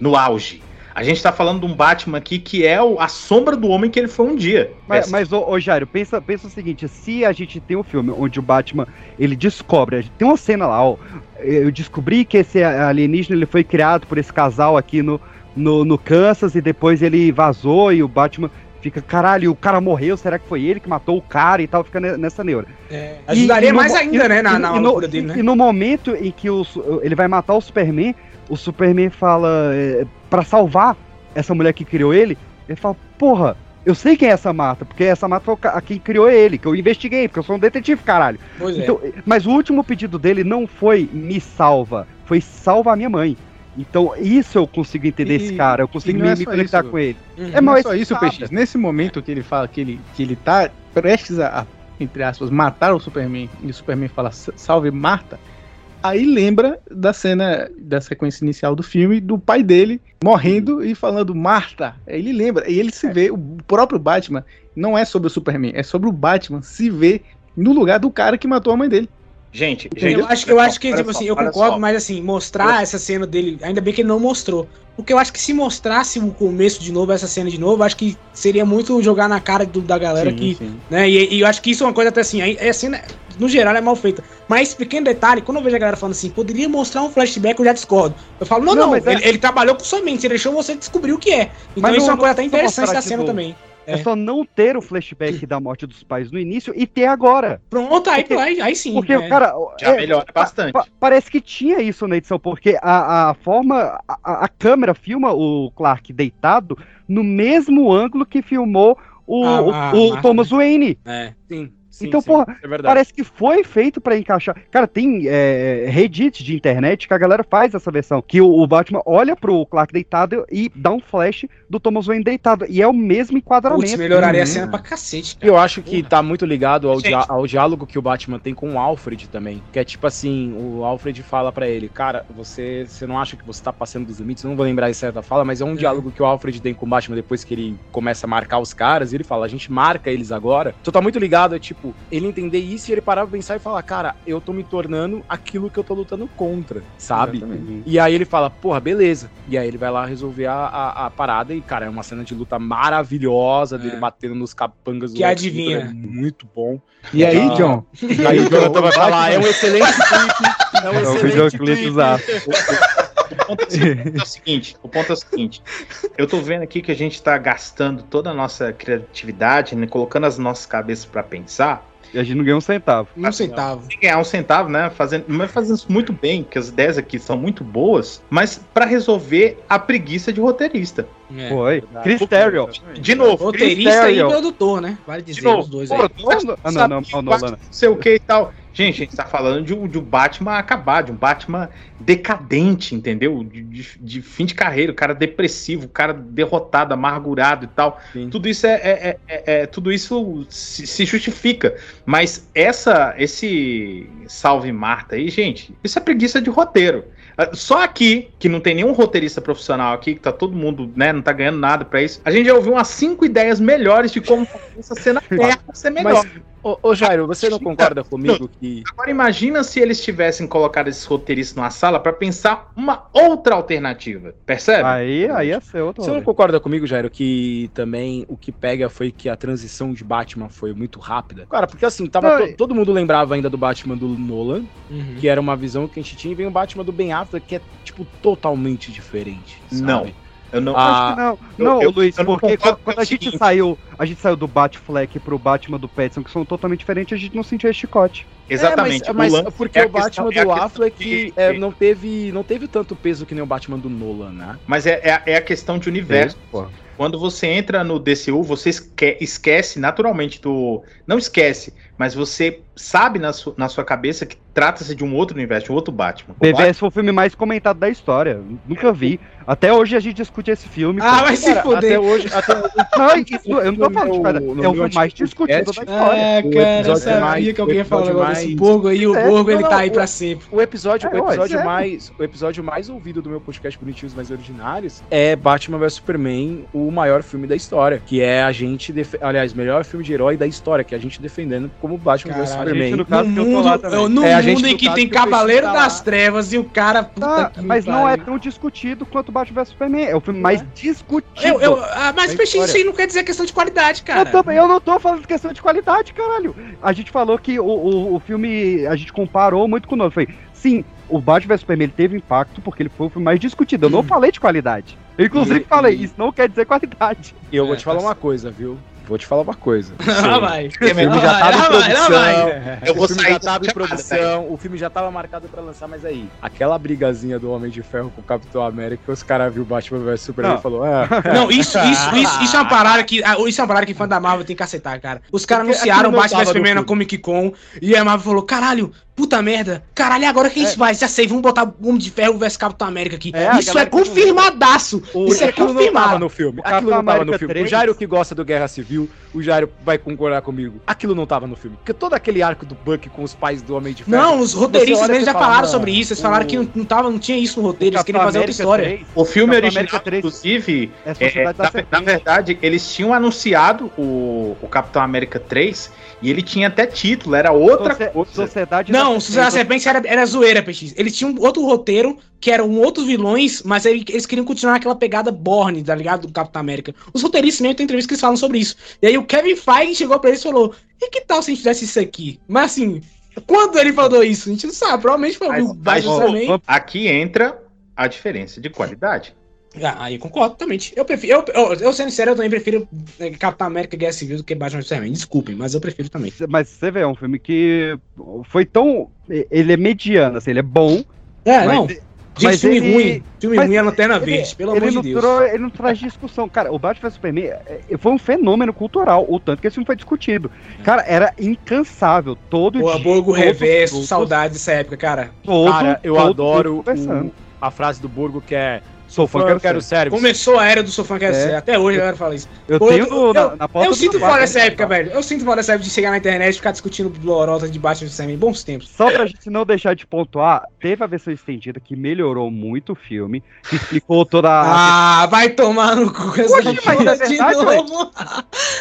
no auge. A gente tá falando de um Batman aqui que é o- a sombra do homem que ele foi um dia. Mas, mas ô, ô Jairo, pensa, pensa o seguinte, se a gente tem um filme onde o Batman, ele descobre, tem uma cena lá, ó, eu descobri que esse alienígena ele foi criado por esse casal aqui no, no, no Kansas e depois ele vazou e o Batman fica, caralho, o cara morreu, será que foi ele que matou o cara e tal, fica ne- nessa neura. É, ajudaria E- e no mais ainda, e- né, na, e- na e no- loucura dele, né? E no momento em que o ele vai matar o Superman, o Superman fala é, para salvar essa mulher que criou ele, ele fala, porra, eu sei quem é essa Marta, porque essa Marta foi a quem criou ele, que eu investiguei, porque eu sou um detetive, caralho. Pois é. Então, mas o último pedido dele não foi me salva, foi salva a minha mãe. Então, isso eu consigo entender E- esse cara, eu consigo me, é me conectar isso. com ele. Uhum. É não mal é só isso. Peixe. Nesse momento que ele fala que ele, que ele tá prestes a, entre aspas, matar o Superman, e o Superman fala "S- salve Marta, aí lembra da cena, da sequência inicial do filme, do pai dele morrendo e falando Marta. Ele lembra, e ele se vê, o próprio Batman, não é sobre o Superman, é sobre o Batman se ver no lugar do cara que matou a mãe dele. Gente, gente, Eu acho, eu acho que, tipo só, assim, eu concordo, só. mas assim, mostrar essa cena dele, ainda bem que ele não mostrou. Porque eu acho que se mostrasse o começo de novo, essa cena de novo, acho que seria muito jogar na cara do- da galera Sim, que. sim. Né? E, e eu acho que isso é uma coisa até assim, aí- a cena, no geral, é mal feita. Mas esse pequeno detalhe, quando eu vejo a galera falando assim, poderia mostrar um flashback, eu já discordo. Eu falo, não, Não, não, é- ele, ele trabalhou com sua mente, ele deixou você descobrir o que é. Então Mas isso não- é uma coisa até interessante da cena novo. também. É só não ter o flashback da morte dos pais no início e ter agora. Pronto, aí, Porque- aí, aí sim. Porque é. o cara. Já é, melhora bastante. pa- parece que tinha isso na edição, porque a, a forma. A, a câmera filma o Clark deitado no mesmo ângulo que filmou o, Ah, o- ah, o. Thomas Wayne. É. Sim, sim, Então, sim, porra, é verdade. Parece que foi feito pra encaixar. Cara, tem é, Reddit de internet que a galera faz essa versão. Que o, o Batman olha pro Clark deitado e dá um flash do Thomas Wayne deitado. E é o mesmo enquadramento. Putz, melhoraria a Uhum. cena pra cacete, cara. Eu acho que tá muito ligado ao, dia- ao diálogo que o Batman tem com o Alfred também. Que é tipo assim, o Alfred fala pra ele, cara, você, você não acha que você tá passando dos limites? Eu não vou lembrar de certa fala, mas é um diálogo que o Alfred tem com o Batman depois que ele começa a marcar os caras, e ele fala, a gente marca eles agora. Então tá muito ligado, é tipo, ele entender isso e ele parar pra pensar e falar, cara, eu tô me tornando aquilo que eu tô lutando contra, sabe? Exatamente. E aí ele fala, porra, beleza. E aí ele vai lá resolver a, a, a parada e, cara, é uma cena de luta maravilhosa dele É. batendo nos capangas do Que adivinha. É muito bom. E aí, Ah. John? E aí o Jonathan vai falar, é um excelente clipe. É um É o excelente videoclipe clipe. usado. O ponto, é o ponto é o seguinte, o ponto é o seguinte. Eu tô vendo aqui que a gente tá gastando toda a nossa criatividade, né, colocando as nossas cabeças pra pensar. E a gente não ganhou um centavo. Um centavo. Sem ganhar um centavo, né? Fazendo, mas fazendo isso muito bem, que as ideias aqui são muito boas, mas pra resolver a preguiça de roteirista. É. Foi. Terrio. De novo, Roteirista e produtor, né? Vale de dizer novo. os dois pô, aí. tu acha- Ah, não, sabe não, que não, o não, Batman não. Não sei o que e tal. Gente, a gente tá falando de, um- de um Batman acabar, de um Batman decadente, entendeu? De, de- de fim de carreira, o cara depressivo, o cara derrotado, amargurado e tal. Sim. Tudo isso é, é- é- é- tudo isso se, se justifica. Mas essa, esse salve Marta aí, gente, isso é preguiça de roteiro. Ah, Só aqui, que não tem nenhum roteirista profissional aqui, que tá todo mundo, né, não tá ganhando nada pra isso, a gente já ouviu umas cinco ideias melhores de como fazer essa cena terra ser melhor. Mas, ô, ô Jairo, você não concorda comigo que. Agora imagina se eles tivessem colocado esses roteiristas numa sala pra pensar uma outra alternativa, percebe? Aí, aí ia ser outro Você não concorda comigo, Jairo, que também o que pega foi que a transição de Batman foi muito rápida? Cara, porque assim, tava to- todo mundo lembrava ainda do Batman do Nolan, Uhum. que era uma visão que a gente tinha, e vem o Batman do Ben Affleck, que é, tipo, totalmente diferente. sabe? Não. Eu não. Ah, Acho que não, eu- não, eu- Luiz, eu não porque quando, quando a gente saiu, a gente saiu do Batfleck pro Batman do Petson, que são totalmente diferentes, a gente não sentia esse chicote. Exatamente. É, mas, o mas lance porque é o Batman questão- é do questão Affleck de- é, não, teve, não teve tanto peso que nem o Batman do Nolan, né? Mas é, é, é a questão de universo. pô. Quando você entra no DCU, você esque- esquece naturalmente do. Não esquece, mas você sabe na, su- na sua cabeça que trata-se de um outro universo, de um outro Batman. O BVS foi o filme mais comentado da história. Nunca vi. Até hoje a gente discute esse filme. Ah, vai se fuder. Até hoje, até Não, isso, eu não tô falando de no É o filme mais discutido da história. O cara, eu sabia mais- que alguém ia falar agora desse mais- Borgo aí, o É, Borgo ele não, tá aí o- pra sempre. O episódio, É, o episódio sério. mais, o episódio mais ouvido do meu podcast Bonitinhos Mais Originários é Batman vs Superman, o maior filme da história, que é a gente, def... aliás, melhor filme de herói da história, que é a gente defendendo como Batman vs Superman. no caso No que eu tô lá mundo, também. no É, a gente, mundo em que tem Cavaleiro das. Trevas e o cara. Puta Tá, que mas não é tão discutido quanto Batman vs Superman. É o filme mais discutido. Eu, eu, ah, mas Peixinho, isso aí não quer dizer questão de qualidade, cara. Eu, também, eu não tô falando de questão de qualidade, caralho. A gente falou que o, o, o filme, a gente comparou muito com o novo. Foi, sim, o Batman vs Superman ele teve impacto porque ele foi o filme mais discutido. Eu não falei de qualidade. Eu, inclusive, E- falei, e- isso não quer dizer qualidade. E eu vou É, te falar tá uma coisa, viu? Vou te falar uma coisa. Lá vai. O filme já vai, tava em vai, produção. vai. Eu vou o filme sair já tava em produção. O filme já tava marcado pra lançar, mas aí, aquela brigazinha do Homem de Ferro com o Capitão América, os caras viu Batman vs Superman Não. e falou: ah, Não, isso, isso, isso, isso é uma parada que. ah, Isso é uma parada que fã da Marvel tem que aceitar, cara. Os caras Porque anunciaram não Batman vs no Superman na. Comic Con e a Marvel falou: caralho, puta merda. Caralho, agora que a gente vai? Já sei, vamos botar o Homem de Ferro vs Capitão América aqui. É, isso é confirmadaço. O- Isso é aquilo não tava confirmado. no filme. Aquilo não tava no filme. 3. O Jairo que gosta do Guerra Civil, o Jairo vai concordar comigo. Aquilo não tava no filme. Porque todo aquele arco do Buck com os pais do Homem de Ferro. Não, os roteiristas eles já fala, falaram "Não, sobre isso. Eles o- falaram que não, não, tava, não tinha isso no roteiro, eles queriam fazer outra história. 3, O filme Capitão original, América 3. inclusive, É é, na, na verdade, eles tinham anunciado o, o Capitão América 3 e ele tinha até título, era outra coisa. Sociedade Não, da o Sociedade da Serpente era, era zoeira, PX. Eles tinham outro roteiro, que eram outros vilões, mas aí eles queriam continuar aquela pegada Borne, tá ligado? Do Capitão América. Os roteiristas mesmo tem entrevista que eles falam sobre isso. E aí o Kevin Feige chegou pra eles e falou: e que tal se a gente fizesse isso aqui? Mas assim, quando ele falou isso? A gente não sabe. Provavelmente foi Mas- o mas, também. ó, Aqui entra a diferença de qualidade. Ah, aí eu concordo totalmente. Eu prefiro. Eu, eu, eu sendo sincero, eu também prefiro eh, Capitão América Guerra Civil do que Batman Superman. Desculpem, mas eu prefiro também. Mas você vê, é um filme que foi tão. Ele é mediano, assim, ele é bom. É, mas- não. Gente, mas filme ele- ruim. Filme mas ruim é Lanterna ele- Verde, pelo amor de Deus. trou- ele não traz discussão. Cara, o Batman vs Superman é, foi um fenômeno cultural, o tanto que esse filme foi discutido. Cara, era incansável. Todo Pô, dia. Borgo todos Reverso, os- saudade dessa época, cara. todo- Cara, eu todo adoro o- a frase do Burgo que é Sou fã, quero quero ser. service. Começou a era do Sofã que É. ser. Até hoje a galera fala isso. Eu Pô, tenho eu, na, na eu do sinto quarto, dessa né? época, velho. Eu sinto falta dessa época de chegar na internet e ficar discutindo lorota de Batman vs Superman. Bons tempos. Só pra gente não deixar de pontuar, teve a versão estendida que melhorou muito o filme, que explicou toda a. Ah, vai tomar no cu essa Oxe, mas é de verdade, novo.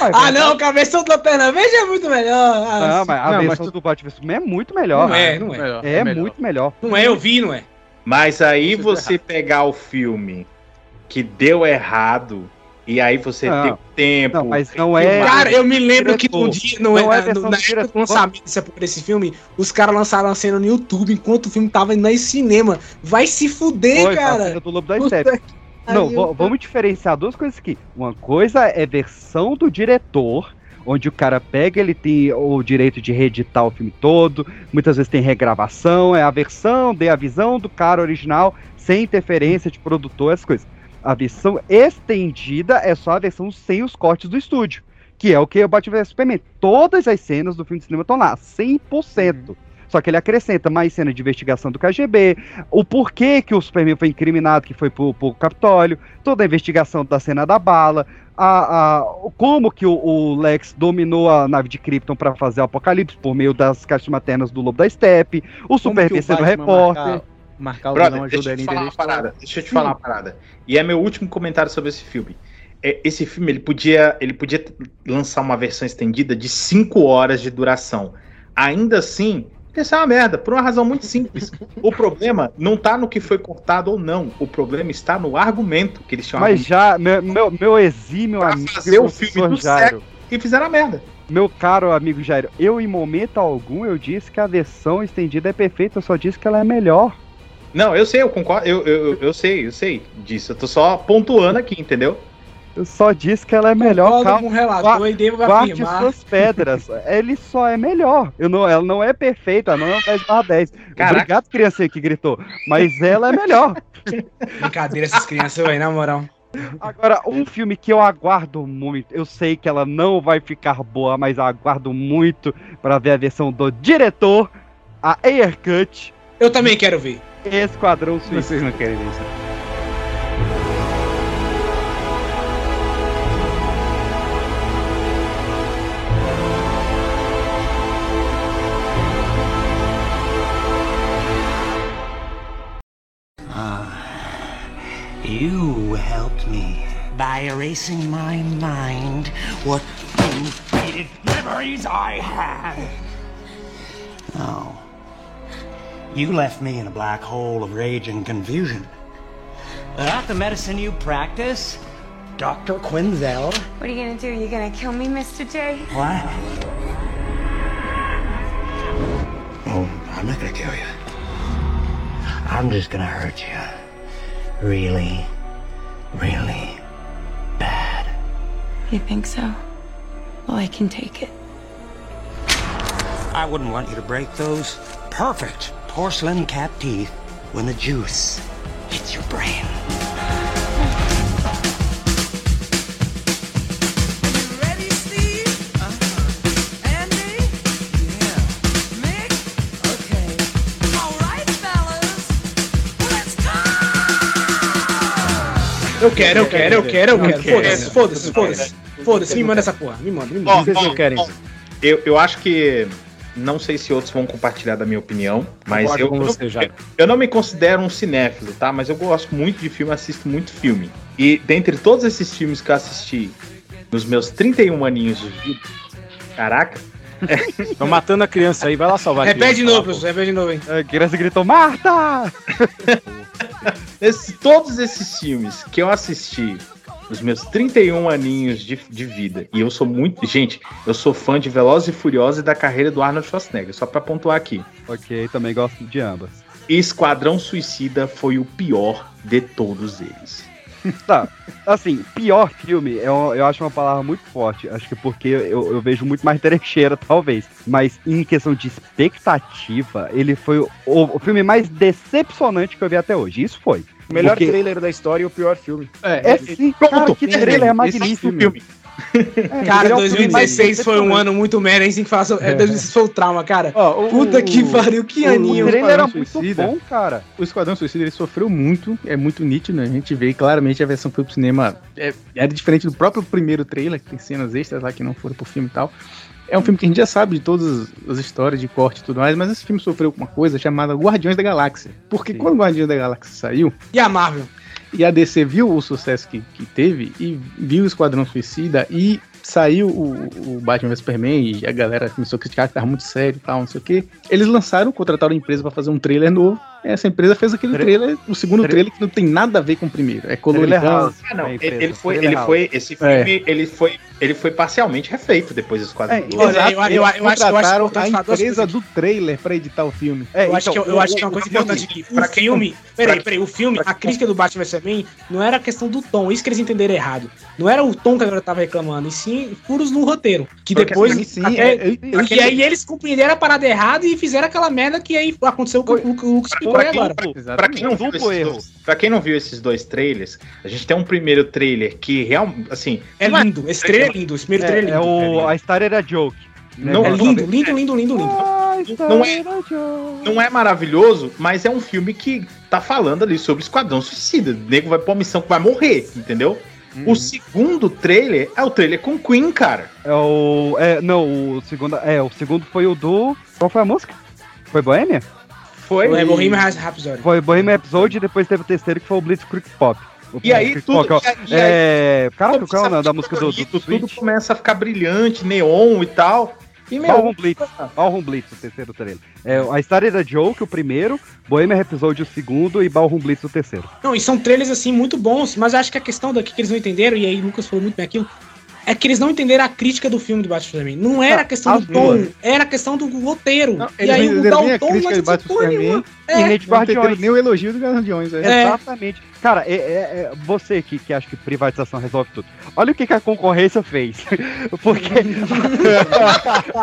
Ah, não, a versão do Lanterna Verde é muito melhor. Ah, Não, mas a Não, mas versão do Batman é muito melhor. Não é, não é. É, melhor. muito melhor. Não é, eu vi, não é. Mas aí Você você pegar o filme que deu errado e aí você Não. tem tempo. Não, mas não é. Cara, eu me lembro que no dia, no, Não é versão na época do lançamento desse, filme, os caras lançaram a cena no YouTube enquanto o filme tava indo no cinema. Vai se fuder, Foi, a cara. cena do Lobo da Steppe. Não, cara. vamos diferenciar duas coisas aqui. Uma coisa é versão do diretor, onde o cara pega, ele tem o direito de reeditar o filme todo, muitas vezes tem regravação, é a versão, dê a visão do cara original, sem interferência de produtor, essas coisas. A versão estendida é só a versão sem os cortes do estúdio, que é o que o Batman vs Superman. Todas as cenas do filme de cinema estão lá, 100%. Só que ele acrescenta mais cena de investigação do KGB, o porquê que o Superman foi incriminado, que foi pro, pro Capitólio, toda a investigação da cena da bala, a, a, como que o, o Lex dominou a nave de Krypton para fazer o apocalipse por meio das caixas maternas do Lobo da Steppe, o Superman sendo repórter. marca- Marcar o Brother, deixa ajuda eu ele te falar uma parada. Deixa eu te falar uma parada. E é meu último comentário sobre esse filme. É, esse filme ele podia, ele podia lançar uma versão estendida de 5 horas de duração. Ainda assim, ia ser uma merda, por uma razão muito simples. O problema não tá no que foi cortado ou não. O problema está no argumento que eles tinham Mas já, meu, meu, meu exímio amigo fazer o filme do Jairo, século e fizeram a merda. Meu caro amigo Jairo, eu em momento algum eu disse que a versão estendida é perfeita, eu só disse que ela é melhor. Não, eu sei, eu concordo, eu, eu, eu- eu sei, eu sei disso. Eu tô só pontuando aqui, entendeu? Eu só disse que ela é melhor. Concordo calma. com o relator e devo Guarde afirmar. suas pedras. Ele só é melhor. Eu não, ela não é perfeita, não é um 10 barra 10. Caraca. Obrigado, criança que gritou. Mas ela é melhor. Brincadeira essas crianças, velho, na moral. Agora, um filme que eu aguardo muito, eu sei que ela não vai ficar boa, mas eu aguardo muito pra ver a versão do diretor, a Air Cut. Eu também quero ver. Esquadrão Suicida. Vocês não querem ver isso. You helped me by erasing my mind what faded memories I had. Oh. You left me in a black hole of rage and confusion. That the medicine you practice? Dr. Quinzel? What are you gonna do? You gonna kill me, Mr. J? What? Oh, I'm not gonna kill you. I'm just gonna hurt you. Really, really bad. You think so? Well, I can take it. I wouldn't want you to break those perfect porcelain cap teeth when the juice hits your brain. Eu quero, eu quero, eu quero, eu Não quero. Foda-se, foda-se, foda-se. Foda-se, me manda essa porra, me manda, me manda. ó, ó, Eu, eu acho que. Não sei se outros vão compartilhar da minha opinião, mas eu, com eu, você, Jairo. eu não me considero um cinéfilo, tá? Mas eu gosto muito de filme, assisto muito filme. E dentre todos esses filmes que eu assisti nos meus 31 aninhos de vida, caraca, Tô matando a criança aí, vai lá salvar Repete de novo, professor, repete de novo, hein. A criança gritou, Marta! Esse- todos esses filmes que eu assisti nos meus 31 aninhos de, de vida, e eu sou muito. Gente, eu sou fã de Velozes e Furiosos e da carreira do Arnold Schwarzenegger, só pra pontuar aqui. Ok, também gosto de ambas. Esquadrão Suicida foi o pior de todos eles. Tá, assim, pior filme, eu, eu acho uma palavra muito forte. Acho que porque eu, eu vejo muito mais trecheira, talvez. Mas em questão de expectativa, ele foi o, o filme mais decepcionante que eu vi até hoje. Isso foi. O melhor Porque- trailer da história e o pior filme. É, sim, cara, que trailer é magnífico. É, Cara, ele é 2016 foi um ano muito merda, hein? Sem que falar é, 2016 foi o trauma, cara. Ó, o- Puta o- que pariu, que o- aninho. o trailer era Esquadrão muito Suicida- bom, cara. O Esquadrão Suicida ele sofreu muito, é muito nítido, né? A gente vê claramente a versão que foi pro cinema é, era diferente do próprio primeiro trailer, que tem cenas extras lá que não foram pro filme e tal. É um filme que a gente já sabe de todas as histórias de corte e tudo mais, mas esse filme sofreu com uma coisa chamada Guardiões da Galáxia. Porque quando Guardiões da Galáxia saiu, E a Marvel? E a DC viu o sucesso que, que teve e viu o Esquadrão Suicida e saiu o, o Batman vs Superman e a galera começou a criticar que tava muito sério e tal, não sei o que. Eles lançaram, contrataram a empresa pra fazer um trailer novo. Essa empresa fez aquele Tra- trailer, o segundo tra- trailer que não tem nada a ver com o primeiro. É coloridão. House. Ah, não, ele, ele foi, ele foi, esse filme, ele foi, ele foi parcialmente refeito depois do Esquadrão. É. Olha, Exato, eu- eu- eu acho- eu acho importante a empresa do trailer pra editar o filme. É, eu, acho que, então, eu, eu o- acho que é uma coisa o importante aqui. Pra o filme. Peraí, peraí. O filme, a crítica do Batman vs Superman não era a questão do tom. Isso que eles entenderam errado. Não era o tom que a galera tava reclamando, e sim furos no roteiro. Que Porque depois. sim, sim, até- é, eu- eu- e aí eles compreenderam a parada errada e fizeram aquela merda que aí aconteceu o que o Lucas explicou aí quem, agora. pra- pra quem não viu esses erro. dois, pra quem não viu esses dois trailers, a gente tem um primeiro trailer que realmente, assim, É não lindo. Esse trailer é lindo. Esse primeiro trailer É, é é lindo. o, a história era joke. né? Não, É Mas- lindo, lindo, lindo, lindo, lindo. A Não é- não é maravilhoso, mas é um filme que tá falando ali sobre Esquadrão Suicida. O nego vai pra uma missão que vai morrer, entendeu? O segundo trailer é o trailer com Queen, cara. É o. É, não, o segundo. É, o segundo foi o do. Qual foi a música? Foi Boêmia? Foi. Foi Bohemian Rhapsody. Foi Bohemian Episode e depois teve o terceiro que foi o Blitzkrieg Pop. E aí, tudo- ó. e aí- é... Caraca, qual é o da música do, do, Tudo começa a ficar brilhante, neon e tal. E, meu, Ballroom Blitz. Ballroom Blitz, o terceiro trailer. É, a história da Joke, o primeiro, Bohemian Episode, o segundo, e Ballroom Blitz, o terceiro. Não, e são trailers assim muito bons, mas acho que a questão daqui que eles não entenderam, e aí o Lucas falou muito bem aquilo, é que eles não entenderam a crítica do filme do Batman Superman. Não era a questão as do tom, duas. era a questão do roteiro. e Eles aí não o entenderam nem a Dalton crítica não de Batman porra nenhuma. É. E nem de Não entenderam Guardiões. nem o elogio do Guardiões. É. Exatamente. Cara, é, é- é você que, que acha que privatização resolve tudo. Olha o que, que a concorrência fez. Porque.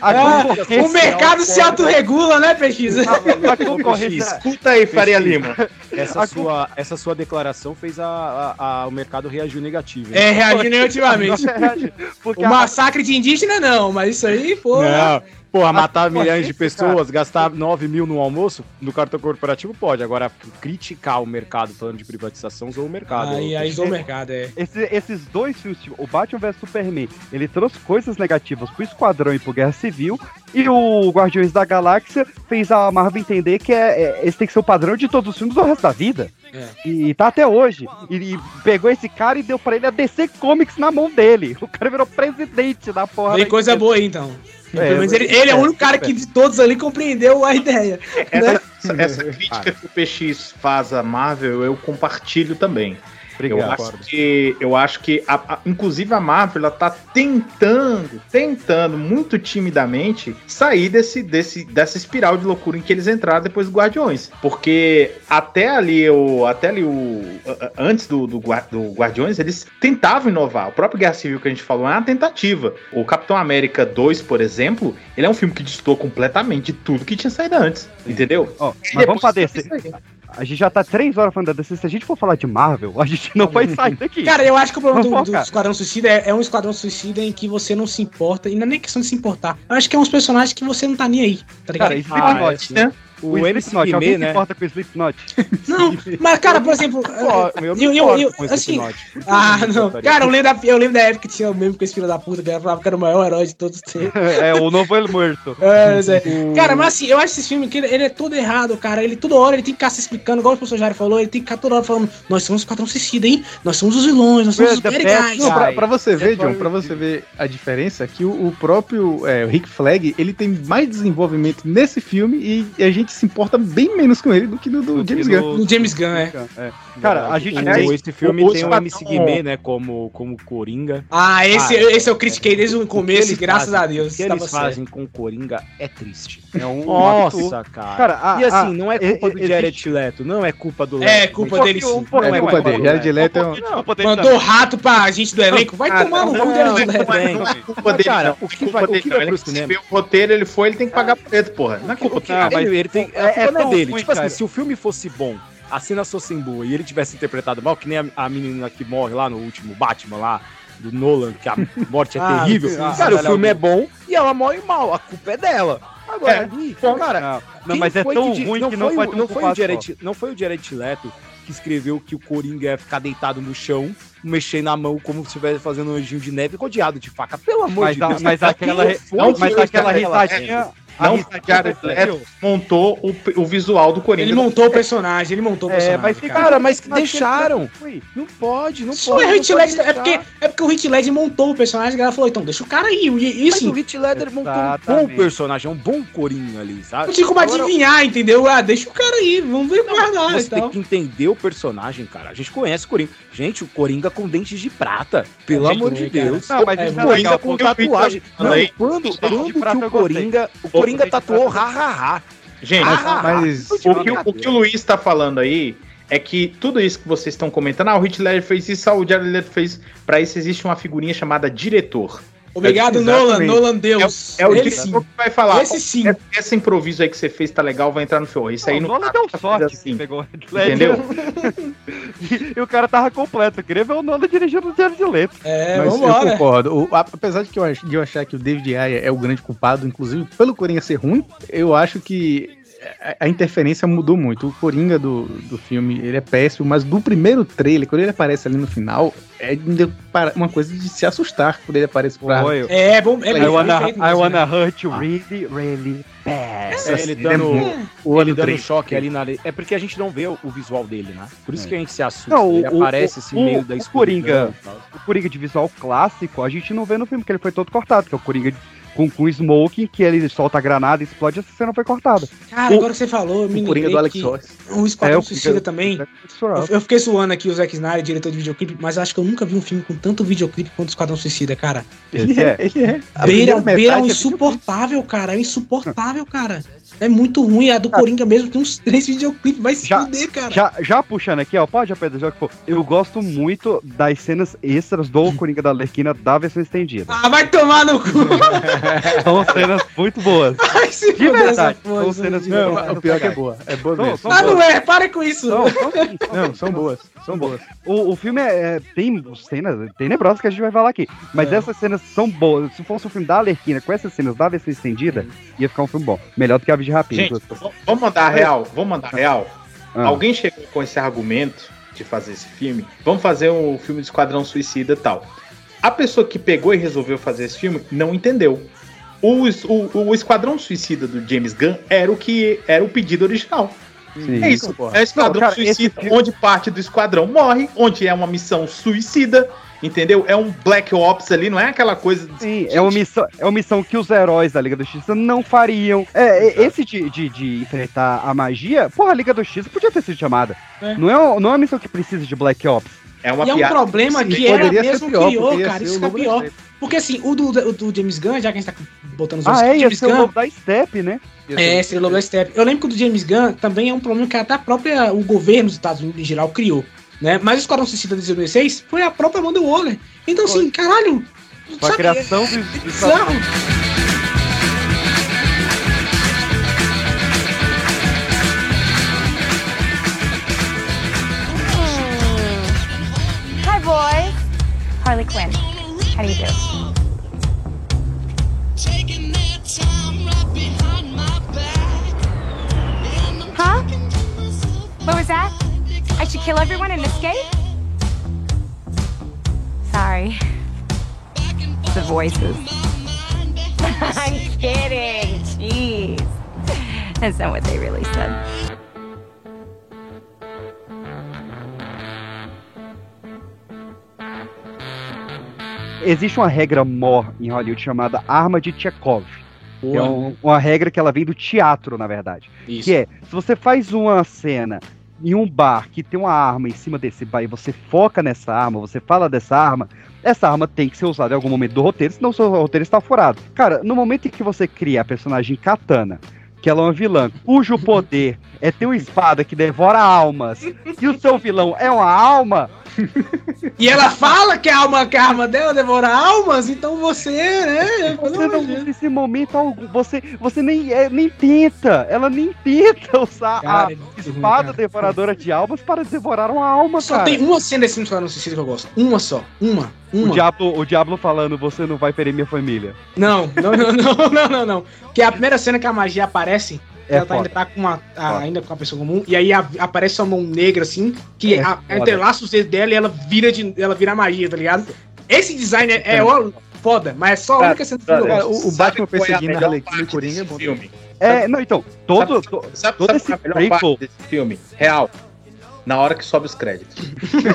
a Ah, concorrência- o mercado se autorregula, né, Pesquisa? A concorrência. Escuta aí, Faria Lima. Essa sua, essa sua declaração fez a, a- a- o mercado reagir negativo. hein? É, reagir negativamente. Porque O a- massacre de indígena não, mas isso aí, pô. Não, porra, matar concorrência, milhões de pessoas, gastar 9 mil no almoço, no cartão corporativo pode. Agora, criticar o mercado falando de privatização, usou o mercado. Aí, aí usou o mercado, é. Esse- esses dois filmes, tipo, o Batman vs Superman, ele trouxe coisas negativas pro Esquadrão e pro Guerra Civil, e o Guardiões da Galáxia fez a Marvel entender que é, é- esse tem que ser o padrão de todos os filmes do resto da vida. É. E, tá até hoje. E, e pegou esse cara e deu pra ele a DC Comics na mão dele. O cara virou presidente da porra. Da coisa empresa. boa aí, então. É, Pelo menos ele, ele é o único cara que de todos ali compreendeu a ideia. Essa, essa- essa crítica que o PX faz à Marvel, eu compartilho também. Obrigado. eu acho que, eu acho que a- a- inclusive a Marvel ela tá tentando, tentando muito timidamente sair desse, desse, dessa espiral de loucura em que eles entraram depois do Guardiões, porque até ali o até ali o antes do, do, do Guardiões eles tentavam inovar. O próprio Guerra Civil que a gente falou é uma tentativa. O Capitão América 2, por exemplo, ele é um filme que distorce completamente de tudo que tinha saído antes, entendeu? E mas vamos pra teve DC. Isso. A gente já tá três horas falando da DC. Se a gente for falar de Marvel, a gente não vai sair daqui. Cara, eu acho que o problema do, do. Esquadrão Suicida é, é um Esquadrão Suicida em que você não se importa, e não é nem questão de se importar. Eu acho que é uns personagens que você não tá nem aí, tá ligado? Cara, Slipknot, né? O, O Slipknot, alguém se né? importa com o Slipknot? Não, mas, cara, por exemplo. Pô, eu me eu, eu, assim, Slipknot. Ah, não. Cara, eu lembro, da, eu lembro da época que tinha o mesmo com esse filho da puta, que falava que era o maior herói de todos os tempos. é, o novo El Muerto. É, mas é. Cara, mas assim, eu acho esse filme que ele, ele é todo errado, cara. Ele toda hora ele tem que ficar se explicando, igual o professor Jair falou, ele tem que ficar toda hora falando, nós somos o Esquadrão Suicida, hein? Nós somos os vilões, nós somos os super legais. Não, pra, pra você ver, É John, pra você ver a diferença, que o, o próprio é, o Rick Flag, ele tem mais desenvolvimento nesse filme e, e a gente se importa bem menos com ele do que do, do James que Gunn. do- No James Gunn, é. É. Cara, a gente. O- esse filme o- tem o o MC Guimê, né? Como, como Coringa. Ah, esse, Ah, esse eu critiquei desde o começo, e graças fazem- a Deus. O que eles certo. fazem com o Coringa é triste. É um Nossa, cara. Cara, a- e assim, a- não é culpa e- do existe- Jared Leto, não é culpa do É, Leto. culpa Mas- dele sim. Um pouco- É culpa dele, Jared Leto é um... Mandou rato pra gente do elenco. Vai Ah, tomar no não, cu, não, Jared não, Leto. Não é culpa dele, cara, não. o que Culpa vai, não. pro cinema? o roteiro, ele foi, ele tem que pagar preto, porra. Não é culpa que, dele. ele, ele tem, é- é não é dele. tipo assim, cara. se o filme fosse bom, a cena fosse boa e ele tivesse interpretado mal, que nem a, a menina que morre lá no último Batman lá, do Nolan, que a morte é Ah, terrível. sim, cara, o ah, filme não. é bom e ela morre mal. A culpa é dela. Agora, É. ali, cara, Não, não, mas é tão que ruim que não foi, não foi o. Jared, Não foi o Jared Leto que escreveu que o Coringa ia ficar deitado no chão, mexer na mão como se estivesse fazendo um anjinho de neve rodeado de faca. Pelo amor Mas, de a- Deus. mas aquela, não, mas aquela risadinha. a Não, Leto montou o, o visual do Coringa. Ele montou o personagem, ele montou o É, personagem. mas fica- cara. Cara, mas que Mas deixaram. Foi. Não pode, não Isso pode. é não pode é porque, é porque o Hit Ledger montou o personagem, a galera falou, então deixa o cara aí. E Mas o Hit Ledger montou um bom personagem, é um bom coringa ali, sabe? não tinha como Agora, adivinhar, entendeu? Ah, deixa o cara aí, vamos ver mais nada e Você tem tal. que entender o personagem, cara. A gente conhece o Coringa. Gente, o Coringa com dentes de prata. Pelo É, amor de. Deus. Não, mas É, isso o é Coringa legal, com tatuagem. Não, quando, quando que o. Coringa. O Coringa tatuou ha-ha-ha. Gente, Ah, Mas o que, o que o Luiz tá falando aí é que tudo isso que vocês estão comentando, ah, o Hit Ledger fez isso, ah, o Jared Leto fez. Pra isso existe uma figurinha chamada diretor. Obrigado, Exatamente. Nolan, Nolan Deus. É o Ele sim. que vai falar. Esse sim. "Ó, Esse improviso aí que você fez tá legal, vai entrar no filme. Isso aí Não, o Nolan deu sorte assim. que pegou. Entendeu? e, o cara tava completo. Eu queria ver o Nolan dirigindo o Jared Leto. É, Mas eu vambora. concordo. O- apesar de, que eu, ach- de eu achar que o David Ayer é o grande culpado, inclusive pelo Coringa ser ruim, eu acho que a, a interferência mudou muito. O Coringa do, do filme, ele é péssimo, mas do primeiro trailer, quando ele aparece ali no final, é uma coisa de se assustar quando ele aparece pra. Foi. É, bom, é I bem wanna, feito I mesmo, wanna hurt you really, really bad. É, ele dando, O ele dando 3. choque ali na. É porque a gente não vê o, o visual dele, né? Por isso É. que a gente se assusta. Não, ele o, aparece o, meio da o escuridão Coringa, o Coringa de visual clássico, a gente não vê no filme, porque ele foi todo cortado, que é o Coringa de- com, com smoking, que ele solta a granada e explode, essa cena foi cortada. Cara, O- agora que você falou, eu me lembrei do Alex que Ross. o Esquadrão É, Suicida também. Eu, eu fiquei zoando aqui o Zack Snyder, diretor de videoclipe, mas acho que eu nunca vi um filme com tanto videoclipe quanto o Esquadrão Suicida, cara. Esse é. Ele é. Beira, beira é um metade é insuportável, cara. É insuportável, cara. É muito ruim. A do Coringa mesmo tem uns três videoclipes. Vai se Já- fuder, cara. Já, já puxando aqui, ó, pode, Pedro, já que for. Eu gosto muito das cenas extras do Coringa da Lerquina da versão estendida. Ah, vai tomar no cu. São cenas muito boas. Vai se De verdade, são cenas. Não, muito o pior é que é boa. É boa São- mesmo. são Ah, não boas. é. Para com isso. Não, são são Não, são boas. São boas. O, o filme é, é- tem cenas tenebrosas que a gente vai falar aqui. Mas É. essas cenas são boas. Se fosse um filme da Alerquina com essas cenas da versão estendida, ia ficar um filme bom. Melhor do que a de Rapina. Gente, v- vamos mandar a real, vamos mandar a real. Ah. Alguém chegou com esse argumento de fazer esse filme, vamos fazer um filme de Esquadrão Suicida e tal. A pessoa que pegou e resolveu fazer esse filme não entendeu. O, o, o Esquadrão Suicida do James Gunn era o que era o pedido original. Sim. É isso. É o Esquadrão Não, cara, Suicida, esse- onde parte do esquadrão morre, onde é uma missão suicida, entendeu? É um Black Ops ali, não é aquela coisa. de- Sim, é uma, missão, é uma missão que os heróis da Liga da Justiça não fariam. É, é, esse de, de, de enfrentar a magia, porra, a Liga da Justiça podia ter sido chamada. É. Não, é, um- não é uma missão que precisa de Black Ops. É uma E é um piada. problema Sim, que ela mesmo pior, criou, cara. Isso é pior. Porque assim, o do, o do James Gunn, já que a gente tá botando os Ah, outros, é, o ia James ser o Gunn. lobo da Step, né? É, seria o Lobo da Steppe. Eu lembro que o do James Gunn também é um problema que até a própria, o governo dos Estados Unidos em geral criou. Né? Mas o Esquadrão Suicida de 2006 foi a própria Amanda Waller. Então, assim, caralho. Foi a criação é- do- é bizarro. Hi, boys. Harley Quinn. How do you do? Huh? What was that? I should kill everyone and escape? Sorry. The voices. I'm kidding. Jeez. That's not what they really said. Existe uma regra mor em Hollywood chamada arma de Chekhov. Que é um- uma regra que ela vem do teatro, na verdade. Isso. Que é, se você faz uma cena em um bar que tem uma arma em cima desse bar e você foca nessa arma, você fala dessa arma, essa arma tem que ser usada em algum momento do roteiro, senão o seu roteiro está furado. Cara, no momento em que você cria a personagem Katana, que ela é uma vilã, cujo poder é ter uma espada que devora almas, e o seu vilão é uma alma, E ela fala que a alma, que a arma dela devora almas, então você, né? Você não usa esse momento algum. Você, você nem, é, nem tenta. Ela nem tenta usar Cara, é a ruim, espada cara. devoradora de almas para devorar uma alma, Só cara. tem uma cena desse filme Esquadrão Suicida que eu gosto. Uma só. Uma. O Uma. diabo, o diabo falando, você não vai ferir minha família. Não, não, não, não, não, não, não. Que é a primeira cena que a magia aparece, É ela tá, ainda tá com uma. a- ainda com a pessoa comum, e aí a- aparece uma mão negra, assim, que É a, entrelaça os dedos dela e ela vira, de, ela vira magia, tá ligado? Esse design é, é ó, foda, mas é só a única cena que eu Cara, gosto. o, o Batman qual é a perseguindo a melhor Harley Quinn e Coringa é desse bom. filme? É, não, então, todo, to- Sabe, todo sabe esse é a melhor prequel- parte desse filme? Real. Na hora que sobe os créditos.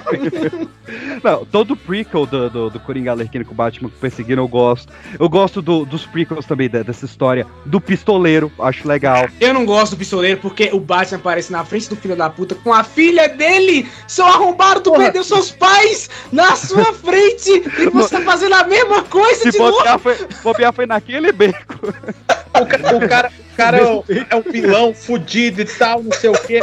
Não, todo o prequel do, do, do Coringa Arlequino com o Batman perseguindo eu gosto. Eu gosto do- dos prequels também da- dessa história. Do pistoleiro, acho legal. Eu não gosto do pistoleiro porque o Batman aparece na frente do filho da puta com a filha dele. Seu arrombado, tu perdeu seus pais na sua frente e você tá fazendo a mesma coisa Se de novo. bobear foi, bobear foi naquele beco. O, ca- o cara, o cara é, um, é um vilão fudido e tal, não sei o quê.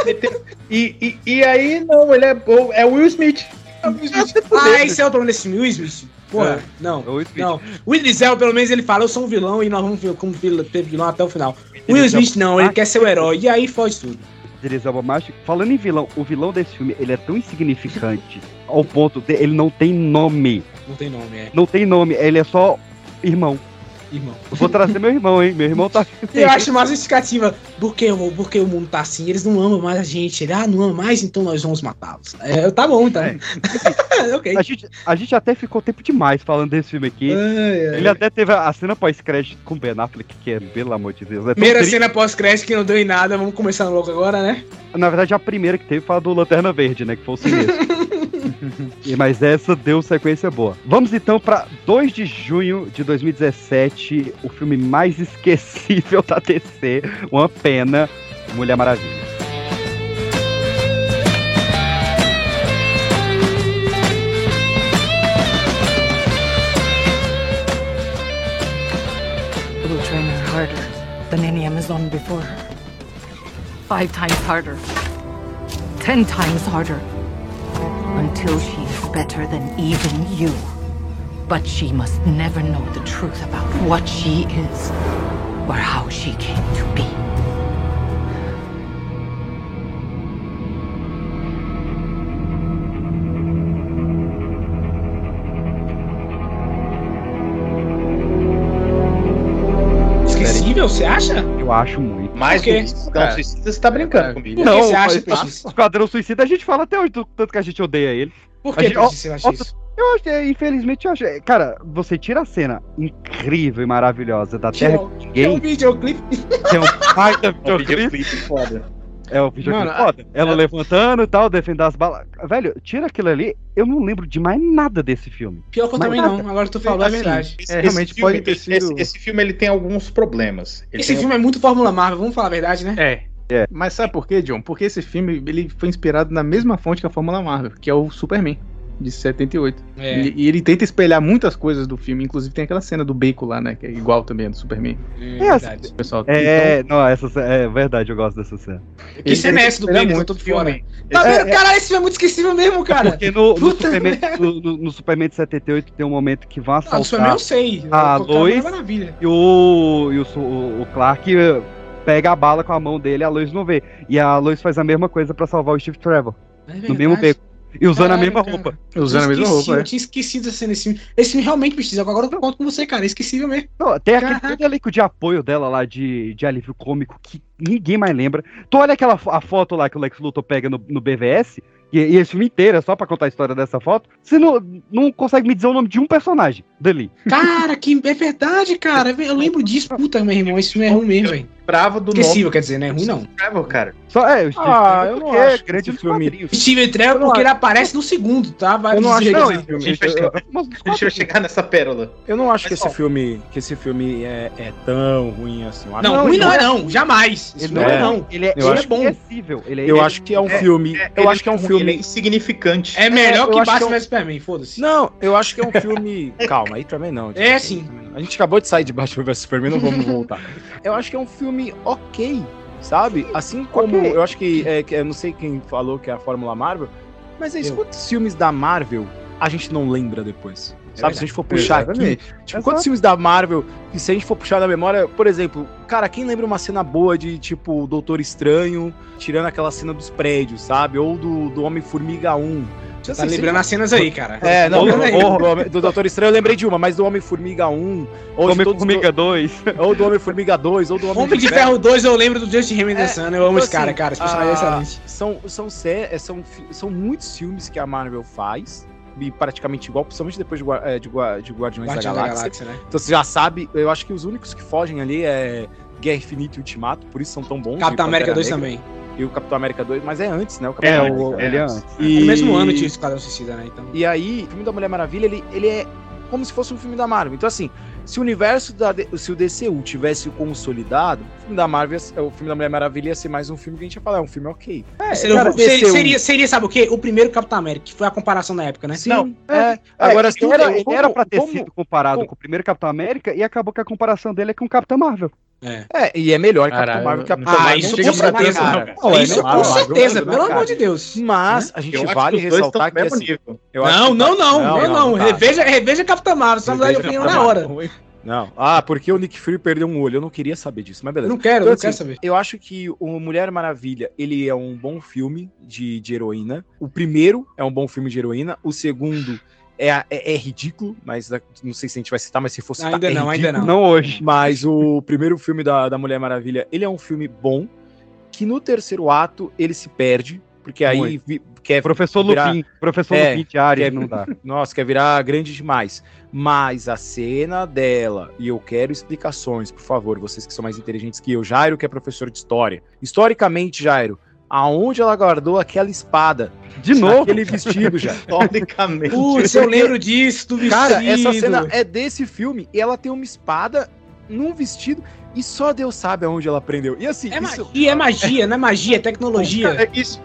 E, e, e aí, não, ele é, o- é o Will Smith. É o Will Smith. Ah, esse é o problema desse filme, Will Smith. Porra, não, não. O Idris Elba, pelo menos, ele fala, eu sou um vilão e nós vamos ver como vilão até o final. O Will Smith não, ele quer ser o herói, e aí foge tudo. Idris Elba Macho. Falando em vilão, o vilão desse filme, ele é tão insignificante ao ponto de ele não tem nome. Não tem nome, é. Não tem nome, ele é só irmão. Irmão. Eu vou trazer meu irmão, hein? Meu irmão tá. Eu acho mais justificativa. Porque, o- porque o mundo tá assim, eles não amam mais a gente. Ele, ah, não ama mais, então nós vamos matá-los. É, tá bom, então. ok. A gente, a gente até ficou tempo demais falando desse filme aqui. Ele até teve a cena pós-crédito com o Ben Affleck, que é, pelo amor de Deus. É Primeira triste. cena pós-crédito que não deu em nada. Vamos começar no louco agora, né? Na verdade, a primeira que teve foi a do Lanterna Verde, né? Que foi o sinistro. Mas essa deu sequência boa. Vamos então pra 2 de junho de 2017, o filme mais esquecível da DC, Uma Pena, Mulher Maravilha. Than any Amazon before her. Five times harder. Ten times harder. Until she is better than even you. But she must never know the truth about what she is or how she came to be. Você acha? Eu acho muito. Mais que Esquadrão Suicida, você tá brincando comigo. Não, você acha, mas-? Esquadrão Suicida a gente fala até hoje, do tanto que a gente odeia ele. Por que gente- ó, você acha ó, isso? Eu acho, é, infelizmente, eu acho. é, Cara, você tira a cena incrível e maravilhosa da Terra É um videoclipe. que é um É um videoclipe. videoclipe foda. É o videoclipe Mano, foda. Ela levantando e tal, defendendo as balas. Velho, tira aquilo ali, eu não lembro de mais nada desse filme. Pior que eu também nada. não. Agora que tu falou, é Assim, verdade. esse- É, esse realmente filme, pode ter sido- Esse, esse filme ele tem alguns problemas. Ele Esse tem filme é muito Fórmula Marvel, vamos falar a verdade, né? É. É. Mas sabe por quê, John? Porque esse filme ele foi inspirado na mesma fonte que a Fórmula Marvel, que é o Superman, de 78. É. E, e ele tenta espelhar muitas coisas do filme, inclusive tem aquela cena do Bacon lá, né? Que é igual também a do Superman. É, É, verdade. Pessoal, É, não, essa é verdade, eu gosto dessa cena. Que cena é essa do Bacon? muito Todo o filme. Tá É, vendo? Caralho, esse filme é muito esquecível mesmo, cara. Porque no, no, Superman, no, no- no Superman de 78 tem um momento que vão Ah, do Superman assaltar eu sei. a O Lois Maravilha. e o, e o, Su- o Clark eh, pega a bala com a mão dele e a Lois não vê. E a Lois faz a mesma coisa pra salvar o Steve Trevor, É no mesmo beco. E usando a Caralho, mesma cara. roupa. Usando a mesma roupa, é. Eu tinha esquecido essa cena desse filme. Esse filme realmente precisa. Agora eu concordo com você, cara. É esquecível mesmo. Não, tem aquele todo elenco de apoio dela lá de, de alívio cômico que ninguém mais lembra. Tu olha aquela a foto lá que o Lex Luthor pega no, no BVS, e, e esse filme inteiro é só pra contar a história dessa foto, você não, não consegue me dizer o nome de um personagem dali. Cara, que é verdade, cara. Eu lembro disso. Puta, meu irmão. Esse filme é ruim mesmo, velho. Bravo do Esquecível, nome quer dizer, né? Ruim não. Trevor, cara. Só é, o Steve Ah, Trevor eu não é acho que grande filme-. Steven Trevor, não porque ele acho. aparece no segundo, tá? Vai Eu não acho que- esse filme- A gente vai Eu- chegar, eu- eu- nessa pérola. Eu não acho Mas, que esse ó. filme, que esse filme é, é tão ruim assim. Não, que- ruim não é não. Jamais. Ele não é. é não. Ele é, Eu ele acho é bom. Ele é, Eu ele é- acho que é um É, filme. É, eu ele acho que é um filme. Ele é insignificante. É melhor que é Batman vs Superman, foda-se. Não, eu acho que é um filme. Calma, aí também não. É, sim. A gente acabou de sair de Batman vs Superman, não vamos voltar. Eu acho que é um filme ok, sabe? Assim como. Ok. Eu acho que, é, que. Eu não sei quem falou que é a Fórmula Marvel, mas é isso. Quantos filmes da Marvel a gente não lembra depois? Sabe? Se a gente for puxar aqui. Tipo, quantos filmes da Marvel, que se a gente for puxar na memória, por exemplo, cara, quem lembra uma cena boa de, tipo, Doutor Estranho, tirando aquela cena dos prédios, sabe? Ou do, do Homem-Formiga 1. Tá Assim, lembrando as cenas aí, cara. É, não, Lembrando do, do, do Doutor Estranho eu lembrei de uma, mas do Homem-Formiga 1, ou todos Homem-Formiga 2. do- ou do Homem-Formiga 2, ou do Homem, Homem de Ferro 2, eu lembro do Justin Hamilton É, Sun. Eu amo Então, esse cara, assim, cara. Esse personagem é ah, excelente. São, são, é, são, são muitos filmes que a Marvel faz, e praticamente igual, principalmente depois de, é, de, de Guardiões da Guardiões da Galáxia. Galáxia, né? Então você já sabe, eu acho que os únicos que fogem ali é Guerra Infinita e Ultimato, por isso são tão bons. Capitão América Pantera 2 Negra, também. E o Capitão América 2, mas é antes, né? O É, Capitão o, América. ele é antes. E... No mesmo ano tinha Esquadrão Suicida, né? Então. E aí, o filme da Mulher Maravilha, ele, ele é como se fosse um filme da Marvel. Então, assim, se o universo da se o DCU tivesse consolidado, o filme da Marvel, o filme da Mulher Maravilha ia ser mais um filme que a gente ia falar, é um filme ok. É, seria, cara, seria, DCU. seria, seria, sabe o quê? O primeiro Capitão América, que foi a comparação na época, né? Sim, Não, é. Agora, Agora, assim, era, como- era pra ter como- sido comparado com o primeiro Capitão América e acabou que a comparação dele é com o Capitão Marvel. É. É, e é melhor Capitão Caralho, Marvel que Capitão Ah, Marvel. isso não com certeza, cara. Não, é Isso com certeza, pelo cara? amor de Deus. Mas a gente Eu acho vale que ressaltar que assim, Não, que- não, não, não, não. Reveja, reveja Capitão Marvel, só mudar de opinião na Capitão hora. Não. Ah, porque o Nick Fury perdeu um olho. Eu não queria saber disso, mas beleza. Não quero, Então, não assim, quero saber. Eu acho que o Mulher Maravilha, ele é um bom filme de, de heroína. O primeiro é um bom filme de heroína. O segundo é, é, é ridículo, mas não sei se a gente vai citar, mas se fosse Ainda é não, ainda não. Não hoje. Mas o primeiro filme da, da Mulher Maravilha, ele é um filme bom, que no terceiro ato ele se perde, porque aí Muito. vi- quer Professor virar- Lupin, professor É, Lupin de quer- não dá. Nossa, quer virar grande demais. Mas a cena dela, e eu quero explicações, por favor, vocês que são mais inteligentes que eu, Jairo, que é professor de história. Historicamente, Jairo, aonde ela guardou aquela espada? De novo? Aquele vestido, já. Historicamente. Putz, eu lembro disso, do vestido. Cara, essa cena é desse filme e ela tem uma espada num vestido e só Deus sabe aonde ela prendeu. E assim, É isso- magia, é magia, não é magia, é tecnologia. É, Isso,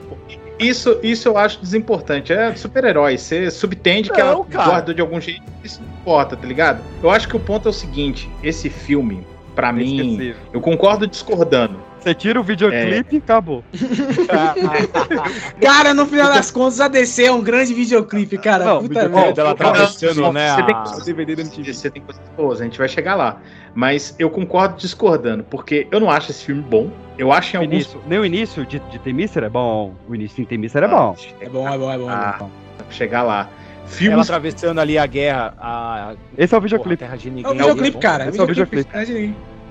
isso, isso eu acho desimportante. É super-herói. Você subtende que Não, ela cara. guardou de algum jeito. Isso não importa, tá ligado? Eu acho que o ponto é o seguinte: esse filme, pra mim, eu concordo discordando. Você tira o videoclipe e acabou. Cara, no final das contas, a DC é um grande videoclipe, cara. Não, Puta videoclipe merda. Não, atravessando, não, né, Você tem a- coisas, DVD da MTV. você tem coisas boas, a gente vai chegar lá. Mas eu concordo discordando, porque eu não acho esse filme bom. Eu acho em alguns. início, nem o início de, de Temícer é bom. O início de Temícer é Ah, bom. É bom, é bom, é bom. é Ah, bom. chegar lá. Ela Filmes. atravessando ali a guerra, a Esse é o porra, a videoclipe. terra de É o videoclipe, cara. É o Esse é o videoclipe.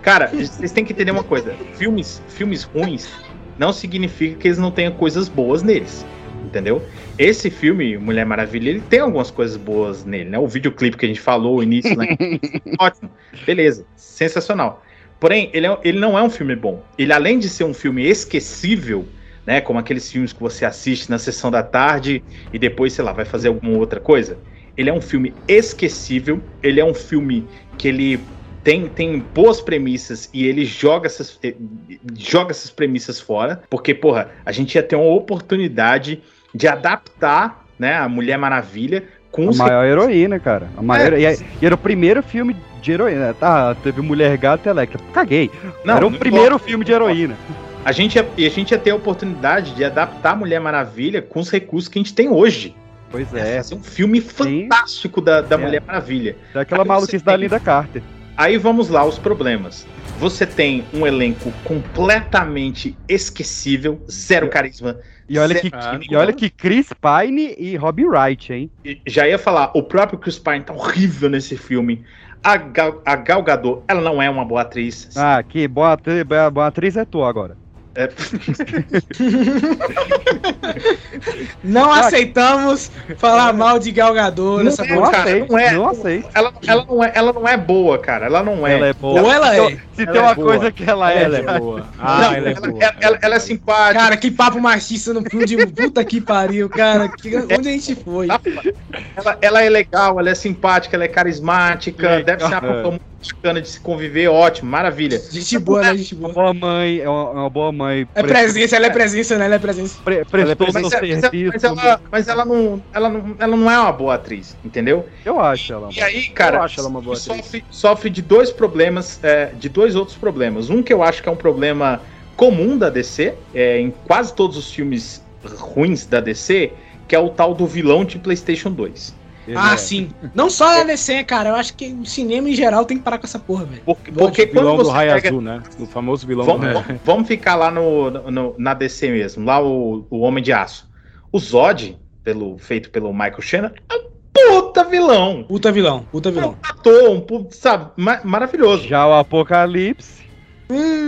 Cara, vocês têm que entender uma coisa: filmes, filmes ruins não significa que eles não tenham coisas boas neles. Entendeu? Esse filme, Mulher Maravilha, ele tem algumas coisas boas nele, né? O videoclipe que a gente falou, o início, né? Ótimo. Beleza. Sensacional. Porém, ele, é- ele não é um filme bom. Ele, além de ser um filme esquecível, né? Como aqueles filmes que você assiste na sessão da tarde e depois, sei lá, vai fazer alguma outra coisa. Ele é um filme esquecível. Ele é um filme que ele tem, tem boas premissas e ele joga essas, eh, joga essas premissas fora. Porque, porra, a gente ia ter uma oportunidade de adaptar né, a Mulher Maravilha com A maior heroína, cara. A maior, É. e, e era o primeiro filme de heroína. Tá, teve Mulher Gata e Electra. Caguei. Não, era o primeiro filme de heroína. A gente, ia, e a gente ia ter a oportunidade de adaptar a Mulher Maravilha com os recursos que a gente tem hoje. Pois É é. fazer um filme fantástico da, da É. Mulher Maravilha. Daquela maluquice da Linda Carter. Aí vamos lá, os problemas. Você tem um elenco completamente esquecível, zero carisma. E olha, que, química. e olha que Chris Pine e Robbie Wright, hein? Já ia falar, o próprio Chris Pine tá horrível nesse filme. A Gal, a Gal Gadot, ela não é uma boa atriz. Ah, que boa, atri- boa, boa atriz é tu agora. É, Não aceitamos falar mal de Gal Gadot Não nessa é, porra. cara, aceito, não é. não aceito. ela, ela, não é, ela não é boa, cara. Ela não é. Ela é boa. Ou ela é. Se Ela tem é uma boa. coisa que ela é. Ela é boa. Ah, Não, ela é boa. ela- ela- ela é simpática. Cara, que papo machista no filme de puta que pariu, cara. Que- onde a gente foi? Ela, ela é legal, ela é simpática, ela é carismática. Legal. Deve ser uma pessoa muito bacana de se conviver. Ótimo, maravilha. Gente boa, né? Gente Uma boa. boa mãe, é uma, é uma boa mãe. É presença, ela é presença, né? Ela é presença. Pre, prestou Mas, seu é- mas é- serviço. mas ela, mas ela não, ela, não, ela não é uma boa atriz, entendeu? Eu acho ela. E aí, cara, Eu acho ela uma boa atriz. sofre, sofre de dois problemas, é, de dois outros problemas. Um que eu acho que é um problema comum da DC, é, em quase todos os filmes ruins da DC, que é o tal do vilão de PlayStation 2. Ah, sim. Não só a DC, cara. Eu acho que o cinema em geral tem que parar com essa porra, velho. Porque, porque o vilão quando do Raio pega, Azul, né? O famoso vilão Vamos, do Raio vamos- vamos ficar lá no, no- na DC mesmo, lá o, o Homem de Aço. O Zod, pelo, feito pelo Michael Shannon, é um puta vilão. Puta vilão, puta É um vilão. ator, um puta, sabe, ma- maravilhoso. Já o Apocalipse.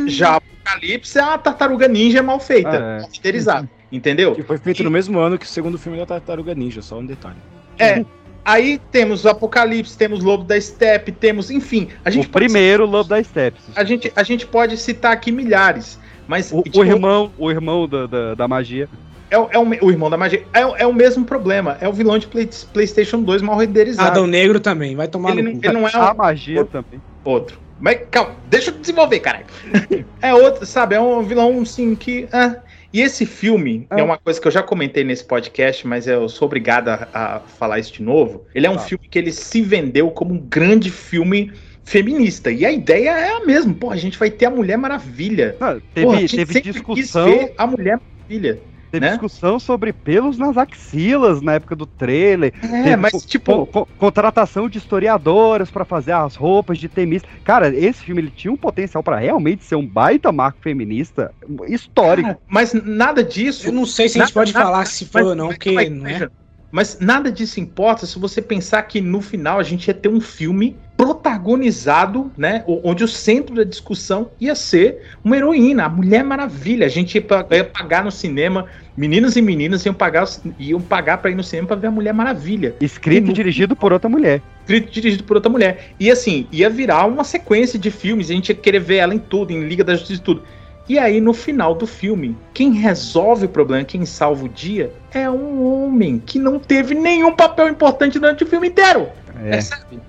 Já o Apocalipse é uma tartaruga ninja mal feita, É. masterizada, entendeu? Que foi feito no mesmo ano que o segundo filme da Tartaruga Ninja, só um detalhe. É. Aí temos o Apocalipse, temos Lobo da Steppe, temos, enfim, a gente O primeiro Lobo da Steps. a gente, a gente pode citar aqui milhares, mas O, tipo, o irmão, o irmão da, da, da magia. é, o- é o, o irmão da magia, é, o- é o mesmo problema, é o vilão de Play- PlayStation 2 mal renderizado. Adão Negro também, vai tomar ele, no não- cu. ele não é A um- magia também. outro. Mas calma, deixa eu desenvolver, caralho. é outro, sabe? É um vilão, assim, que. ah. E esse filme é uma coisa que eu já comentei nesse podcast, mas eu sou obrigado a, a falar isso de novo. Ele é um Tá. filme que ele se vendeu como um grande filme feminista. E a ideia é a mesma. Pô, a gente vai ter a Mulher Maravilha. Não, Pô, a teve gente teve discussão. quis ver a Mulher Maravilha. Teve né? discussão sobre pelos nas axilas na época do trailer. É, Teve mas tipo. co- co- contratação de historiadoras pra fazer as roupas de Temis. Cara, esse filme ele tinha um potencial pra realmente ser um baita marco feminista histórico. Cara, mas nada disso. Eu não sei se a gente Nada- pode nada- falar se foi mas- ou não, porque mas- não é. veja, Mas nada disso importa se você pensar que no final a gente ia ter um filme protagonizado, né? Onde o centro da discussão ia ser uma heroína, a Mulher Maravilha. A gente ia, pa- ia pagar no cinema, meninos e meninas iam pagar, iam pagar para ir no cinema para ver a Mulher Maravilha. Escrito e dirigido por outra mulher. Escrito e dirigido por outra mulher. E assim, ia virar uma sequência de filmes, a gente ia querer ver ela em tudo, em Liga da Justiça e tudo. E aí, no final do filme, quem resolve o problema, quem salva o dia, é um homem que não teve nenhum papel importante durante o filme inteiro. É. sabe?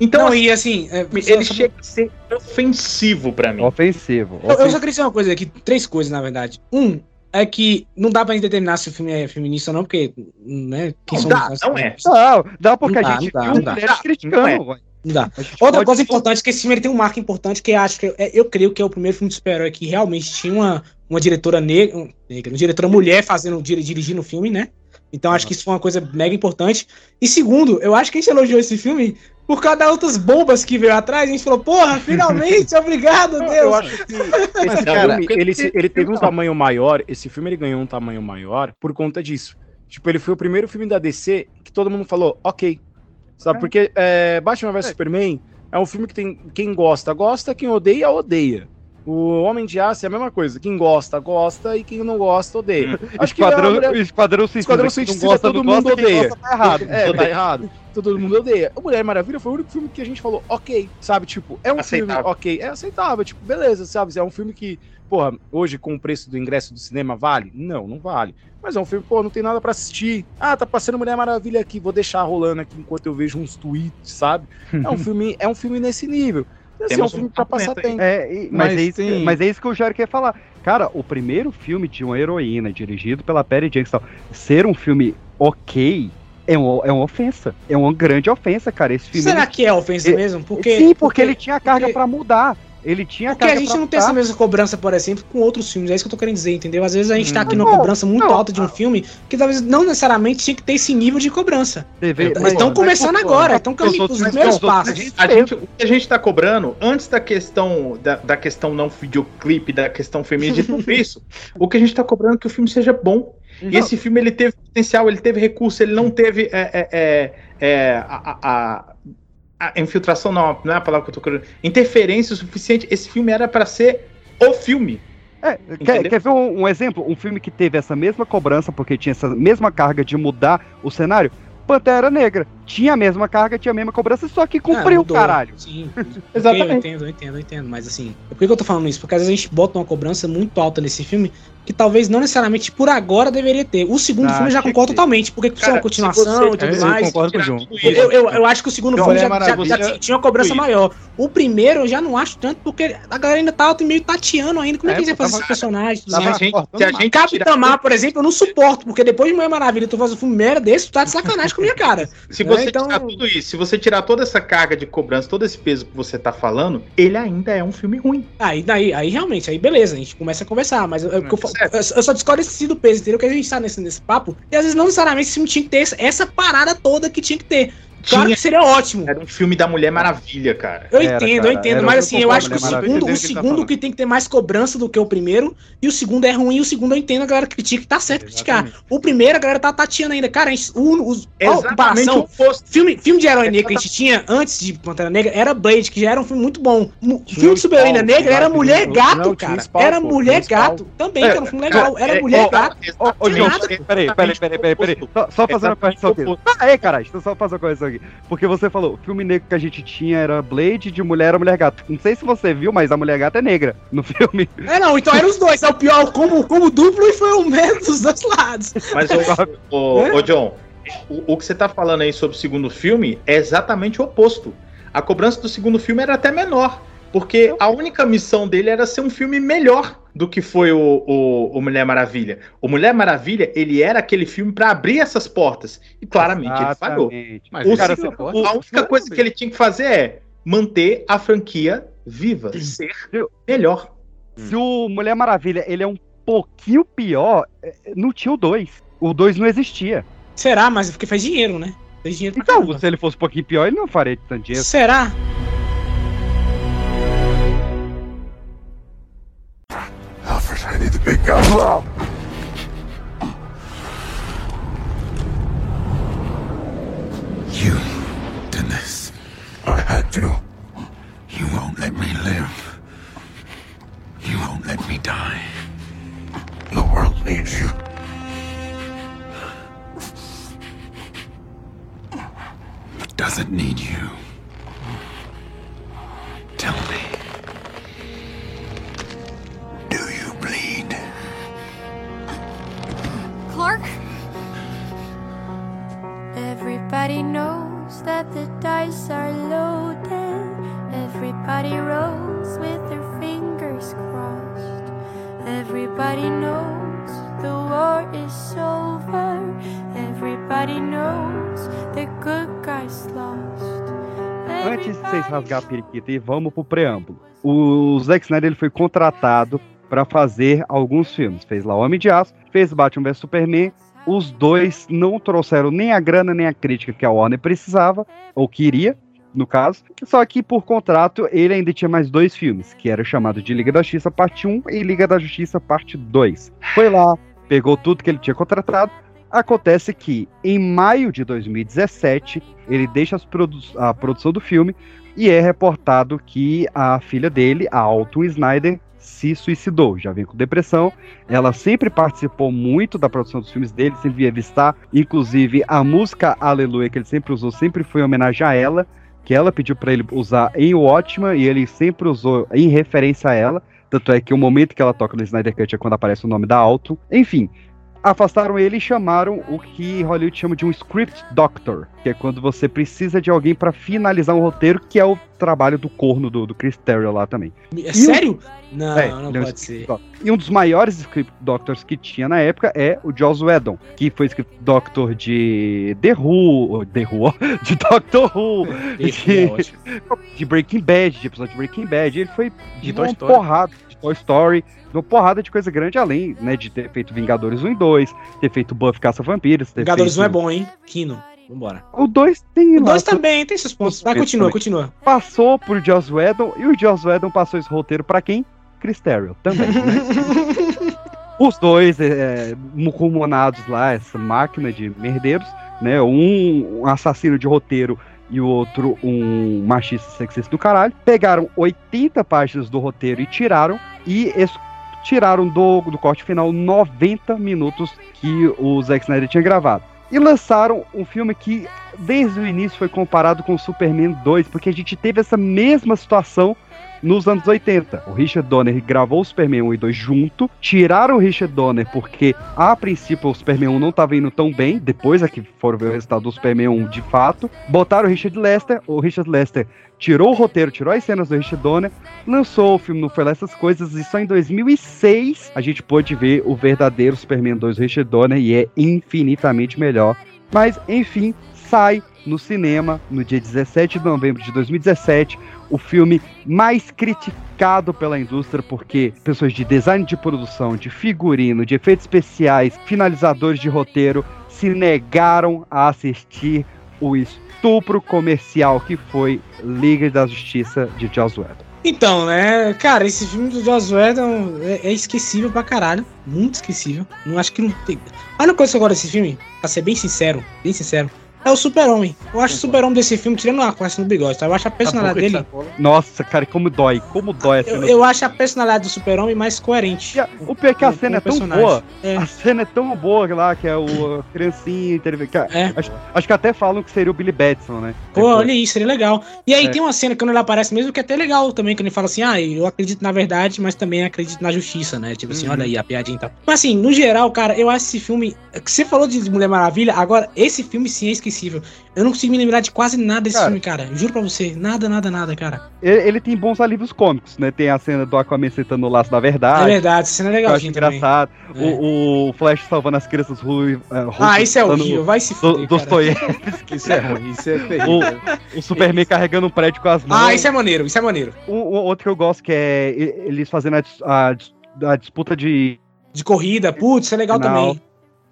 Então, Não, assim, e assim, é, ele só- chega a ser ofensivo pra mim. Ofensivo. Eu, eu só queria dizer uma coisa aqui, três coisas, na verdade. Um, é que não dá pra gente determinar se o filme é feminista ou não, porque, né, quem Não somos dá, nós? não é. Não, dá porque Não a dá, gente não dá, viu não dá. mulheres criticando. Não é. Não dá. Outra pode- coisa importante é que esse filme tem um marco importante que eu acho que é, eu creio que é o primeiro filme de super-herói que realmente tinha uma, uma diretora negra, um- negra, uma diretora mulher fazendo dir- dirigindo o filme, né? Então acho que isso foi uma coisa mega importante. E segundo, eu acho que a gente elogiou esse filme por causa das outras bombas que veio atrás. A gente falou, porra, finalmente, obrigado, Deus. Eu acho que esse cara, filme, ele, ele teve um tamanho maior, esse filme ele ganhou um tamanho maior por conta disso. Tipo, ele foi o primeiro filme da DC que todo mundo falou, ok. Sabe, porque é, Batman vs Superman é um filme que tem quem gosta, gosta, quem odeia, odeia. O Homem de Aço é a mesma coisa. Quem gosta, gosta, e quem não gosta, odeia. Acho que é Esquadrão, Esquadrão Suicida. Esquadrão Suicida gosta, todo mundo gosta, odeia. gosta tá errado. É, tá errado. Todo mundo odeia. O Mulher Maravilha foi o único filme que a gente falou, ok, sabe? Tipo, é um Aceitável. filme, ok, é aceitável, tipo, beleza, sabe? É um filme que, porra, hoje com o preço do ingresso do cinema vale? Não, não vale. Mas é um filme, pô, não tem nada pra assistir. Ah, tá passando Mulher Maravilha aqui, vou deixar rolando aqui enquanto eu vejo uns tweets, sabe? É um filme, é um filme nesse nível. Assim, é um filme um pra passar tempo. É, e- mas, Mas é isso, mas é isso que o Jair quer falar. Cara, o primeiro filme de uma heroína, dirigido pela Perry tal, ser um filme ok é, um, é uma ofensa. É uma grande ofensa, cara. Esse filme. Será ele- que é ofensa mesmo? Porque, Sim, porque, ele tinha carga porque- pra mudar. Ele tinha Porque a gente não tem essa mesma cobrança, por exemplo, com outros filmes. É isso que eu tô querendo dizer, entendeu? Às vezes a gente tá aqui numa Não, cobrança muito não. alta de um filme que talvez não necessariamente tinha que ter esse nível de cobrança. Mas- estão começando mas- agora, estão caminhando os primeiros passos. A gente, o que a gente tá cobrando, antes da questão da, da questão não videoclipe, da questão feminina, de tudo isso, o que a gente tá cobrando é que o filme seja bom. E Não. esse filme ele teve potencial, ele teve recurso, ele não teve é, é, é, é, a, a- a infiltração, não, não é a palavra que eu tô querendo. Interferência o suficiente. Esse filme era pra ser o filme. É, quer, quer ver um, um exemplo? Um filme que teve essa mesma cobrança, porque tinha essa mesma carga de mudar o cenário. Pantera Negra. Tinha a mesma carga, tinha a mesma cobrança, só que cumpriu, mudou. caralho. Sim, Exatamente. Eu entendo, eu entendo, eu entendo. Mas assim, por que eu tô falando isso? Porque às vezes a gente bota uma cobrança muito alta nesse filme que talvez não necessariamente por agora deveria ter. O segundo Ah, filme eu já concordo totalmente, porque precisa uma continuação e tudo Eu mais. concordo com o João. Eu, eu, eu acho que o segundo filme já, Mulher já- já tinha uma cobrança maior. O primeiro eu já não acho tanto, porque a galera ainda tá meio tateando ainda. Como é, É, que fazer Se a gente, cortando se a mais. gente Capitã Mar, por exemplo, eu não suporto, porque depois de Mulher Maravilha tu faz um filme merda desse, tu tá de sacanagem com a minha cara. Se você Então- tirar tudo isso, se você tirar toda essa carga de cobrança, todo esse peso que você tá falando, ele ainda é um filme ruim. Aí, daí, aí realmente, aí beleza, a gente começa a conversar, mas eu, eu, eu, só discordo esse do peso, entendeu? Que a gente tá nesse, nesse papo, e às vezes não necessariamente esse filme tinha que ter essa parada toda que tinha que ter. Claro Tinha- que seria ótimo. Era um filme da Mulher Maravilha, cara. Eu Era, entendo, cara, eu entendo, era mas o assim, eu acho que o Mulher Maravilha, segundo, entendo o o tá segundo falando. que tem que ter mais cobrança do que o primeiro, e o segundo é ruim, e o segundo eu entendo, a galera critica e tá certo criticar. O primeiro, a galera tá tateando ainda. Cara, a gente, o, os, ó, Exatamente comparação, o oposto. Filme, filme de herói negro que a gente tinha antes de Pantera Negra era Blade, que já era um filme muito bom. O Tinha filme o de super-heroína negra era Mulher não, Gato, cara. Era pô, Mulher. Gato também, que era um filme legal. Era É, Mulher ó, Gato. Ô, João, peraí, peraí, peraí, peraí. Só, fazer uma correção aqui. Ah, é, caralho, deixa eu só fazer uma correção aqui. Porque você falou, o filme negro que a gente tinha era Blade, de mulher era Mulher Gato. Não sei se você viu, mas a Mulher Gato é negra no filme. É, não, então eram os dois. É o pior como, como duplo e foi o menos dos dois lados. Mas, ô, ô, É? ô, John, o, o que você tá falando aí sobre o segundo filme é exatamente o oposto. A cobrança do segundo filme era até menor. Porque a única missão dele era ser um filme melhor do que foi o, o, o Mulher Maravilha. O Mulher Maravilha, ele era aquele filme pra abrir essas portas. E claramente ele falhou. Exatamente. Mas O cara, o- a única coisa que ele tinha que fazer é manter a franquia viva, ser melhor. Se o Mulher Maravilha ele é um pouquinho pior, é, não tinha o 2. O 2 não existia. Será? Mas porque faz dinheiro, né? Faz dinheiro Então, caramba. se ele fosse um pouquinho pior, ele não faria tanto dinheiro. Será? Because love. You did this. I had to. You won't let me live. Rasgar a periquita e vamos pro preâmbulo. O Zack Snyder ele foi contratado para fazer alguns filmes. Fez lá Homem de Aço, fez Batman vs Superman. Os dois não trouxeram nem a grana nem a crítica que a Warner precisava, ou queria, no caso. Só que por contrato ele ainda tinha mais dois filmes, que era chamado de Liga da Justiça Parte 1 e Liga da Justiça Parte 2. Foi lá, pegou tudo que ele tinha contratado. Acontece que em maio de 2017 ele deixa produ a produção do filme e é reportado que a filha dele, a Alton Snyder, se suicidou, já vem com depressão. Ela sempre participou muito da produção dos filmes dele, sempre via avistar. Inclusive, a música Aleluia que ele sempre usou, sempre foi em homenagem a ela, que ela pediu para ele usar em Watchman e ele sempre usou em referência a ela. Tanto é que o momento que ela toca no Snyder Cut é quando aparece o nome da Alton. Enfim, afastaram ele e chamaram o que Hollywood chama de um script doctor, que é quando você precisa de alguém para finalizar um roteiro, que é o trabalho do corno do, do Chris Terrell lá também. É sério? Não, É, não é um pode ser. doctor. E um dos maiores script doctors que tinha na época é o Joss Whedon, que foi script doctor de The Who, The Who, de Doctor Who, de, de Breaking Bad, de episódio de Breaking Bad. Ele foi de uma porrada Toy Story, uma porrada de coisa grande, além né, de ter feito Vingadores 1 e 2, ter feito Buff Caça Vampiros. Vingadores feito... 1 é bom, hein? Kino. Vambora. O 2 tem O lá 2 seu- também tem seus pontos. Vai, Também. continua, continua. Passou por Joss Whedon e o Joss Whedon passou esse roteiro pra quem? Chris Terrell também. né? Os dois é, lá, essa máquina de merdeiros, né? Um assassino de roteiro e o outro um machista sexista do caralho. Pegaram 80 páginas do roteiro e tiraram, e tiraram do, do corte final 90 minutos que o Zack Snyder tinha gravado. E lançaram um filme que, desde o início, foi comparado com o Superman 2, porque a gente teve essa mesma situação nos anos 80. O Richard Donner gravou o Superman 1 e 2 junto, tiraram o Richard Donner porque, a princípio, o Superman 1 não estava indo tão bem, depois é que foram ver o resultado do Superman 1 de fato, botaram o Richard Lester, o Richard Lester tirou o roteiro, tirou as cenas do Richard Donner, lançou o filme Não Foi Lá Essas Coisas, e só em 2006 a gente pôde ver o verdadeiro Superman 2 Richard Donner, e é infinitamente melhor. Mas, enfim, sai no cinema no dia 17 de novembro de 2017, o filme mais criticado pela indústria, porque pessoas de design de produção, de figurino, de efeitos especiais, finalizadores de roteiro, se negaram a assistir o estupro comercial que foi Liga da Justiça de Joss Whedon. Então, né, cara, esse filme do Joss Whedon é, é esquecível pra caralho. Muito esquecível. Não acho que não tem. A que eu gosto desse filme, pra ser bem sincero, bem sincero, é o Super-Homem. Eu acho o Super-Homem desse filme, tirando a quest no bigode, tá? Eu acho a personalidade dele. Nossa, cara, como dói, como dói a Eu, cena. eu acho a personalidade do Super-Homem mais coerente. O pior é que a cena é tão personagem. boa. É. A cena é tão boa lá, que é o a criancinha. que- acho, acho que até falam que seria o Billy Batson, né? Pô, olha isso, seria legal. E aí É. tem uma cena que quando ele aparece mesmo que é até legal também, que ele fala assim, ah, eu acredito na verdade, mas também acredito na justiça, né? Tipo assim, Uhum. olha aí a piadinha e tal. Mas assim, no geral, cara, eu acho esse filme. Você falou de Mulher Maravilha, agora esse filme sim é esquecível. Eu não consigo me lembrar de quase nada desse Cara. filme, cara. Juro pra você, nada, nada, nada, cara. Ele, ele tem bons alívios cômicos, né? Tem a cena do Aquaman sentando no laço da verdade. É verdade, essa cena é que eu acho legalzinha também. engraçado. É. O, o Flash salvando as crianças ruivas. Ah, isso é horrível, vai se fuder, cara. Dostoiévski. Isso é ruim, isso é terrível. O, o Superman carregando um prédio com as mãos. Ah, isso é maneiro, isso é maneiro. O, o outro que eu gosto que é eles fazendo a, a a disputa de. De corrida, putz, isso é legal Final. também.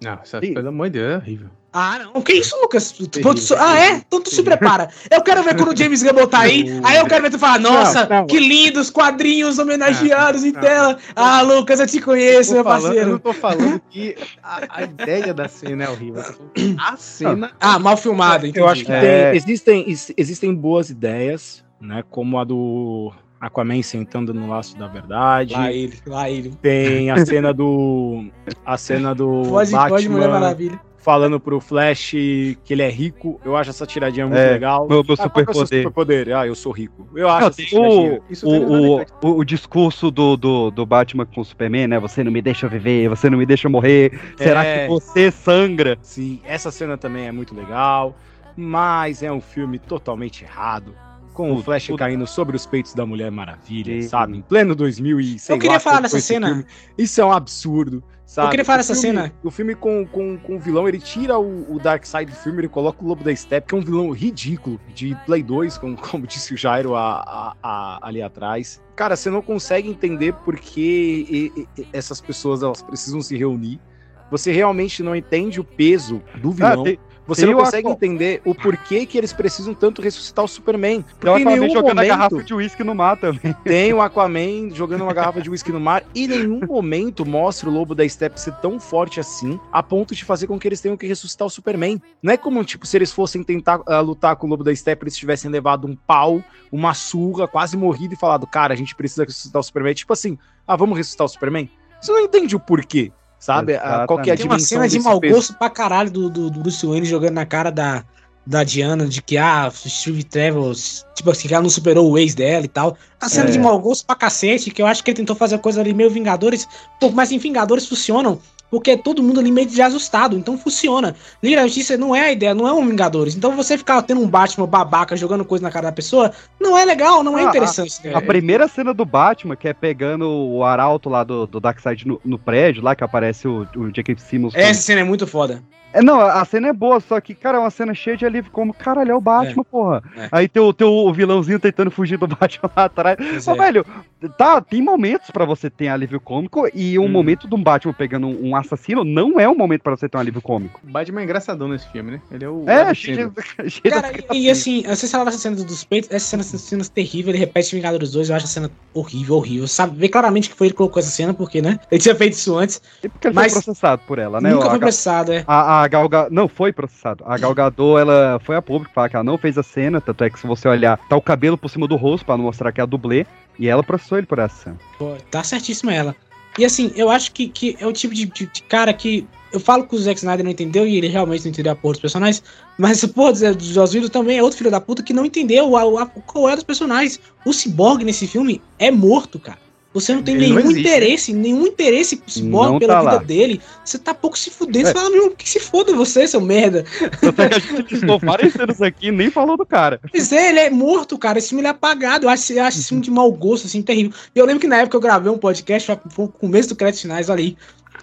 Não, isso é, pelo amor de Deus, é horrível. Ah, não. Que isso, Lucas? Tu- ah, é? Então tu se prepara. Eu quero ver quando o James Gunn botar aí. Aí eu quero ver tu falar, nossa, Não, não. que lindos quadrinhos homenageados em tela. Ah, Lucas, eu te conheço, Eu meu falando- eu parceiro. não tô falando que a, a ideia da cena é horrível. eu A cena. Ah, mal filmado, Eu acho que É. tem- existem, ex- existem boas ideias, né? Como a do Aquaman sentando no laço da verdade. Lá ele, lá ele. Tem a cena do. A cena do. Foge, foge, Mulher Maravilha. Falando pro Flash que ele é rico. Eu acho essa tiradinha muito É, legal. meu- meu Ah, é superpoder. superpoder? Ah, eu sou rico. Eu acho Não, essa tem tiradinha. o, o, o, o, discurso do, do, do Batman com o Superman, né? Você não me deixa viver, você não me deixa morrer. Será É. que você sangra? Sim, essa cena também é muito legal, mas é um filme totalmente errado. Com o Flash caindo sobre os peitos da Mulher Maravilha, sabe? Em pleno 2000 e sei Eu queria lá falar dessa cena. filme. Isso é um absurdo, sabe? Eu queria falar O dessa cena. O filme com, com, com o vilão, ele tira o, o Dark Side do filme, ele coloca o Lobo da Steppe, que é um vilão ridículo, de Play 2, como, como disse o Jairo a- a- a- ali atrás. Cara, você não consegue entender por que e- e- essas pessoas elas precisam se reunir. Você realmente não entende o peso do vilão. Ah, tem- você não consegue entender o porquê que eles precisam tanto ressuscitar o Superman. Tem o Porque Aquaman jogando a garrafa momento de uísque no mar também. tem o Aquaman jogando uma garrafa de uísque no mar e em nenhum momento mostra o lobo da Steppe ser tão forte assim a ponto de fazer com que eles tenham que ressuscitar o Superman. Não é como, tipo, se eles fossem tentar ah, lutar com o lobo da Steppe, eles tivessem levado um pau, uma surra, quase morrido e falado, cara, a gente precisa ressuscitar o Superman. Tipo assim, ah, vamos ressuscitar o Superman? Você não entende o porquê, sabe? Qual que a Tem uma cena de mau peso? gosto pra caralho do, do, do Bruce Wayne jogando na cara da, da Diana de que, ah, Steve Travels, tipo assim, que ela não superou o ex dela e tal. A cena É. de mau gosto pra cacete, que eu acho que ele tentou fazer coisa ali meio Vingadores, pô, mas em Vingadores funcionam. Porque é todo mundo ali meio desajustado, então funciona. Liga da Justiça não é a ideia, não é um Vingadores. Então você ficar tendo um Batman babaca jogando coisa na cara da pessoa, não é legal, não é Ah, interessante. A, a primeira cena do Batman, que é pegando o arauto lá do, do Darkseid no, no prédio, lá que aparece o, o J.K. Simmons. Essa cena é muito foda. É, não, a cena é boa, só que, cara, é uma cena cheia de alívio, como, caralho, é o Batman, porra. é. Aí tem o, tem o vilãozinho tentando fugir do Batman lá atrás. Pois Ô, é. velho, tá, tem momentos pra você ter alívio cômico, e Hum. um momento de um Batman pegando um, assassino não é um momento pra você ter um alívio cômico. O Batman é engraçadão nesse filme, né? Ele é o. É, cheio de- Cara, e, e assim, vocês falaram dessa cena dos peitos, essa cena, essa cena terrível, ele repete Vingadores 2, eu acho a cena horrível, horrível. Sabe, vê claramente que foi ele que colocou essa cena, porque, né? Ele tinha feito isso antes. Porque ele Mas foi processado por ela, né? nunca foi processado, é. A, a Gal Ga- não foi processado. A Gal Gadot, ela foi a público falar que ela não fez a cena, tanto é que se você olhar, tá o cabelo por cima do rosto pra não mostrar que é a dublê, e ela processou ele por essa. Pô, tá certíssima ela. E assim, eu acho que, que é o tipo de, de- de cara que. Eu falo que o Zack Snyder não entendeu e ele realmente não entendeu a porra dos personagens. Mas porra do Joss Whedon também é outro filho da puta que não entendeu a, a, qual é dos personagens. O Cyborg nesse filme é morto, cara. Você não tem Ele não nenhum existe, interesse, nenhum interesse Não pela tá vida lá. dele. Você tá pouco se fudendo. Você É. fala, meu, que se foda você, seu merda. Tanto é que a gente listou cenas aqui nem falou do cara. Pois é, ele é morto, cara. Esse filme ele é apagado. Eu acho, eu acho esse filme de mau gosto, assim, terrível. E eu lembro que na época eu gravei um podcast, foi foi o começo do Crédito Finais, olha aí.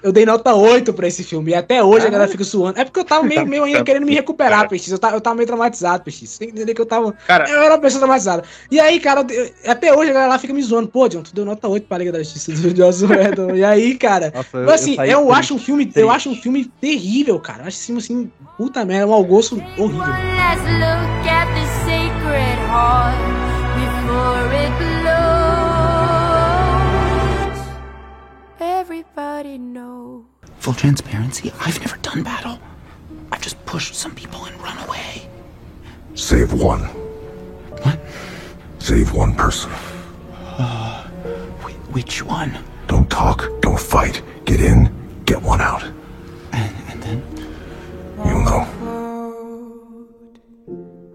Eu dei nota 8 pra esse filme. E até hoje a galera fica suando. É porque eu tava meio, meio ainda querendo me recuperar, PX. Eu tava, eu tava meio traumatizado. Você tem que entender que eu tava. Cara- eu era uma pessoa traumatizada. E aí, cara, eu- até hoje a galera lá fica me zoando. Pô, John, tu deu nota 8 pra Liga da Justiça do Joss Whedon. E aí, cara. Nossa, eu- Mas assim, eu eu, acho um filme. Eu triste. acho um filme terrível, cara. Eu acho assim, assim, puta merda, um mau gosto horrível. Let's look at the sacred heart before it Everybody knows. Full transparency, I've never done battle. I've just pushed some people and run away. Save one. What? Save one person. Uh, Wh- which one? Don't talk. Don't fight. Get in. Get one out. And, and then? You'll know.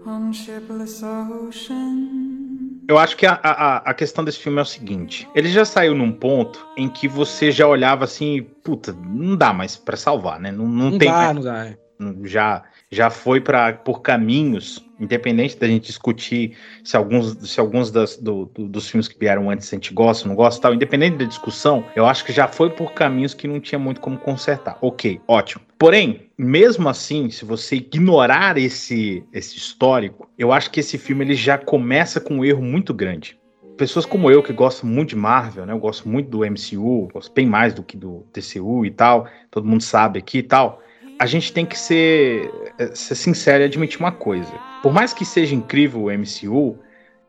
On shipless ocean. Eu acho que a, a, a questão desse filme é o seguinte: ele já saiu num ponto em que você já olhava assim, puta, não dá mais pra salvar, né? Não, não, Não tem dá, mais- não dá. é. já já foi para por caminhos, independente da gente discutir se alguns se alguns das, do- do- dos filmes que vieram antes a gente gosta, não gosta, tal, independente da discussão, eu acho que já foi por caminhos que não tinha muito como consertar. OK, ótimo. Porém, mesmo assim, se você ignorar esse esse histórico, eu acho que esse filme ele já começa com um erro muito grande pessoas como eu que gostam muito de Marvel, né? Eu gosto muito do MCU, gosto bem mais do que do DCU e tal. Todo mundo sabe aqui e tal. A gente tem que ser, eh, ser sincero e admitir uma coisa. Por mais que seja incrível o MCU,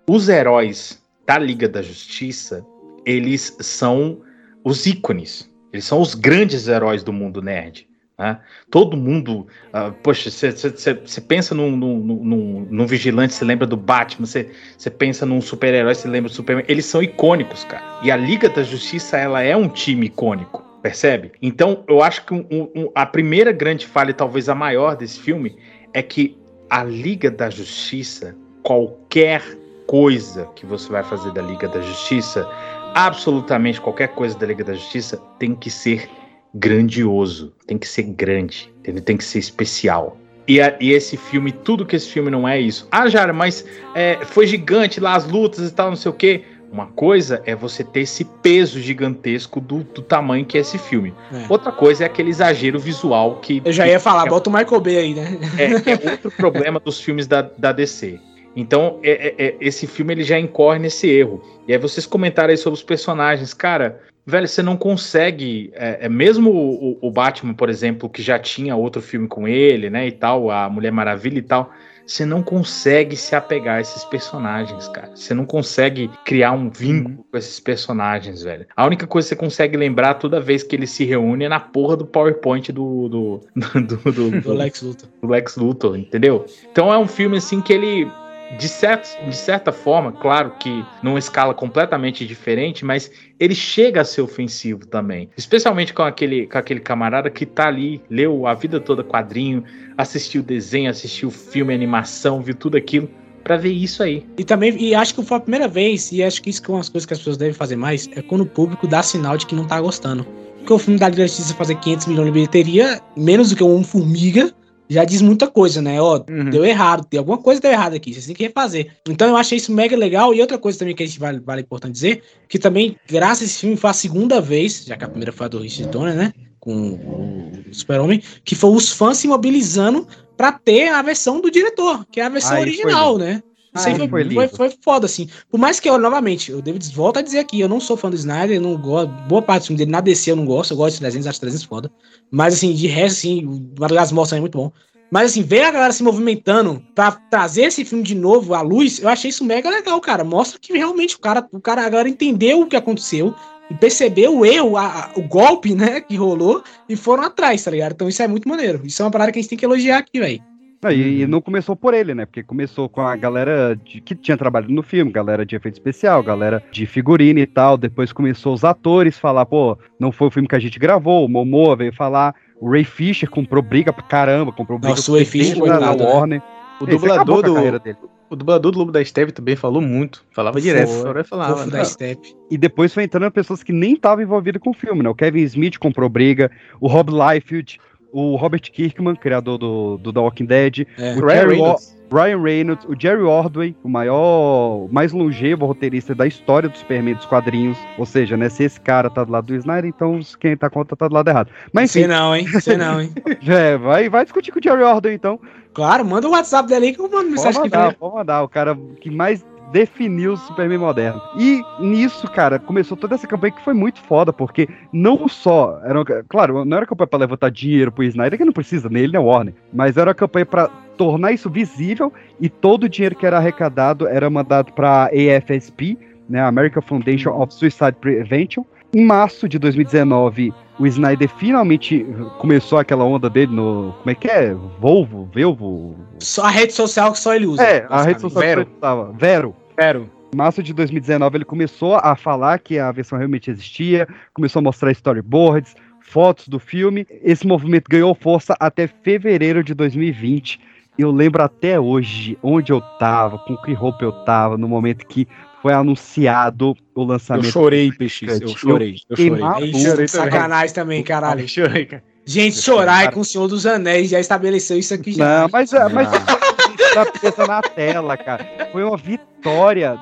os heróis da Liga da Justiça, eles são os ícones. Eles são os grandes heróis do mundo nerd. Né? Todo mundo. ah, poxa, você pensa num, num, num, num vigilante, você lembra do Batman, você pensa num super-herói, você lembra do Superman. Eles são icônicos, cara. E a Liga da Justiça, ela é um time icônico. Percebe? Então, eu acho que um- um- a primeira grande falha, e talvez a maior desse filme, é que a Liga da Justiça, qualquer coisa que você vai fazer da Liga da Justiça, absolutamente qualquer coisa da Liga da Justiça, tem que ser grandioso, tem que ser grande, entendeu? tem que ser especial. E, a- e esse filme, tudo que esse filme não é isso. Ah, Jara, mas é, foi gigante lá as lutas e tal, não sei o quê. Uma coisa é você ter esse peso gigantesco do, do tamanho que é esse filme. É. Outra coisa é aquele exagero visual que. Eu já ia falar, é- bota o Michael Bay aí, né? é, é outro problema dos filmes da, da DC. Então, é- é- é- esse filme ele já incorre nesse erro. E aí vocês comentaram aí sobre os personagens. Cara, velho, você não consegue. É, é mesmo o, o Batman, por exemplo, que já tinha outro filme com ele, né? E tal, a Mulher Maravilha e tal. Você não consegue se apegar a esses personagens, cara. Você não consegue criar um vínculo com esses personagens, velho. A única coisa que você consegue lembrar toda vez que eles se reúnem é na porra do PowerPoint do, do, do, do, Do Lex Luthor. do Lex Luthor, entendeu? Então é um filme assim que ele de, certo, de certa forma, claro que numa escala completamente diferente, mas ele chega a ser ofensivo também. Especialmente com aquele, com aquele camarada que tá ali, leu a vida toda quadrinho, assistiu desenho, assistiu filme, animação, viu tudo aquilo, pra ver isso aí. E também, e acho que foi a primeira vez, e acho que isso é uma das coisas que as pessoas devem fazer mais, é quando o público dá sinal de que não tá gostando. Porque o filme da Liga da Justiça fazer 500 milhões de bilheteria, menos do que um Homem-Formiga, já diz muita coisa, né? Ó, deu errado, tem alguma coisa que deu errado aqui, vocês têm que refazer. Então eu achei isso mega legal. E outra coisa também que a gente vale, vale importante dizer, que também, graças a esse filme, foi a segunda vez, já que a primeira foi a do Richard Donner, né? Com o Super-Homem, que foi os fãs se mobilizando pra ter a versão do diretor, que é a versão Aí foi original, lindo. né? Aí Isso aí foi, foi foi, foda, assim. Por mais que eu, novamente, o David volta a dizer aqui, eu não sou fã do Snyder, eu não gosto, boa parte do filme dele na DC eu não gosto, eu gosto de 300, acho 300 foda. Mas, assim, de resto, assim, o Madrugadas Mortas é muito bom. Mas, assim, ver a galera se movimentando pra trazer esse filme de novo à luz, eu achei isso mega legal, cara. Mostra que realmente o cara, o cara, a galera entendeu o que aconteceu e percebeu o erro, a- a- o golpe, né, que rolou e foram atrás, tá ligado? Então isso é muito maneiro. Isso é uma parada que a gente tem que elogiar aqui, velho. Não, e, e não começou por ele, né? Porque começou com a galera de- que tinha trabalhado no filme, galera de efeito especial, galera de figurino e tal. Depois começou os atores falar, pô, não foi o filme que a gente gravou. O Momoa veio falar. O Ray Fisher comprou briga pra caramba, comprou briga Nossa, o Ray Fisher, da, da coitado, né? Warner. O dublador do. dele. O dublador do Lobo da Steppe também falou muito. Falava direto. Foi. Falava, né? da Step. E depois foi entrando pessoas que nem estavam envolvidas com o filme, né? O Kevin Smith comprou briga, o Rob Liefeld, o Robert Kirkman, criador do, do The Walking Dead, É. o Ryan Reynolds. Ryan Reynolds, o Jerry Ordway, o maior, mais longevo roteirista da história do Superman dos quadrinhos. Ou seja, né? Se esse cara tá do lado do Snyder, então quem tá contra tá do lado errado. Mas Sei enfim, não, hein? Sei não, hein? é, vai, vai discutir com o Jerry Ordway então. Claro, manda o WhatsApp dele aí que eu mando Pode mensagem pra mandar, ele. pode mandar. O cara que mais definiu o Superman moderno. E nisso, cara, começou toda essa campanha que foi muito foda, porque não só. Era, claro, não era campanha pra levantar dinheiro pro Snyder, que não precisa, nele não é Warner. Mas era uma campanha pra tornar isso visível e todo o dinheiro que era arrecadado era mandado pra AFSP, né, American Foundation of Suicide Prevention. Em março de 2019, o Snyder finalmente começou aquela onda dele no. Como é que é? Volvo? Velvo? Só a rede social que só ele usa. É, a rede social Vero. que ele. Vero. Vero. Em março de 2019 ele começou a falar que a versão realmente existia, começou a mostrar storyboards, fotos do filme. Esse movimento ganhou força até fevereiro de 2020. Eu lembro até hoje onde eu tava, com que roupa eu tava, no momento que foi anunciado o lançamento. Eu chorei, PX. Eu chorei. Eu fiquei chorei. maluco. Isso, chorei também. sacanagem também, caralho. Eu chorei, cara. Gente, chorar é com o Senhor dos Anéis, já estabeleceu isso aqui já. Não, mas, mas tá presa na tela, cara. Foi uma vitória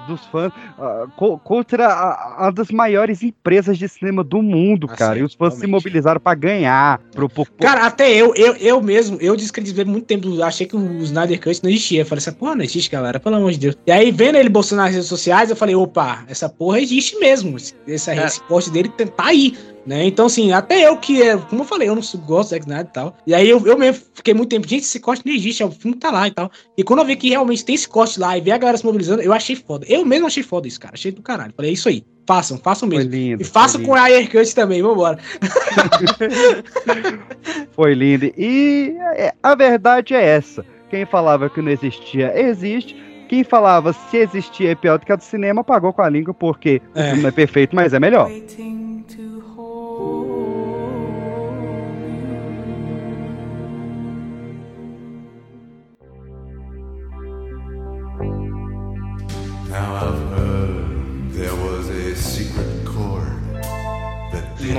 dos fãs ah, co- contra a, a das maiores empresas de cinema do mundo, Ah, cara. sim, e os fãs se realmente. mobilizaram pra ganhar. Pro, pro- pro- Cara, até eu, eu, eu mesmo, eu descredibilizei muito tempo, achei que o Snyder Cut não existia. Eu falei, essa porra não existe, galera, pelo amor de Deus. E aí, vendo ele postando nas redes sociais, eu falei, opa, essa porra existe mesmo. Esse, esse, É. esse post dele tá aí. Né? Então, assim, até eu que, é, como eu falei, eu não gosto do Zack Snyder e tal. E aí eu, eu mesmo fiquei muito tempo, gente, esse corte não existe, é o filme tá lá e tal. E quando eu vi que realmente tem esse corte lá e ver a galera se mobilizando, eu achei foda. Eu mesmo achei foda isso, cara. Achei do caralho. Falei, é isso aí. Façam, façam Foi mesmo. lindo. E façam foi com a Air Cut também, vambora. Foi lindo. E é, a verdade é essa. Quem falava que não existia, existe. Quem falava se existia é pior do que a do cinema, pagou com a língua, porque o filme não é perfeito, mas é melhor.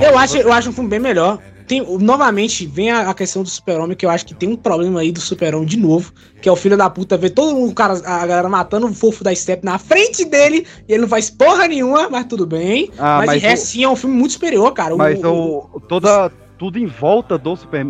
Eu acho, eu acho um filme bem melhor. Tem, novamente, vem a, a questão do super-homem, que eu acho que tem um problema aí do super-homem de novo, que é o filho da puta ver todo mundo, o cara, a galera matando o fofo da Step na frente dele, e ele não faz porra nenhuma, mas tudo bem. Ah, mas, mas o- sim, é um filme muito superior, cara. O- Mas o- o, toda, tudo em volta do super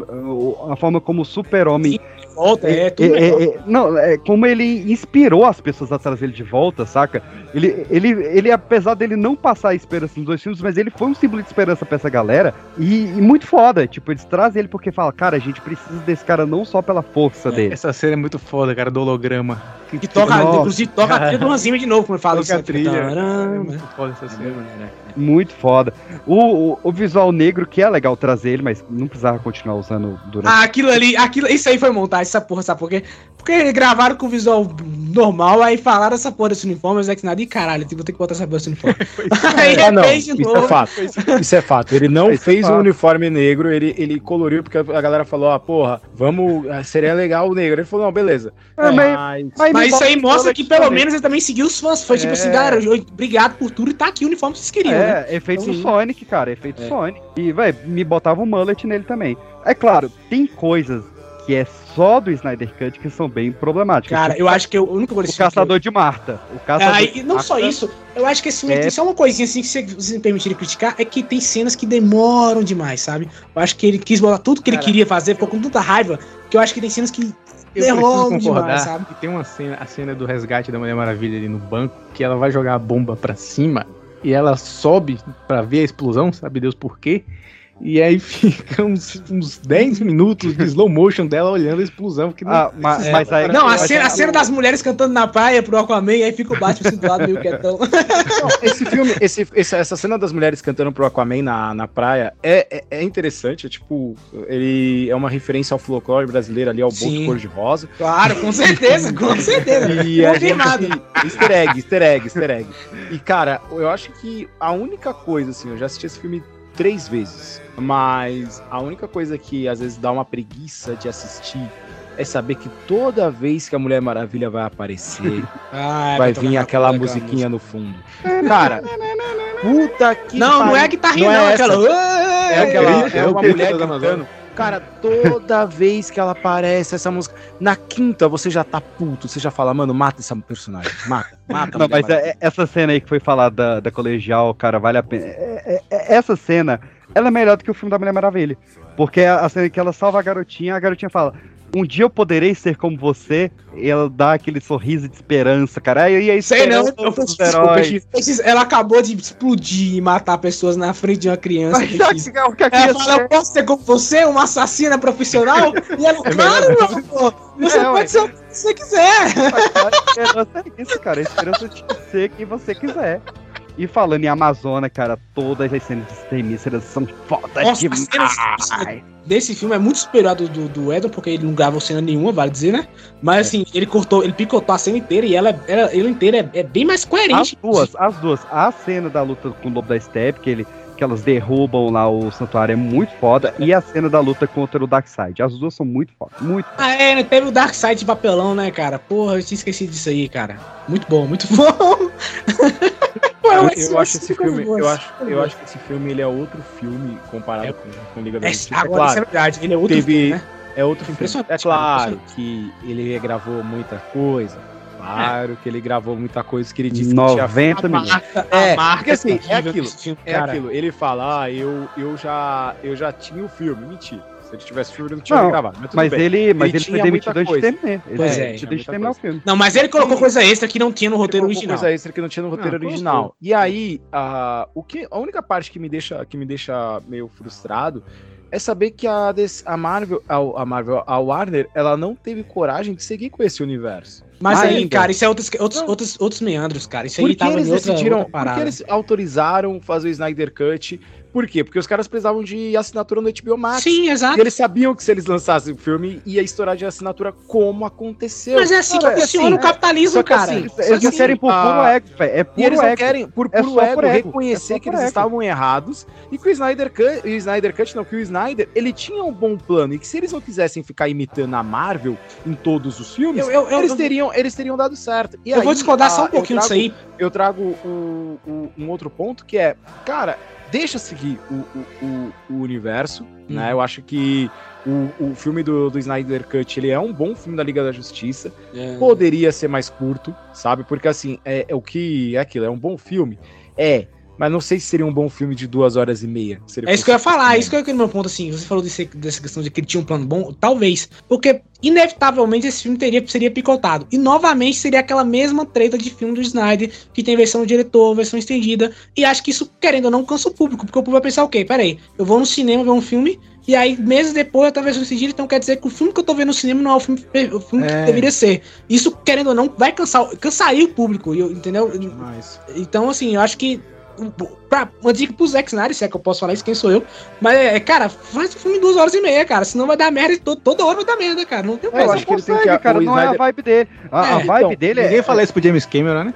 a forma como o super-homem volta, é, tudo é, melhor. é, é, não, é como ele inspirou as pessoas a trazer ele de volta, saca? Ele, ele, ele, apesar dele não passar a esperança nos dois filmes, mas ele foi um símbolo de esperança pra essa galera e, e muito foda. Tipo, eles trazem ele porque fala, cara, a gente precisa desse cara não só pela força dele. Essa cena é muito foda, cara, do holograma. Que toca, Nossa. inclusive, toca a trilha do Zimmer de novo, como eu falo. Toca a trilha. É muito foda essa cena. Muito foda. O, o, o visual negro, que é legal trazer ele, mas não precisava continuar usando durante. Ah, aquilo ali, aquilo, isso aí foi montagem, essa porra, sabe por quê? Porque gravaram com visual normal, aí falaram essa porra desse uniforme, o Zack Snyder, ih, caralho, vou ter que botar essa porra desse uniforme. aí Ah, não, isso novo. é fato. Isso é fato. Ele não Isso é fez um uniforme negro, ele, ele coloriu porque a galera falou: ah, porra, vamos. ah, Seria legal o negro. Ele falou: não, beleza. É, mas, Mas, isso aí mostra que pelo também. menos ele também seguiu os fãs. Foi tipo assim, É. galera, eu- obrigado por tudo e tá aqui o uniforme que vocês queriam, né? É, efeito Então, Sonic, cara, efeito É. Sonic. E, vai, me botava um mullet nele também. É claro, tem coisas que é só do Snyder Cut que são bem problemáticas. Cara, Tipo, eu acho que eu, o único O Caçador de Marta. O Caçador Ah, de e não Marta só isso, eu acho que esse filme É. tem só uma coisinha assim que se vocês me permitirem criticar, é que tem cenas que demoram demais, sabe? Eu acho que ele quis botar tudo que ele queria fazer, ficou com tanta raiva, que eu acho que tem cenas que Eu preciso demoram concordar demais, sabe? que tem uma cena, a cena do resgate da Mulher Maravilha ali no banco, que ela vai jogar a bomba pra cima e ela sobe pra ver a explosão, sabe Deus por quê? E aí fica uns, uns 10 minutos de slow motion dela olhando a explosão. Que não, Ah, ma- É. mas aí- Não, a mas cena, a cena das mulheres cantando na praia pro Aquaman, aí fica o Batman situado meio quietão. Esse filme, esse, essa cena das mulheres cantando pro Aquaman na, na praia é, é, é interessante. É tipo, ele é uma referência ao folclore brasileiro ali, ao Sim. boto cor-de-rosa. Claro, com certeza, com certeza. E Confirmado. gente, easter egg, easter egg, easter egg. E, cara, eu acho que a única coisa, assim, eu já assisti esse filme três vezes, mas a única coisa que às vezes dá uma preguiça de assistir é saber que toda vez que a Mulher Maravilha vai aparecer, Ah, vai tocar vir aquela aquela musiquinha no fundo. Cara, puta que Não, não pariu. é a guitarrinha, Não não, é aquela. essa. É aquela, é é o uma grito mulher cantando. Cara, toda vez que ela aparece, essa música. Na quinta, você já tá puto. Você já fala, mano, mata essa personagem. Mata, mata. Não, mas é- é- essa cena aí que foi falada da, da colegial, cara, vale a pena. É- é- é- essa cena, ela é melhor do que o filme da Mulher Maravilha. Porque a, a cena que ela salva a garotinha, a garotinha fala: Um dia eu poderei ser como você. E ela dá aquele sorriso de esperança, cara. E aí, Sei não, eu heróis. ela acabou de explodir e matar pessoas na frente de uma criança. Mas que- que Ela fala, é? eu posso ser como você, uma assassina profissional? E ela, claro, meu amor, você É, pode ué. ser o que você quiser. A esperança é isso, cara. A esperança de ser quem você quiser. E falando em Amazônia, cara, todas as cenas de extermínios são fodas Nossa, as demais. desse filme é muito superior do, do, do Edon, porque ele não gravou cena nenhuma, vale dizer, né? Mas assim, ele cortou, ele picotou a cena inteira e ela, ela, ela inteira é, é bem mais As coerente. duas, as duas. A cena da luta com o Lobo da Steppe, que, ele, que elas derrubam lá o santuário, é muito foda. E a cena da luta contra o Darkseid. As duas são muito foda. Muito Ah, é, né? Teve o Dark Side de papelão, né, cara? Porra, eu tinha esquecido disso aí, cara. Muito bom, muito bom. Pô, Eu, eu acho esse filme, eu acho, eu acho que esse filme ele é outro filme comparado com, com Liga da É, Justiça. agora, isso é verdade, ele é outro teve, filme, né? É outro filme. É claro que ele gravou muita coisa. Claro que ele gravou muita coisa que ele disse que 90 tinha minutos. É, marca porque assim, é aquilo. É cara. aquilo. Ele fala, ah, eu, eu, já, eu já tinha o filme. Mentira. Se ele tivesse filme, ele não tinha Não, gravado. Mas, mas ele, mas ele, foi tinha demitido antes de terminar. Ele Pois foi é, antes de terminar o filme. Não, mas ele colocou coisa extra que não tinha no roteiro original. coisa extra que não tinha no roteiro Ah, colocou. original. E aí, a, o que, a única parte que me deixa, que me deixa meio frustrado é saber que a, a Marvel, a, a Marvel, a Warner, ela não teve coragem de seguir com esse universo. Mas aí, Ainda. cara, isso é outros, outros, outros, outros meandros, cara. Isso aí Por que tava eles em outra, decidiram, outra por que eles autorizaram fazer o Snyder Cut? Por quê? Porque os caras precisavam de assinatura no HBO Max. Sim, exato. E eles sabiam que se eles lançassem o filme, ia estourar de assinatura como aconteceu. Mas é assim que Cara, funciona o capitalismo, que cara. assim, Eles que assim, querem por puro a- ego, velho. É E puro eles não ego. querem, por É puro ego, por ego. reconhecer É que eles ego. estavam errados e que o Snyder Cut, o Snyder Cut não, que o Snyder, ele tinha um bom plano e que se eles não quisessem ficar imitando a Marvel em todos os filmes, Eu- eu- eu- eles, teriam, eles teriam dado certo. E Eu vou discordar só um eu pouquinho disso trago- aí. Eu trago o- o- um outro ponto que é, cara, deixa seguir o, o- o- o universo, né? Eu acho que o, o filme do, do Snyder Cut, ele é um bom filme da Liga da Justiça. É. Poderia ser mais curto, sabe? Porque assim, é, é o que é aquilo, é um bom filme? É. Mas não sei se seria um bom filme de duas horas e meia. É isso que eu ia falar, é isso que eu ia no meu ponto, assim. Você falou desse, dessa questão de que ele tinha um plano bom, talvez. Porque, inevitavelmente, esse filme teria, seria picotado. E, novamente, seria aquela mesma treta de filme do Snyder, que tem versão diretor, versão estendida. E acho que isso, querendo ou não, cansa o público. Porque o público vai pensar, ok, peraí, eu vou no cinema ver um filme, e aí, meses depois, eu tô versão estendida, então quer dizer que o filme que eu tô vendo no cinema não é o filme, o filme É. que deveria ser. Isso, querendo ou não, vai cansar, cansaria o público, eu- entendeu? Então, assim, eu acho que. Pra, uma dica pro Zack Snyder, se é que eu posso falar isso, quem sou eu. Mas, é, cara, faz o filme em duas horas e meia, cara. Senão vai dar merda to- toda hora vai dar merda, cara. Não tem É, eu acho que ele tem que, cara, não é a vibe dele. A, a É, vibe então, dele é. Ninguém fala isso pro James Cameron, né?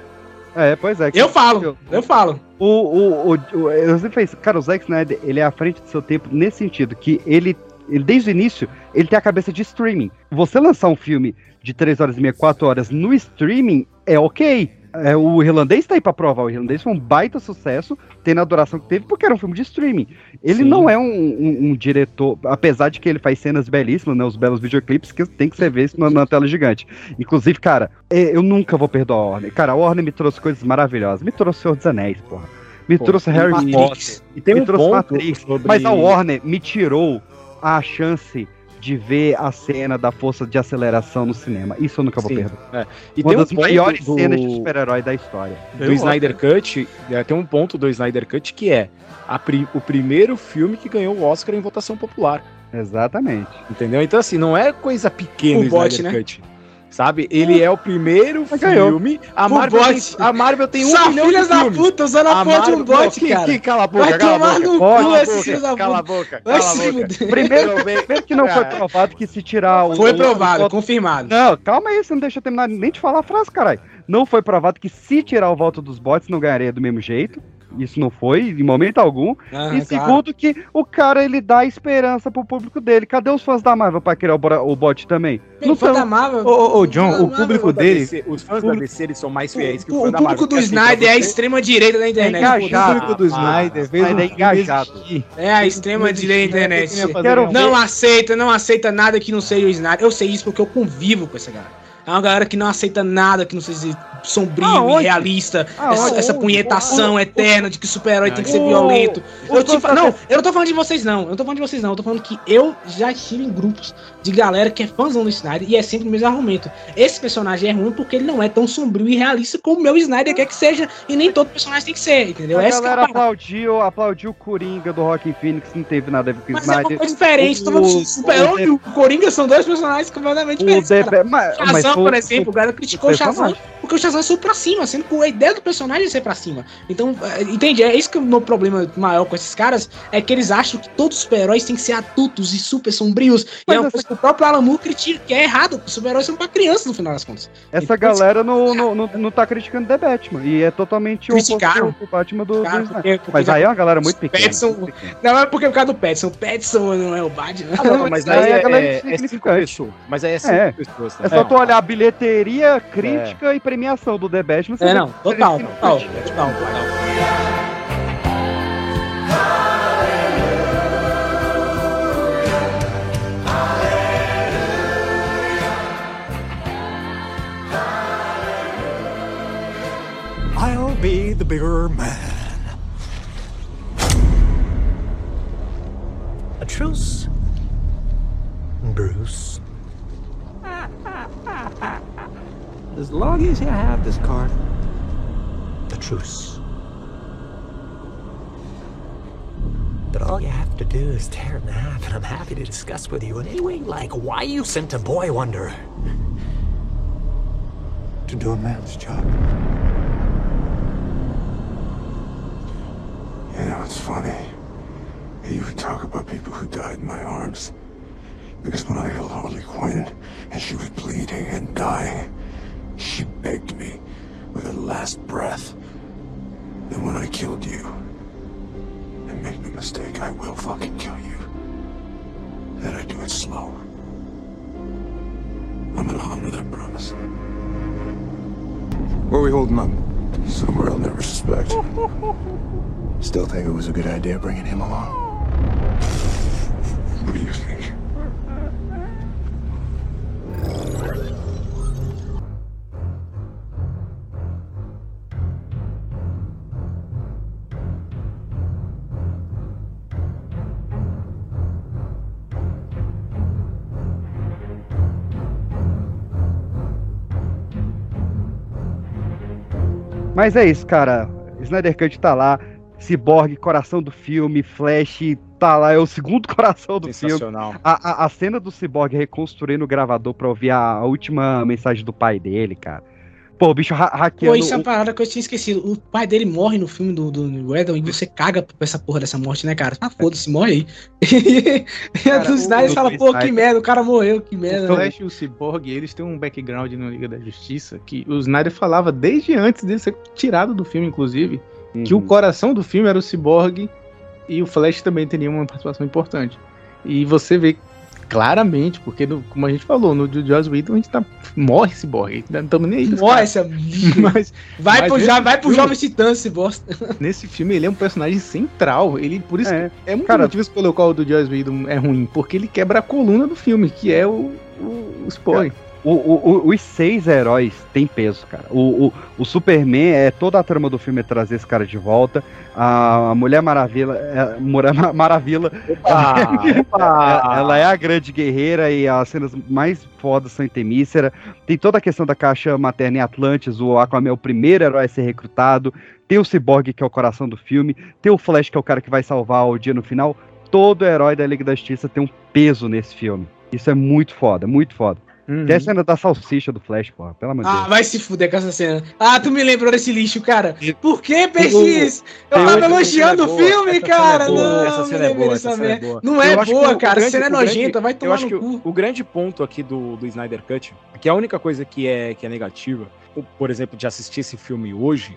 É, pois é. Eu falo, eu falo. O, o, o, o, eu sempre falei isso, cara, o Zack Snyder, ele é à frente do seu tempo nesse sentido, que ele, ele, desde o início, ele tem a cabeça de streaming. Você lançar um filme de 3 horas e meia, 4 horas no streaming, é ok. É, o irlandês tá aí pra provar. O irlandês foi um baita sucesso, tendo a duração que teve, porque era um filme de streaming. Ele Sim. não é um, um- um diretor, apesar de que ele faz cenas belíssimas, né? Os belos videoclipes, que tem que ser visto na, na tela gigante. Inclusive, cara, é, eu nunca vou perdoar a Warner. Cara, a Warner me trouxe coisas maravilhosas. Me trouxe o Senhor dos Anéis, porra. Me Pô, trouxe Harry. Potter. E tem me um trouxe Matrix. sobre- Mas a Warner me tirou a chance de ver a cena da força de aceleração no cinema. Isso eu nunca vou Sim, perder. é. E Uma tem um das ponto maiores do- cenas de super-herói da história. do Snyder Cut, é, tem um ponto do Snyder Cut que é a pri- o primeiro filme que ganhou o Oscar em votação popular. Exatamente. Entendeu? Então, assim, não é coisa pequena O o bot, Snyder né? Cut. Sabe? Ele é o primeiro Mas ganhou. filme. A Marvel, bot. tem, a Marvel tem um Só milhão filhas de da filmes. puta usando a, porra de um bot, que, cara. Que, cala a boca, Vai cala a tomar boca. no cu a esses boca, filhos da Cala a puta. boca, Vai cala a boca. Primeiro, primeiro que não foi provado que se tirar o. Foi provado, confirmado. Não, calma aí, você não deixa eu terminar nem de falar a frase, caralho. Não foi provado que se tirar o voto dos bots não ganharia do mesmo jeito. Isso não foi, em momento algum. Ah, e claro. segundo, que o cara ele dá esperança pro público dele. Cadê os fãs da Marvel pra criar o, o bot também? Não fã da Marvel. Ô, ô, ô, John, o público dele. DC Os fãs da DC eles são mais fiéis que o O, fã o da público Marvel. do Porque, assim, pra Snyder é a extrema direita da internet. É O público do Ah, Snyder fez é engajado. É a extrema direita da internet. Não aceita, não aceita nada que não seja o Snyder. Eu sei isso porque eu convivo com essa galera. É uma galera que não aceita nada que não seja sombrio, Aonde? irrealista, Aonde? essa, essa Aonde? punhetação eterna de que super-herói tem que ser violento. Eu te não, eu não tô falando de vocês, não. Eu não tô falando de vocês, não. Eu tô falando que eu já estive em grupos de galera que é fãzão do Snyder e é sempre o mesmo argumento. Esse personagem é ruim porque ele não é tão sombrio e realista como o meu Snyder quer que seja. E nem todo personagem tem que ser, entendeu? A Essa é a galera parada. aplaudiu, aplaudiu o Coringa do Rockin' Phoenix, não teve nada a ver com o Mas é uma Snyder. coisa diferente. Falando de Super-Homem e o Coringa são dois personagens completamente O diferentes. O mas Shazam, por exemplo, o cara criticou o Shazam porque o Shazam subiu pra cima, sendo que a ideia do personagem é ser pra cima. Então, é, entende? É isso que é o meu problema maior com esses caras, é que eles acham que todos os super-heróis têm que ser adultos e super sombrios. Mas e é uma coisa que o próprio Alan Moore critica, que é errado, porque os super-heróis são pra crianças no final das contas. Essa Então, galera não, não, não, não tá criticando The Batman. E é totalmente o do Batman do, do Cara, porque- porque Mas aí é uma galera muito pequena. Petson, não é porque é por causa do Petson. O Petson não é o Batman. Ah, não, mas Aí é, galera é, é cinco pessoas. Mas aí é cinco É. pessoas. É só tu olhar bilheteria, crítica e premiação do The Batman. É, não, que total, total, total. I'll be the bigger man. A truce, Bruce. As long as you have this card, the truce. But all you have to do is tear it in half, and I'm happy to discuss with you in any way like why you sent a boy wonder. to do a man's job. You know, it's funny. You would talk about people who died in my arms. Because when I held Harley Quinn and she was bleeding and dying, she begged me with her last breath that when I killed you, and make no mistake, I will fucking kill you, that I do it slow. I'm gonna honor that promise. Where are we holding up? Somewhere I'll never suspect. Still think it was a good idea bringing him along. What do you think? Mas é isso, cara. Snyder Cut tá lá. Cyborg, coração do filme, Flash, tá lá, é o segundo coração do filme. Sensacional. A, a, a cena do Cyborg reconstruindo o gravador pra ouvir a, a última mensagem do pai dele, cara. Pô, o bicho ha Pô, hackeando. isso é uma o- parada que eu tinha esquecido. O pai dele morre no filme do, do Weddle e você caga pra essa porra dessa morte, né, cara? Ah, foda-se, morre aí. e a do Snyder o- fala, o pô, que merda, o cara morreu, que O merda. Flash e o Cyborg, eles têm um background no Liga da Justiça que o Snyder falava desde antes dele ser tirado do filme, inclusive, que o Uhum. coração do filme era o Cyborg e o Flash também teria uma participação importante. E você vê claramente, porque no- como a gente falou, no do Joss Whedon a gente tá morre Cyborg, não estamos nem aí. Morre mas, Vai mas pro, já, vai pro Jovem Titã, esse bosta. Nesse filme ele é um personagem central. Ele, por isso É. que é um dos Cara- motivos pelo qual o do Joss Whedon é ruim, porque ele quebra a coluna do filme, que é o, o, o Cyborg. O- o- o- os seis heróis têm peso, cara. O, o, Superman é toda a trama do filme é trazer esse cara de volta. A, Mulher Maravilha, é, Mulher Ma- Maravilha, ela, ela é a grande guerreira e as cenas mais fodas são em Temícera. Tem toda a questão da caixa materna em Atlantis. O Aquaman é o primeiro herói a ser recrutado. Tem o Cyborg, que é o coração do filme. Tem o Flash, que é o cara que vai salvar o dia no final. Todo herói da Liga da Justiça tem um peso nesse filme. Isso é muito foda, muito foda. Uhum. Tem a cena da salsicha do Flash, porra, pelo amor de Ah, Deus. vai se fuder com essa cena. Ah, tu me lembrou desse lixo, cara. Por que, PX? Eu tava elogiando o é filme, essa cena cara. é boa, Não, essa cena é boa, essa cena é boa. Não é que boa, cara. grande- a cena é nojenta, vai Eu tomar acho no que cu. o, o grande ponto aqui do, do Snyder Cut, que a única coisa que é, que é negativa, por exemplo, de assistir esse filme hoje,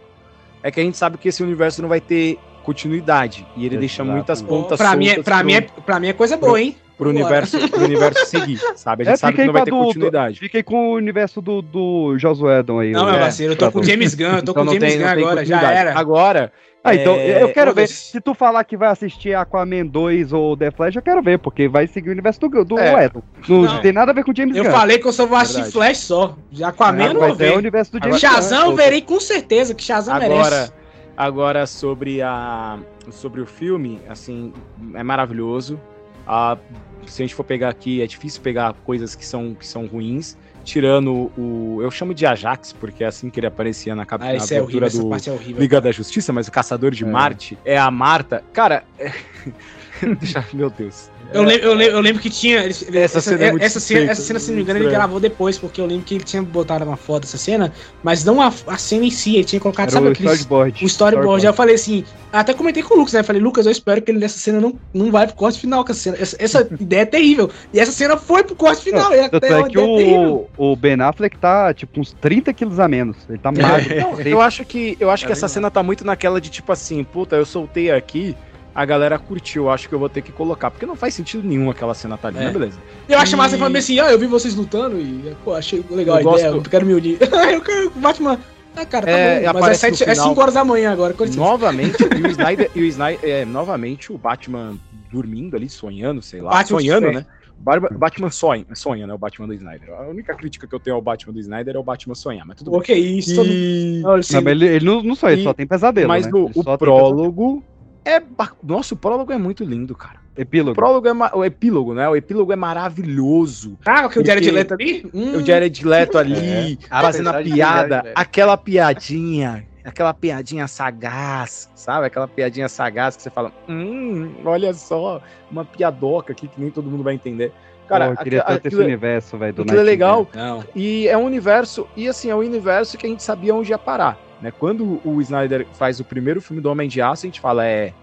é que a gente sabe que esse universo não vai ter continuidade. E ele deixa muitas pontas Pra mim, é, soltas pra, pro- mim é, pra mim é coisa boa, hein? Pro universo, pro universo seguir, sabe? A gente É, sabe que não vai com a ter do- continuidade. Fiquei com o universo do, do Josué Edon aí. Não, o- meu é, parceiro, eu tô com o James Gunn, eu tô com o não James tem- Gunn agora, já era. Agora, Ah, então, é, eu quero ver. Se tu falar que vai assistir Aquaman 2 ou The Flash, eu quero ver, porque vai seguir o universo do, do É. Edon. Não, Não. tem nada a ver com o James Eu Gunn. falei que eu só vou assistir Verdade. Flash só. Aquaman eu não Mas vou é o ver. universo do James Shazam eu verei com certeza, que Shazam Agora, merece. agora sobre a sobre o filme, assim, é maravilhoso. Ah, se a gente for pegar aqui, é difícil pegar coisas que são que são ruins, tirando o eu chamo de Ajax porque é assim que ele aparecia na, cap- Ah, na é horrível, do é horrível. Liga da Justiça, mas o Caçador de Marte é a Marta. Cara, é... Meu Deus. Eu lembro, eu, lembro, eu lembro que tinha. Essa essa, cena é muito essa cena, essa cena, se não me engano, ele gravou depois, porque eu lembro que ele tinha botado uma foto dessa cena, mas não a, a cena em si, ele tinha colocado, Era sabe o aqueles- storyboard. O storyboard. Aí eu falei assim, até comentei com o Lucas, né? Falei, Lucas, eu espero que ele nessa cena não, não vai pro corte final, que essa, cena, essa, essa ideia é terrível. E essa cena foi pro corte final. até é uma que ideia terrível. o, o Ben Affleck tá, tipo, uns 30 quilos a menos. Ele tá magro. Não, eu acho que eu acho que essa cena tá muito naquela de tipo assim, puta, eu soltei aqui, a galera curtiu, acho que eu vou ter que colocar, porque não faz sentido nenhum aquela cena tá ali, É. né, beleza? Eu acho massa E- falando assim, ah, eu vi vocês lutando e, pô, achei legal Eu a ideia, gosto- eu quero me unir. eu quero o Batman. Ah, cara, tá É, bom, mas é, aparece sete, no é final. 5 horas da manhã agora. Novamente, e o Snyder, e o Snyder é, novamente o Batman dormindo ali, sonhando, sei lá, Batman sonhando, né? Batman sonha, sonha, né? O Batman do Snyder. A única crítica que eu tenho ao Batman do Snyder é o Batman sonhar, mas tudo Pô, bem. que isso, todo E- Não, ele Não, ele, ele não, não só, ele E- só tem pesadelo. Mas né? no, o prólogo é. Nossa, o prólogo é muito lindo, cara. O Epílogo. prólogo é ma- o epílogo, né? O epílogo é maravilhoso. Ah, que o Jared Leto ali? Hum. O Jared Leto ali, É. fazendo a que piada, Leto- aquela piadinha, aquela piadinha sagaz, sabe? Aquela piadinha sagaz que você fala, hum, olha só, uma piadoca aqui que nem todo mundo vai entender. Cara, Pô, eu queria tanto esse é- universo, velho, do Aquilo é legal. Não. E é um universo, e assim, é um universo que a gente sabia onde ia parar. Né? Quando o Snyder faz o primeiro filme do Homem de Aço, a gente fala, é,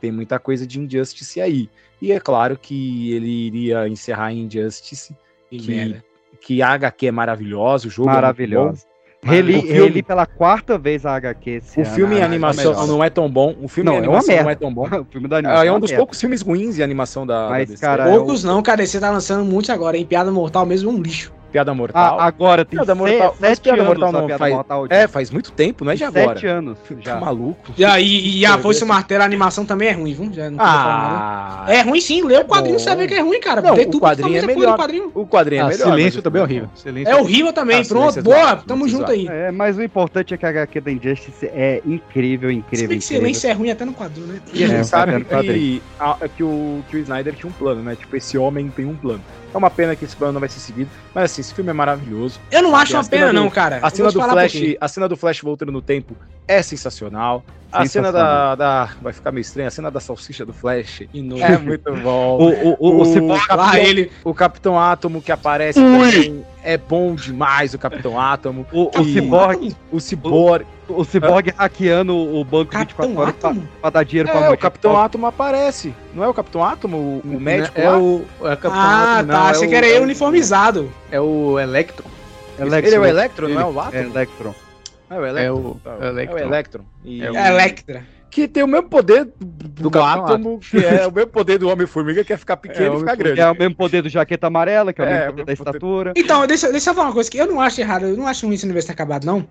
tem muita coisa de Injustice aí. E é claro que ele iria encerrar em Injustice, Que que, a HQ é maravilhosa, o jogo é Maravilhoso. bom. Reli, reli pela quarta vez a HQ esse O ano. filme em Ah, animação não é tão bom. O filme Não, em é animação não é tão bom. O filme da animação É, é um dos merda. poucos filmes ruins de animação da, Mas, da DC. cara, é Poucos não, cara. Você tá lançando muitos agora, hein? Piada Mortal mesmo é um lixo. Piada Mortal. Ah, agora tem Piada se- Mortal, mas sete Piada anos Mortal a não Piada faz. Mortal, é, faz muito tempo, não é de Sete agora. anos já. Tá maluco. E, a- e, e a Foice Martelo, a animação também é ruim, viu? Já não Ah. É ruim sim, lê o quadrinho e bom. sabe que é ruim, cara. Não, o tudo quadrinho é melhor. do quadrinho. O quadrinho é Ah, melhor. silêncio mas- também é horrível. Silêncio É horrível também, Ah, pronto. é Boa, tamo junto aí. É, mas o importante é que a HQ da Injustice é incrível, Se incrível, bem que silêncio é ruim até no quadrinho, né? E a gente É, sabe que o Snyder tinha um plano, né? Tipo, esse homem tem um plano. É uma pena que esse plano não vai ser seguido. Mas assim, esse filme é maravilhoso. Eu não acho A uma pena, do- não, cara. A cena do Flash, quê. a cena do Flash voltando no tempo é sensacional. A cena da, da. Vai ficar meio estranha. A cena da salsicha do Flash é muito bom. O, o, o, o Capitão, ele- o Capitão Átomo que aparece também é bom demais, o Capitão Átomo. O, o E Cyborg, O Cyborg. o Cyborg hackeando o banco 24 horas pra, pra dar dinheiro pra É, mulher. o Capitão Átomo aparece. Não é o Capitão Átomo, o, o médico É lá? o. É o Capitão Ah, Átomo, tá. não, é Achei que era é ele o- uniformizado. É o Electron. Ele é o Electron, não é o Átomo? É Electron. É o É Electron. o, tá. é o É o Electron. Electron. E- É o- Electra. Que tem o mesmo poder do, do Átomo, que é o mesmo poder do Homem-Formiga, que é ficar pequeno É, e ficar grande. é o mesmo poder do jaqueta amarela, que é o É, mesmo poder da poder- estatura. Então, deixa, deixa eu falar uma coisa que eu não acho errado, eu não acho ruim esse universo ter acabado, não.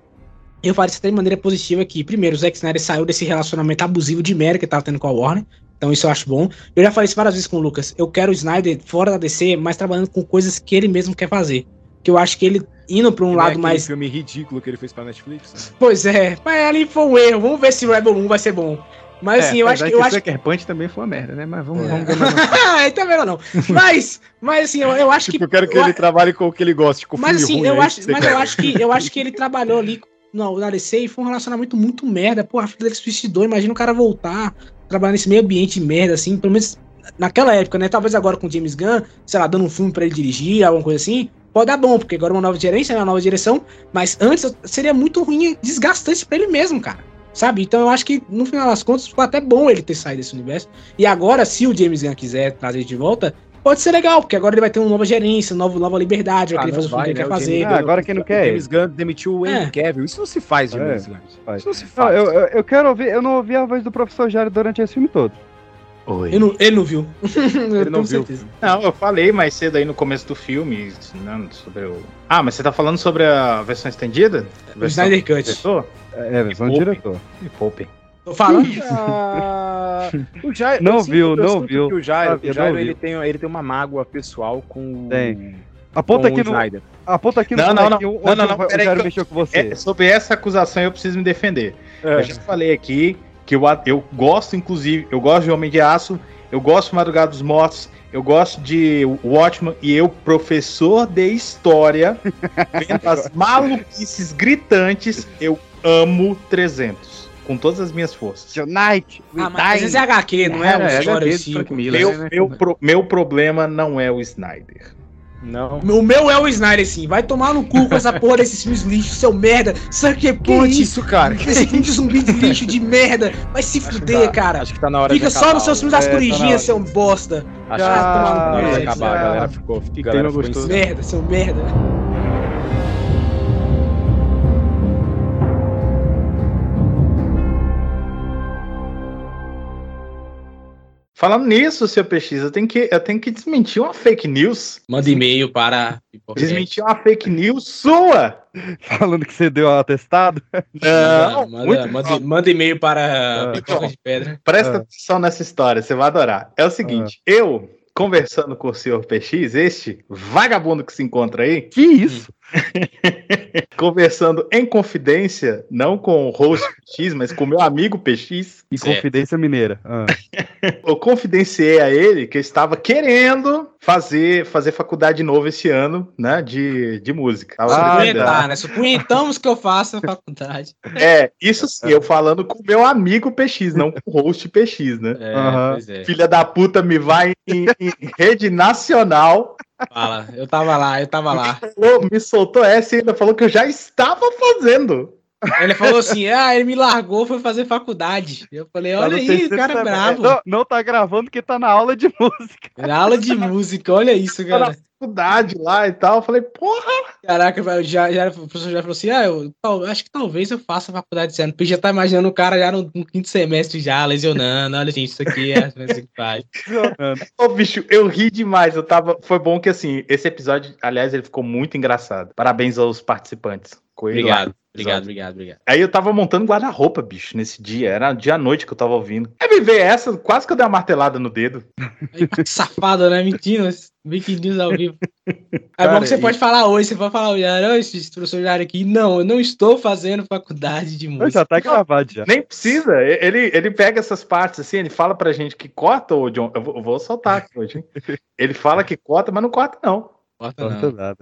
Eu falei isso até de maneira positiva aqui. Primeiro, o Zack Snyder saiu desse relacionamento abusivo de merda que ele tava tendo com a Warner. Então isso eu acho bom. Eu já falei isso várias vezes com o Lucas. Eu quero o Snyder fora da DC, mas trabalhando com coisas que ele mesmo quer fazer. Que eu acho que ele indo pra um Que não é lado aquele mais. filme ridículo que ele fez pra Netflix. né? Pois é, mas ali foi um erro. Vamos ver se o Rebel 1 vai ser bom. Mas assim, eu acho que. Eu o acho Sucker Punch também foi uma merda, né? Mas vamos, É. vamos ver. Ah, tá vendo não. Mas, mas assim, eu, eu acho que. Tipo, eu quero que eu ele trabalhe com o que ele gosta, com Mas filme assim, ruim, eu é acho, que mas você eu quer. acho que eu acho que ele trabalhou ali no, na DC e foi um relacionamento muito merda. Pô, a filha dele se suicidou. Imagina o cara voltar, trabalhar nesse meio ambiente de merda, assim, pelo menos naquela época, né? Talvez agora com o James Gunn, sei lá, dando um filme pra ele dirigir, alguma coisa assim. Pode dar bom, porque agora é uma nova gerência, né? Uma nova direção. Mas antes seria muito ruim e desgastante pra ele mesmo, cara. Sabe? Então eu acho que, no final das contas, foi até bom ele ter saído desse universo. E agora, se o James Gunn quiser trazer ele de volta, pode ser legal, porque agora ele vai ter uma nova gerência, nova, nova liberdade, vai Ah, querer não fazer o filme que ele vai, quer né? O fazer. James Ah, Gunn- agora quem não o quer é James Gunn demitiu o Henry É. Cavill. Isso não se faz É, James Gunn. faz. Isso não se Não, faz. eu, eu, eu quero ouvir, eu não ouvi a voz do professor Jairo durante esse filme todo. Oi. Ele não, ele não viu. Ele não viu. Não, eu falei mais cedo aí no começo do filme né, sobre o. Ah, mas você tá falando sobre a versão estendida? A O versão Snyder Cut. diretor? É, versão do diretor. Me poupe. Tô falando. Ah, o Jairo, Não viu, não viu. o Jairo, o Jairo não ele, viu. tem, ele tem uma mágoa pessoal com, Tem. Aponta com aqui o no, Snyder. aponta aqui no Não, não, não. bonequinho Não, onde não, o- não. o Peraí, Jairo que eu- mexeu com você. É, sobre essa acusação eu preciso me defender. É. Eu já falei aqui que eu, gosto, inclusive, eu gosto de Homem de Aço, eu gosto de Madrugada dos Mortos, eu gosto de Watchman e eu, professor de história, vendo as maluquices gritantes, eu amo 300. Com todas as minhas forças. Tonight, Ah, mas às vezes é HQ, não é meu problema não é o Snyder. Não. O meu é o Snyder, sim. Vai tomar no cu com essa porra desses filmes lixo, seu merda. Sucker Que Punch. isso, cara? Esse filme de zumbi de lixo de merda. Vai se fuder, tá- cara. Acho que tá na hora Fica de só acabar, nos seus filmes das É, tá corujinhas, hora. seu bosta. Acho que Ah, tá na hora de cu, acabar. A galera ficou, Que a galera ficou. Merda, seu merda. Falando nisso, seu PX, eu tenho que, eu tenho que desmentir uma fake news. Manda e-mail para. Desmentir uma fake news sua. Falando que você deu atestado. Não, Manda, muito manda, manda, manda e-mail para Ah. De Pedra. Presta Ah. atenção nessa história, você vai adorar. É o seguinte, eu, conversando com o senhor PX, este vagabundo que se encontra aí, Que isso? conversando em confidência, não com o host PX, mas com o meu amigo PX, E Certo. Confidência Mineira. Ah. eu confidenciei a ele que eu estava querendo fazer, fazer faculdade de novo esse ano, né, de, de música. Ah, pretendendo. Supunhetar, né? Supunhetamos que eu faça a faculdade. É, isso sim, eu falando com o meu amigo PX, não com o host PX, né? É, pois é. Filha da puta me vai em, em rede nacional Fala, eu tava lá, eu tava lá. Me soltou essa e ainda falou que eu já estava fazendo. Ele falou assim: ah, ele me largou, foi fazer faculdade. Eu falei, olha aí, o cara é bravo. Não, não tá gravando porque tá na aula de música. Na aula de música, olha isso, Tá na cara. faculdade lá e tal. Eu falei, porra! Caraca, já, já, o professor já falou assim: ah, eu tal- acho que talvez eu faça faculdade esse ano. Porque já tá imaginando o cara já no, no quinto semestre já, lesionando. Olha, gente, isso aqui é assim que faz. Ô, bicho, eu ri demais. Eu tava. Foi bom que assim, esse episódio, aliás, ele ficou muito engraçado. Parabéns aos participantes. Coelho lá. Obrigado, obrigado, obrigado. Aí eu tava montando guarda-roupa, bicho, nesse dia. Era dia à noite que eu tava ouvindo. Me veio essa, quase que eu dei uma martelada no dedo. Aí, que Safado, né? Mentindo, Viking News ao vivo. É bom que você e- pode falar hoje, você pode falar hoje, ah, esse professor Jário aqui. Não, eu não estou fazendo faculdade de música. Já tá gravado já. Nem precisa. Ele, ele pega essas partes assim, ele fala pra gente que corta, ô John. Eu vou, eu vou soltar aqui hoje. hein? Ele fala que corta, mas não corta, não. Corta Não não. tá nada.